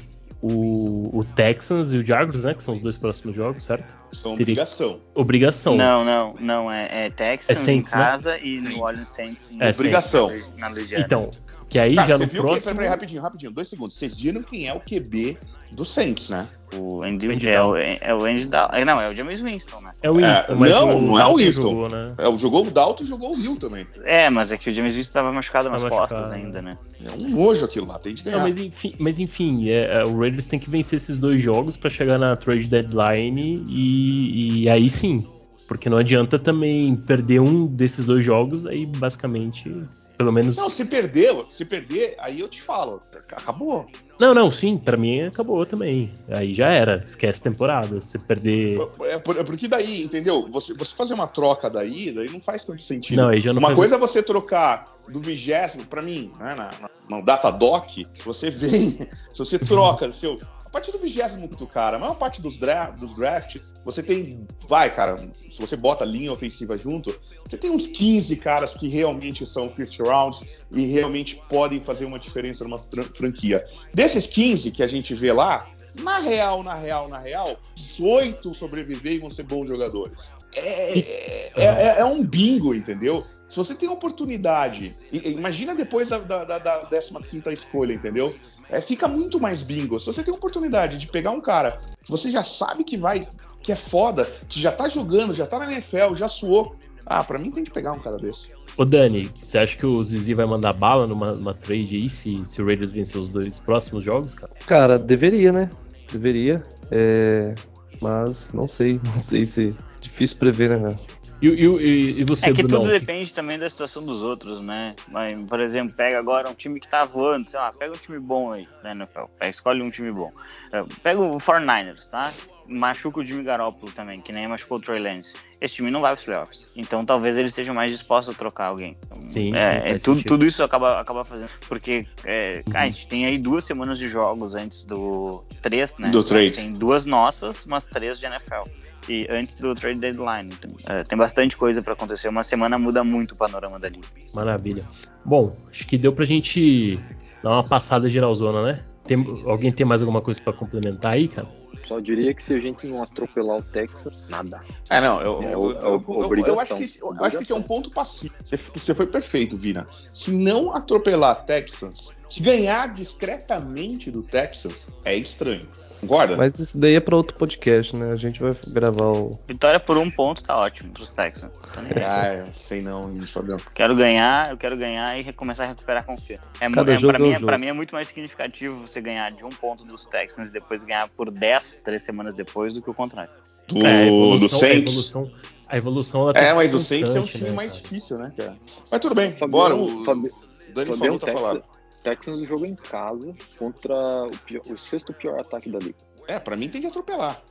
o, o Texans e o Jaguars, né? Que são os dois próximos jogos, certo? São teria- obrigação. Obrigação. Não, não, não. É, é Texans É em Saints, né? casa e Saints. New Orleans Saints em É, Obrigação. na. Então, que aí Cara, já você no quem, próximo. peraí, rapidinho, rapidinho, dois segundos. Vocês viram quem é o QB do Saints, né? O Andy, Andy é, o, é o Andy Dal- é, Não, é o James Winston, né? É o Winston, É, mas não, o não é o Winston. Jogou, né? É, jogou o Dalton e jogou o Hill também. É, mas é que o James Winston tava machucado nas costas machucado. ainda, né? É um nojo aquilo lá, tem de ganhar. Não, mas enfim, mas enfim é, é, o Raiders tem que vencer esses dois jogos pra chegar na trade deadline e, e aí sim. Porque não adianta também perder um desses dois jogos, aí basicamente, pelo menos. Não, se perder, se perder, aí eu te falo, acabou. Não, não, sim, pra mim acabou também. Aí já era, esquece temporada. Se perder. É, por- é porque daí, entendeu? Você, você fazer uma troca daí, daí não faz tanto sentido. Não, aí já não uma faz- coisa é você trocar do vigésimo, pra mim, né, na, na, no Datadoc, você vem, se você troca seu. A partir do vigésimo do cara, a maior parte dos, dra dos draft, você tem. Vai, cara, se você bota linha ofensiva junto, você tem uns 15 caras que realmente são first rounds e realmente podem fazer uma diferença numa fran- franquia. Desses 15 que a gente vê lá, na real, na real, na real, 18 sobreviver e vão ser bons jogadores. É, é, é- é um bingo, entendeu? Se você tem a oportunidade, imagina depois da, da, da, da 15 escolha, entendeu? É, fica muito mais bingo. Se você tem a oportunidade de pegar um cara que você já sabe que vai, que é foda, que já tá jogando, já tá na NFL, já suou. Ah, pra mim tem que pegar um cara desse. Ô Dani, você acha que o Zizi vai mandar bala numa, numa trade aí se, se o Raiders vencer os dois próximos jogos, cara? Cara, deveria, né? Deveria. É, Mas não sei, não sei se. Difícil prever, né, cara? E, e, e você, É que Brunão? tudo depende também da situação dos outros, né? Mas, por exemplo, pega agora um time que tá voando, sei lá, pega um time bom aí, né, NFL? Pega, escolhe um time bom. É, Pega o 49ers, tá? Machuca o Jimmy Garoppolo também, que nem machucou o Trey Lance. Esse time não vai pros playoffs. Então talvez ele esteja mais disposto a trocar alguém. Sim, sim, é, é faz tudo, tudo isso acaba, acaba fazendo. Porque é, cara, a gente tem aí duas semanas de jogos antes do. Três, né? Do trade. Tem duas nossas, mas três de NFL. E antes do trade deadline. Então, é, tem bastante coisa pra acontecer. Uma semana muda muito o panorama da liga. Maravilha. Bom, acho que deu pra gente dar uma passada geralzona, né? Tem, alguém tem mais alguma coisa pra complementar aí, cara? Só diria que se a gente não atropelar o Texas, nada. É, não, eu, É, eu, é eu- eu- acho que, eu acho que esse é um ponto passivo. Você, você foi perfeito, Vina. Se não atropelar Texas, se ganhar discretamente do Texas, é estranho. Concorda? Mas isso daí é pra outro podcast, né? A gente vai gravar o. Vitória por um ponto tá ótimo pros Texans. Aí. Ah, eu sei não, Fabião. Quero ganhar, eu quero ganhar e começar a recuperar a confiança. É, Cada é, jogo pra, é mim, é- jogo. pra mim é muito mais significativo você ganhar de um ponto dos Texans e depois ganhar por 10, três semanas depois, do que o contrário. Do, É, a evolução, do a Saints. evolução, a evolução ela tem É, mas ser o Saints é um time né, mais cara? difícil, né, cara? Mas tudo bem, Fabião- bora. O Fabi- Dani falou, tá falando. Texans jogou em casa contra o, pior- o sexto pior ataque da liga. É, pra mim tem que atropelar.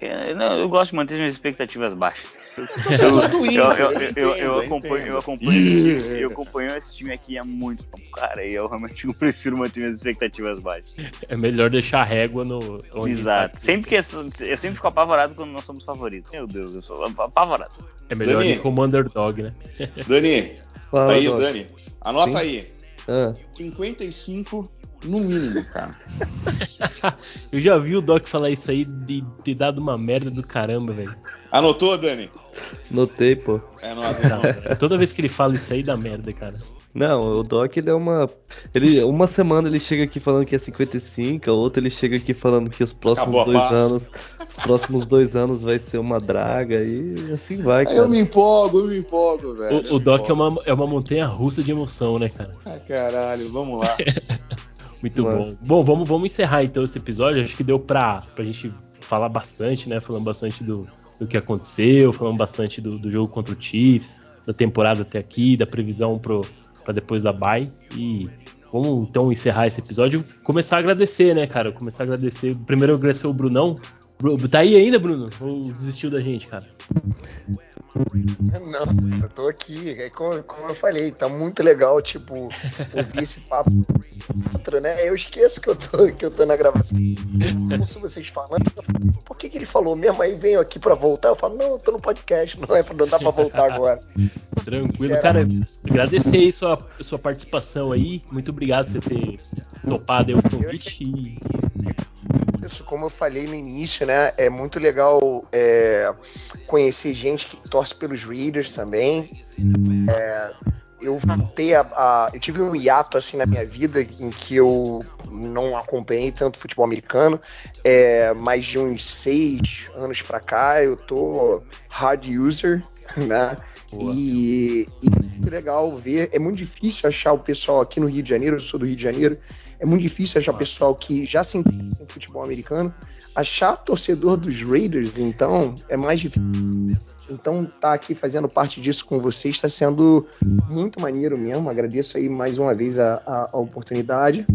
É, não, eu gosto de manter minhas expectativas baixas. Eu, acompanho, entendo. eu, acompanho esse time, aqui há muito tempo, cara, e eu realmente prefiro manter minhas expectativas baixas. É melhor deixar a régua no. Onde Exato. tá. Sempre que eu, eu sempre fico apavorado quando nós somos favoritos. Meu Deus, eu sou apavorado. É melhor Dani. ir como underdog, né? Dani, Fala, aí. Dani, anota Sim. aí. Ah, 55 no mínimo, cara. Eu já vi o Doc falar isso aí de ter dado uma merda do caramba, velho. Anotou, Dani? notei, pô. É, Não, toda vez que ele fala isso aí dá merda, cara. Não, o Doc ele é uma. Ele, uma semana ele chega aqui falando que é 55, a outra ele chega aqui falando que os próximos Acabou dois anos. Os próximos dois anos vai ser uma draga e assim vai, cara. eu me empolgo, eu me empolgo, velho. O, o Doc é uma, é uma montanha russa de emoção, né, cara? Ah, caralho, vamos lá. Muito Mano. bom. Bom, vamos, vamos encerrar então esse episódio. Acho que deu pra, pra gente falar bastante, né? Falando bastante do, do que aconteceu, falando bastante do, do jogo contra o Chiefs, da temporada até aqui, da previsão pro, pra depois da bye. E vamos então encerrar esse episódio. Começar a agradecer, né, cara? Começar a agradecer. Primeiro agradecer o Brunão. Tá aí ainda, Bruno? Ou desistiu da gente, cara? Não, eu tô aqui. É como, como eu falei, tá muito legal, tipo, ouvir esse papo. Outro, né? Eu esqueço que eu tô, que eu tô na gravação. Eu ouço vocês falando, eu falo, por que, que ele falou mesmo? Aí venho aqui pra voltar. Eu falo, não, eu tô no podcast, não, é, não dá pra voltar agora. Tranquilo, cara. Agradecer aí sua, sua participação aí. Muito obrigado por você ter topado aí o convite. E Como eu falei no início, né? É muito legal é, conhecer gente que torce pelos Raiders também. É, eu voltei a, a- Eu tive um hiato assim na minha vida em que eu não acompanhei tanto futebol americano. É, mais de uns seis anos pra cá, eu tô hard user, né? E, e é muito legal ver. É muito difícil achar o pessoal aqui no Rio de Janeiro, eu sou do Rio de Janeiro. É muito difícil achar pessoal que já se interessa em futebol americano. Achar torcedor dos Raiders, então, é mais difícil. Então, tá aqui fazendo parte disso com vocês está sendo muito maneiro mesmo. Agradeço aí mais uma vez a, a- a oportunidade.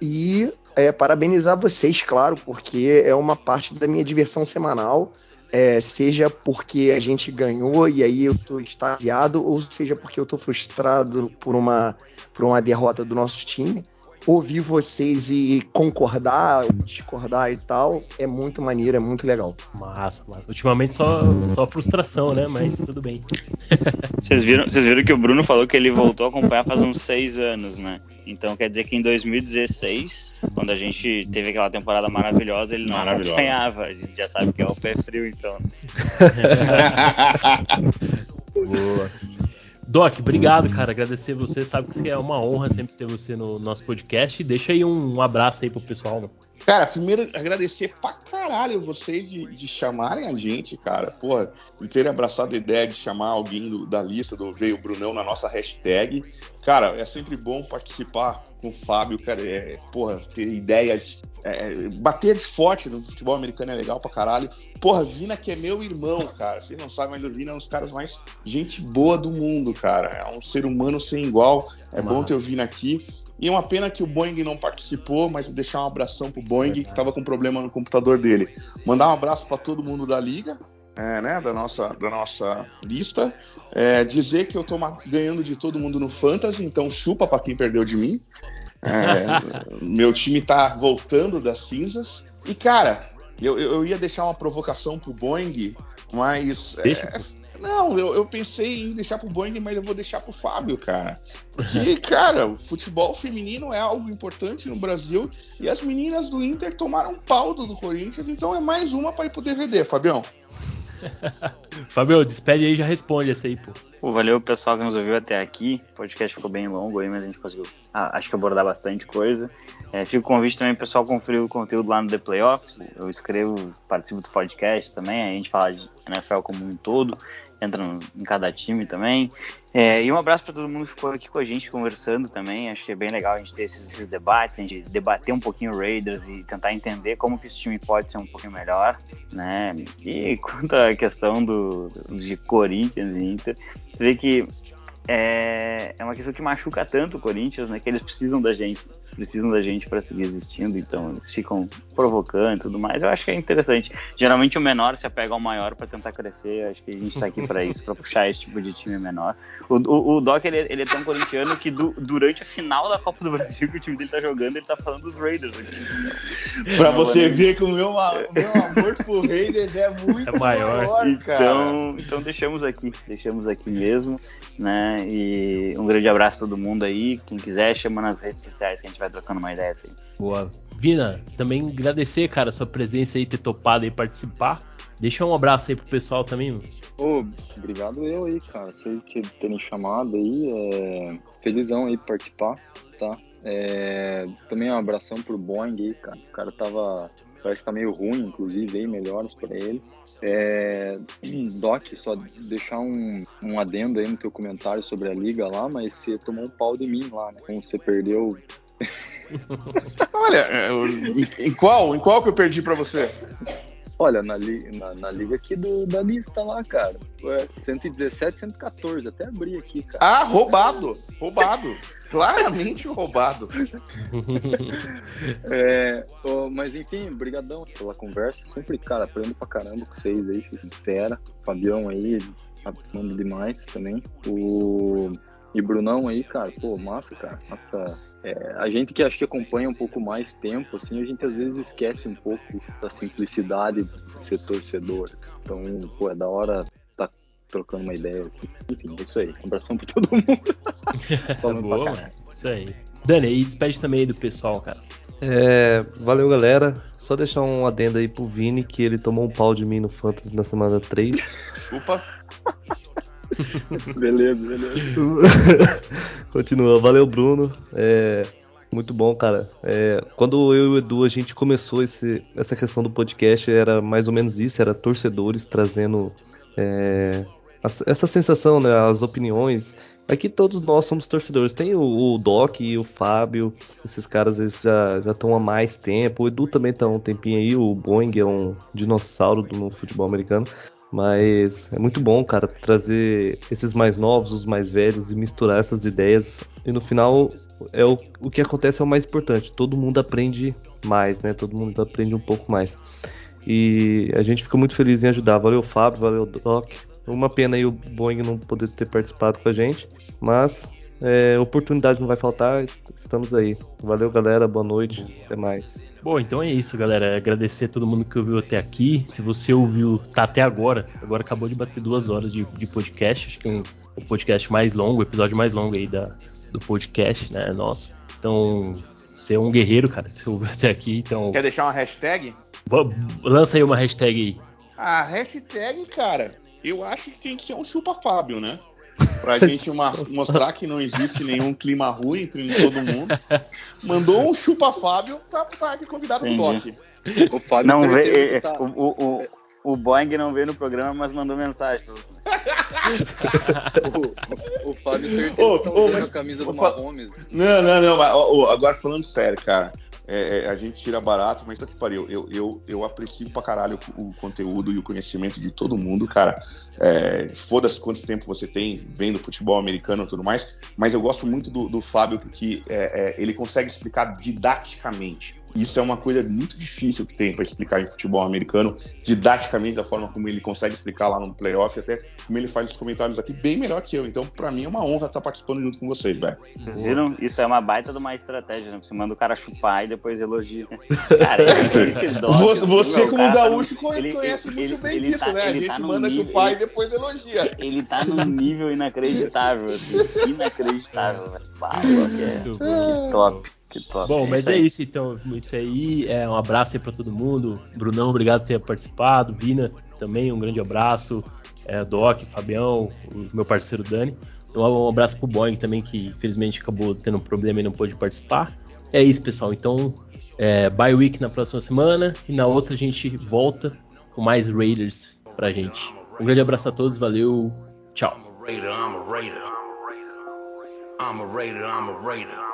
E é, parabenizar vocês, claro, porque é uma parte da minha diversão semanal. É, seja porque a gente ganhou e aí eu tô extasiado, ou seja porque eu tô frustrado por uma, por uma derrota do nosso time. Ouvir vocês e concordar, discordar e tal, é muito maneiro, é muito legal. massa, massa. Ultimamente só, só frustração, né? Mas tudo bem. Vocês viram, vocês viram que o Bruno falou que ele voltou a acompanhar faz uns seis anos, né? Então quer dizer que em 2016, quando a gente teve aquela temporada maravilhosa, ele não acompanhava. A gente já sabe que é o pé frio, então. Boa. Doc, obrigado, cara. Agradecer você. Sabe que é uma honra sempre ter você no nosso podcast. Deixa aí um, abraço aí pro pessoal. Cara, primeiro agradecer pra caralho vocês de, de chamarem a gente, cara. Porra, de terem abraçado a ideia de chamar alguém do, da lista do Veio Brunão na nossa hashtag. Cara, é sempre bom participar com o Fábio, cara. É, porra, ter ideias. É, bater de forte no futebol americano é legal pra caralho. Porra, Vina que é meu irmão, cara. Vocês não sabem, mas o Vina é um dos caras mais gente boa do mundo, cara. É um ser humano sem igual. É Massa. bom ter o Vina aqui. E uma pena que o Boeing não participou, mas deixar um abração pro Boeing, que estava com problema no computador dele. Mandar um abraço para todo mundo da liga, é, né, da, nossa, da nossa lista. É, dizer que eu tô ganhando de todo mundo no Fantasy, então chupa para quem perdeu de mim. É, meu time tá voltando das cinzas. E, cara, eu, eu ia deixar uma provocação pro Boeing, mas. É, não, eu, eu, pensei em deixar pro Boeing, mas eu vou deixar pro Fábio, cara. Porque, cara, o futebol feminino é algo importante no Brasil e as meninas do Inter tomaram um pau do Corinthians, então é mais uma para ir pro DVD, Fabião. Fabio, despede aí e já responde essa aí, pô. pô. Valeu pessoal que nos ouviu até aqui. O podcast ficou bem longo aí, mas a gente conseguiu, ah, acho que abordar bastante coisa. É, fica o convite também, pessoal, conferir o conteúdo lá no The Playoffs. Eu escrevo, participo do podcast também, a gente fala de NFL como um todo entra em cada time também. É, e um abraço para todo mundo que ficou aqui com a gente conversando também. Acho que é bem legal a gente ter esses, esses, debates, a gente debater um pouquinho o Raiders e tentar entender como que esse time pode ser um pouquinho melhor, né? E quanto à questão do, de Corinthians e Inter, você vê que é, é uma questão que machuca tanto o Corinthians, né? Que eles precisam da gente, eles precisam da gente para seguir existindo, então eles ficam provocando e tudo mais. Eu acho que é interessante. Geralmente o menor se apega ao maior para tentar crescer. Eu acho que a gente está aqui para isso, para puxar esse tipo de time menor. O, o, o Doc ele, ele, é tão corintiano que du, durante a final da Copa do Brasil que o time dele tá jogando, ele tá falando dos Raiders aqui. Então, para você ver que o meu, o meu amor pro Raiders é muito é maior, maior cara. Então, então deixamos aqui, deixamos aqui mesmo né? E um grande abraço a todo mundo aí. Quem quiser, chama nas redes sociais que a gente vai trocando uma ideia assim. Boa. Vina, também agradecer, cara, a sua presença aí, ter topado aí participar. Deixa um abraço aí pro pessoal também, mano. Ô, obrigado eu aí, cara. Vocês terem chamado aí. É... Felizão aí participar, tá? É... Também um abração pro Boeing aí, cara. O cara tava. Parece que tá meio ruim, inclusive, aí, melhores para ele. É, Doc, só deixar um, um adendo aí no teu comentário sobre a liga lá, mas você tomou um pau de mim lá, né? Como você perdeu. Olha, é, em qual? Em qual que eu perdi para você? Olha, na, li, na, na, liga aqui do, da lista lá, cara. É 117, 114. Até abri aqui, cara. Ah, roubado! Roubado! Claramente roubado. é, oh, mas enfim, brigadão pela conversa. Sempre, cara, aprendo pra caramba com vocês aí, vocês fera. Fabião aí, manda demais também. O e Brunão aí, cara, pô, massa, cara. Massa. É, a gente que acho que acompanha um pouco mais tempo, assim, a gente às vezes esquece um pouco da simplicidade de ser torcedor. Então, pô, é da hora tá trocando uma ideia aqui. Enfim, é isso aí. Um abração pra todo mundo. Boa, isso aí. Dani, e despede também aí do pessoal, cara. É, valeu, galera. Só deixar um adendo aí pro Vini, que ele tomou um pau de mim no Fantasy na semana 3. Chupa. beleza, beleza. Continua. Valeu, Bruno. É, muito bom, cara. É, quando eu e o Edu a gente começou esse, essa questão do podcast, era mais ou menos isso, era torcedores trazendo é, essa sensação, né, as opiniões. Aqui todos nós somos torcedores. Tem o, o, Doc e o Fábio, esses caras eles já estão há mais tempo. O Edu também está há um tempinho aí. O Boeing é um dinossauro do futebol americano. Mas é muito bom, cara, trazer esses mais novos, os mais velhos e misturar essas ideias. E no final, é o, o que acontece é o mais importante. Todo mundo aprende mais, né? Todo mundo aprende um pouco mais. E a gente fica muito feliz em ajudar. Valeu, Fábio, valeu, Doc. Uma pena aí o Boeing não poder ter participado com a gente, mas é, oportunidade não vai faltar, estamos aí. Valeu, galera, boa noite, até mais. Bom, então é isso, galera. Agradecer a todo mundo que ouviu até aqui. Se você ouviu, tá até agora, agora acabou de bater duas horas de, de podcast, acho que é um, o podcast mais longo, o episódio mais longo aí da, do podcast, né, nossa. Então, você é um guerreiro, cara, você ouviu até aqui, então... Quer deixar uma hashtag? Lança aí uma hashtag aí. A hashtag, cara, eu acho que tem que ser um chupa Fábio, né? pra gente uma, mostrar que não existe nenhum clima ruim entre todo mundo. Mandou um chupa Fábio, tá, tá aqui convidado do Doc. O Fábio não vê, tá... o, o, o, o Boeing não veio no programa, mas mandou mensagem pra você. o, o Fábio certeza oh, tá oh, a camisa do Mahomes. Não, não, não, mas, oh, agora falando sério, cara é, é, a gente tira barato, mas tá que pariu. Eu, eu, eu aprecio pra caralho o, o conteúdo e o conhecimento de todo mundo, cara. É, Foda-se quanto tempo você tem vendo futebol americano e tudo mais, mas eu gosto muito do, do Fábio porque é, é ele consegue explicar didaticamente isso é uma coisa muito difícil que tem para explicar em futebol americano, didaticamente, da forma como ele consegue explicar lá no playoff, até como ele faz os comentários aqui, bem melhor que eu. Então, para mim, é uma honra estar participando junto com vocês, velho. Vocês viram? Isso é uma baita de uma estratégia, né? Você manda o cara chupar e depois elogia. Cara, esse você, você como gaúcho, tá ele, conhece ele, muito ele, bem disso, tá, né? A gente tá manda nível, chupar e depois elogia. Ele tá num nível inacreditável, assim. Inacreditável, velho. Fala, que, é, que top. Que top. Bom, é mas é isso então. Isso aí. É um abraço aí pra todo mundo. Brunão, obrigado por ter participado. Vina também, um grande abraço. É, Doc, Fabião, o meu parceiro Dani. Um abraço pro Boeing também, que infelizmente acabou tendo um problema e não pôde participar. É isso, pessoal. Então, é, bye week na próxima semana e na outra a gente volta com mais Raiders pra gente. Um grande abraço a todos, valeu, tchau. I'm a Raider, I'm a Raider.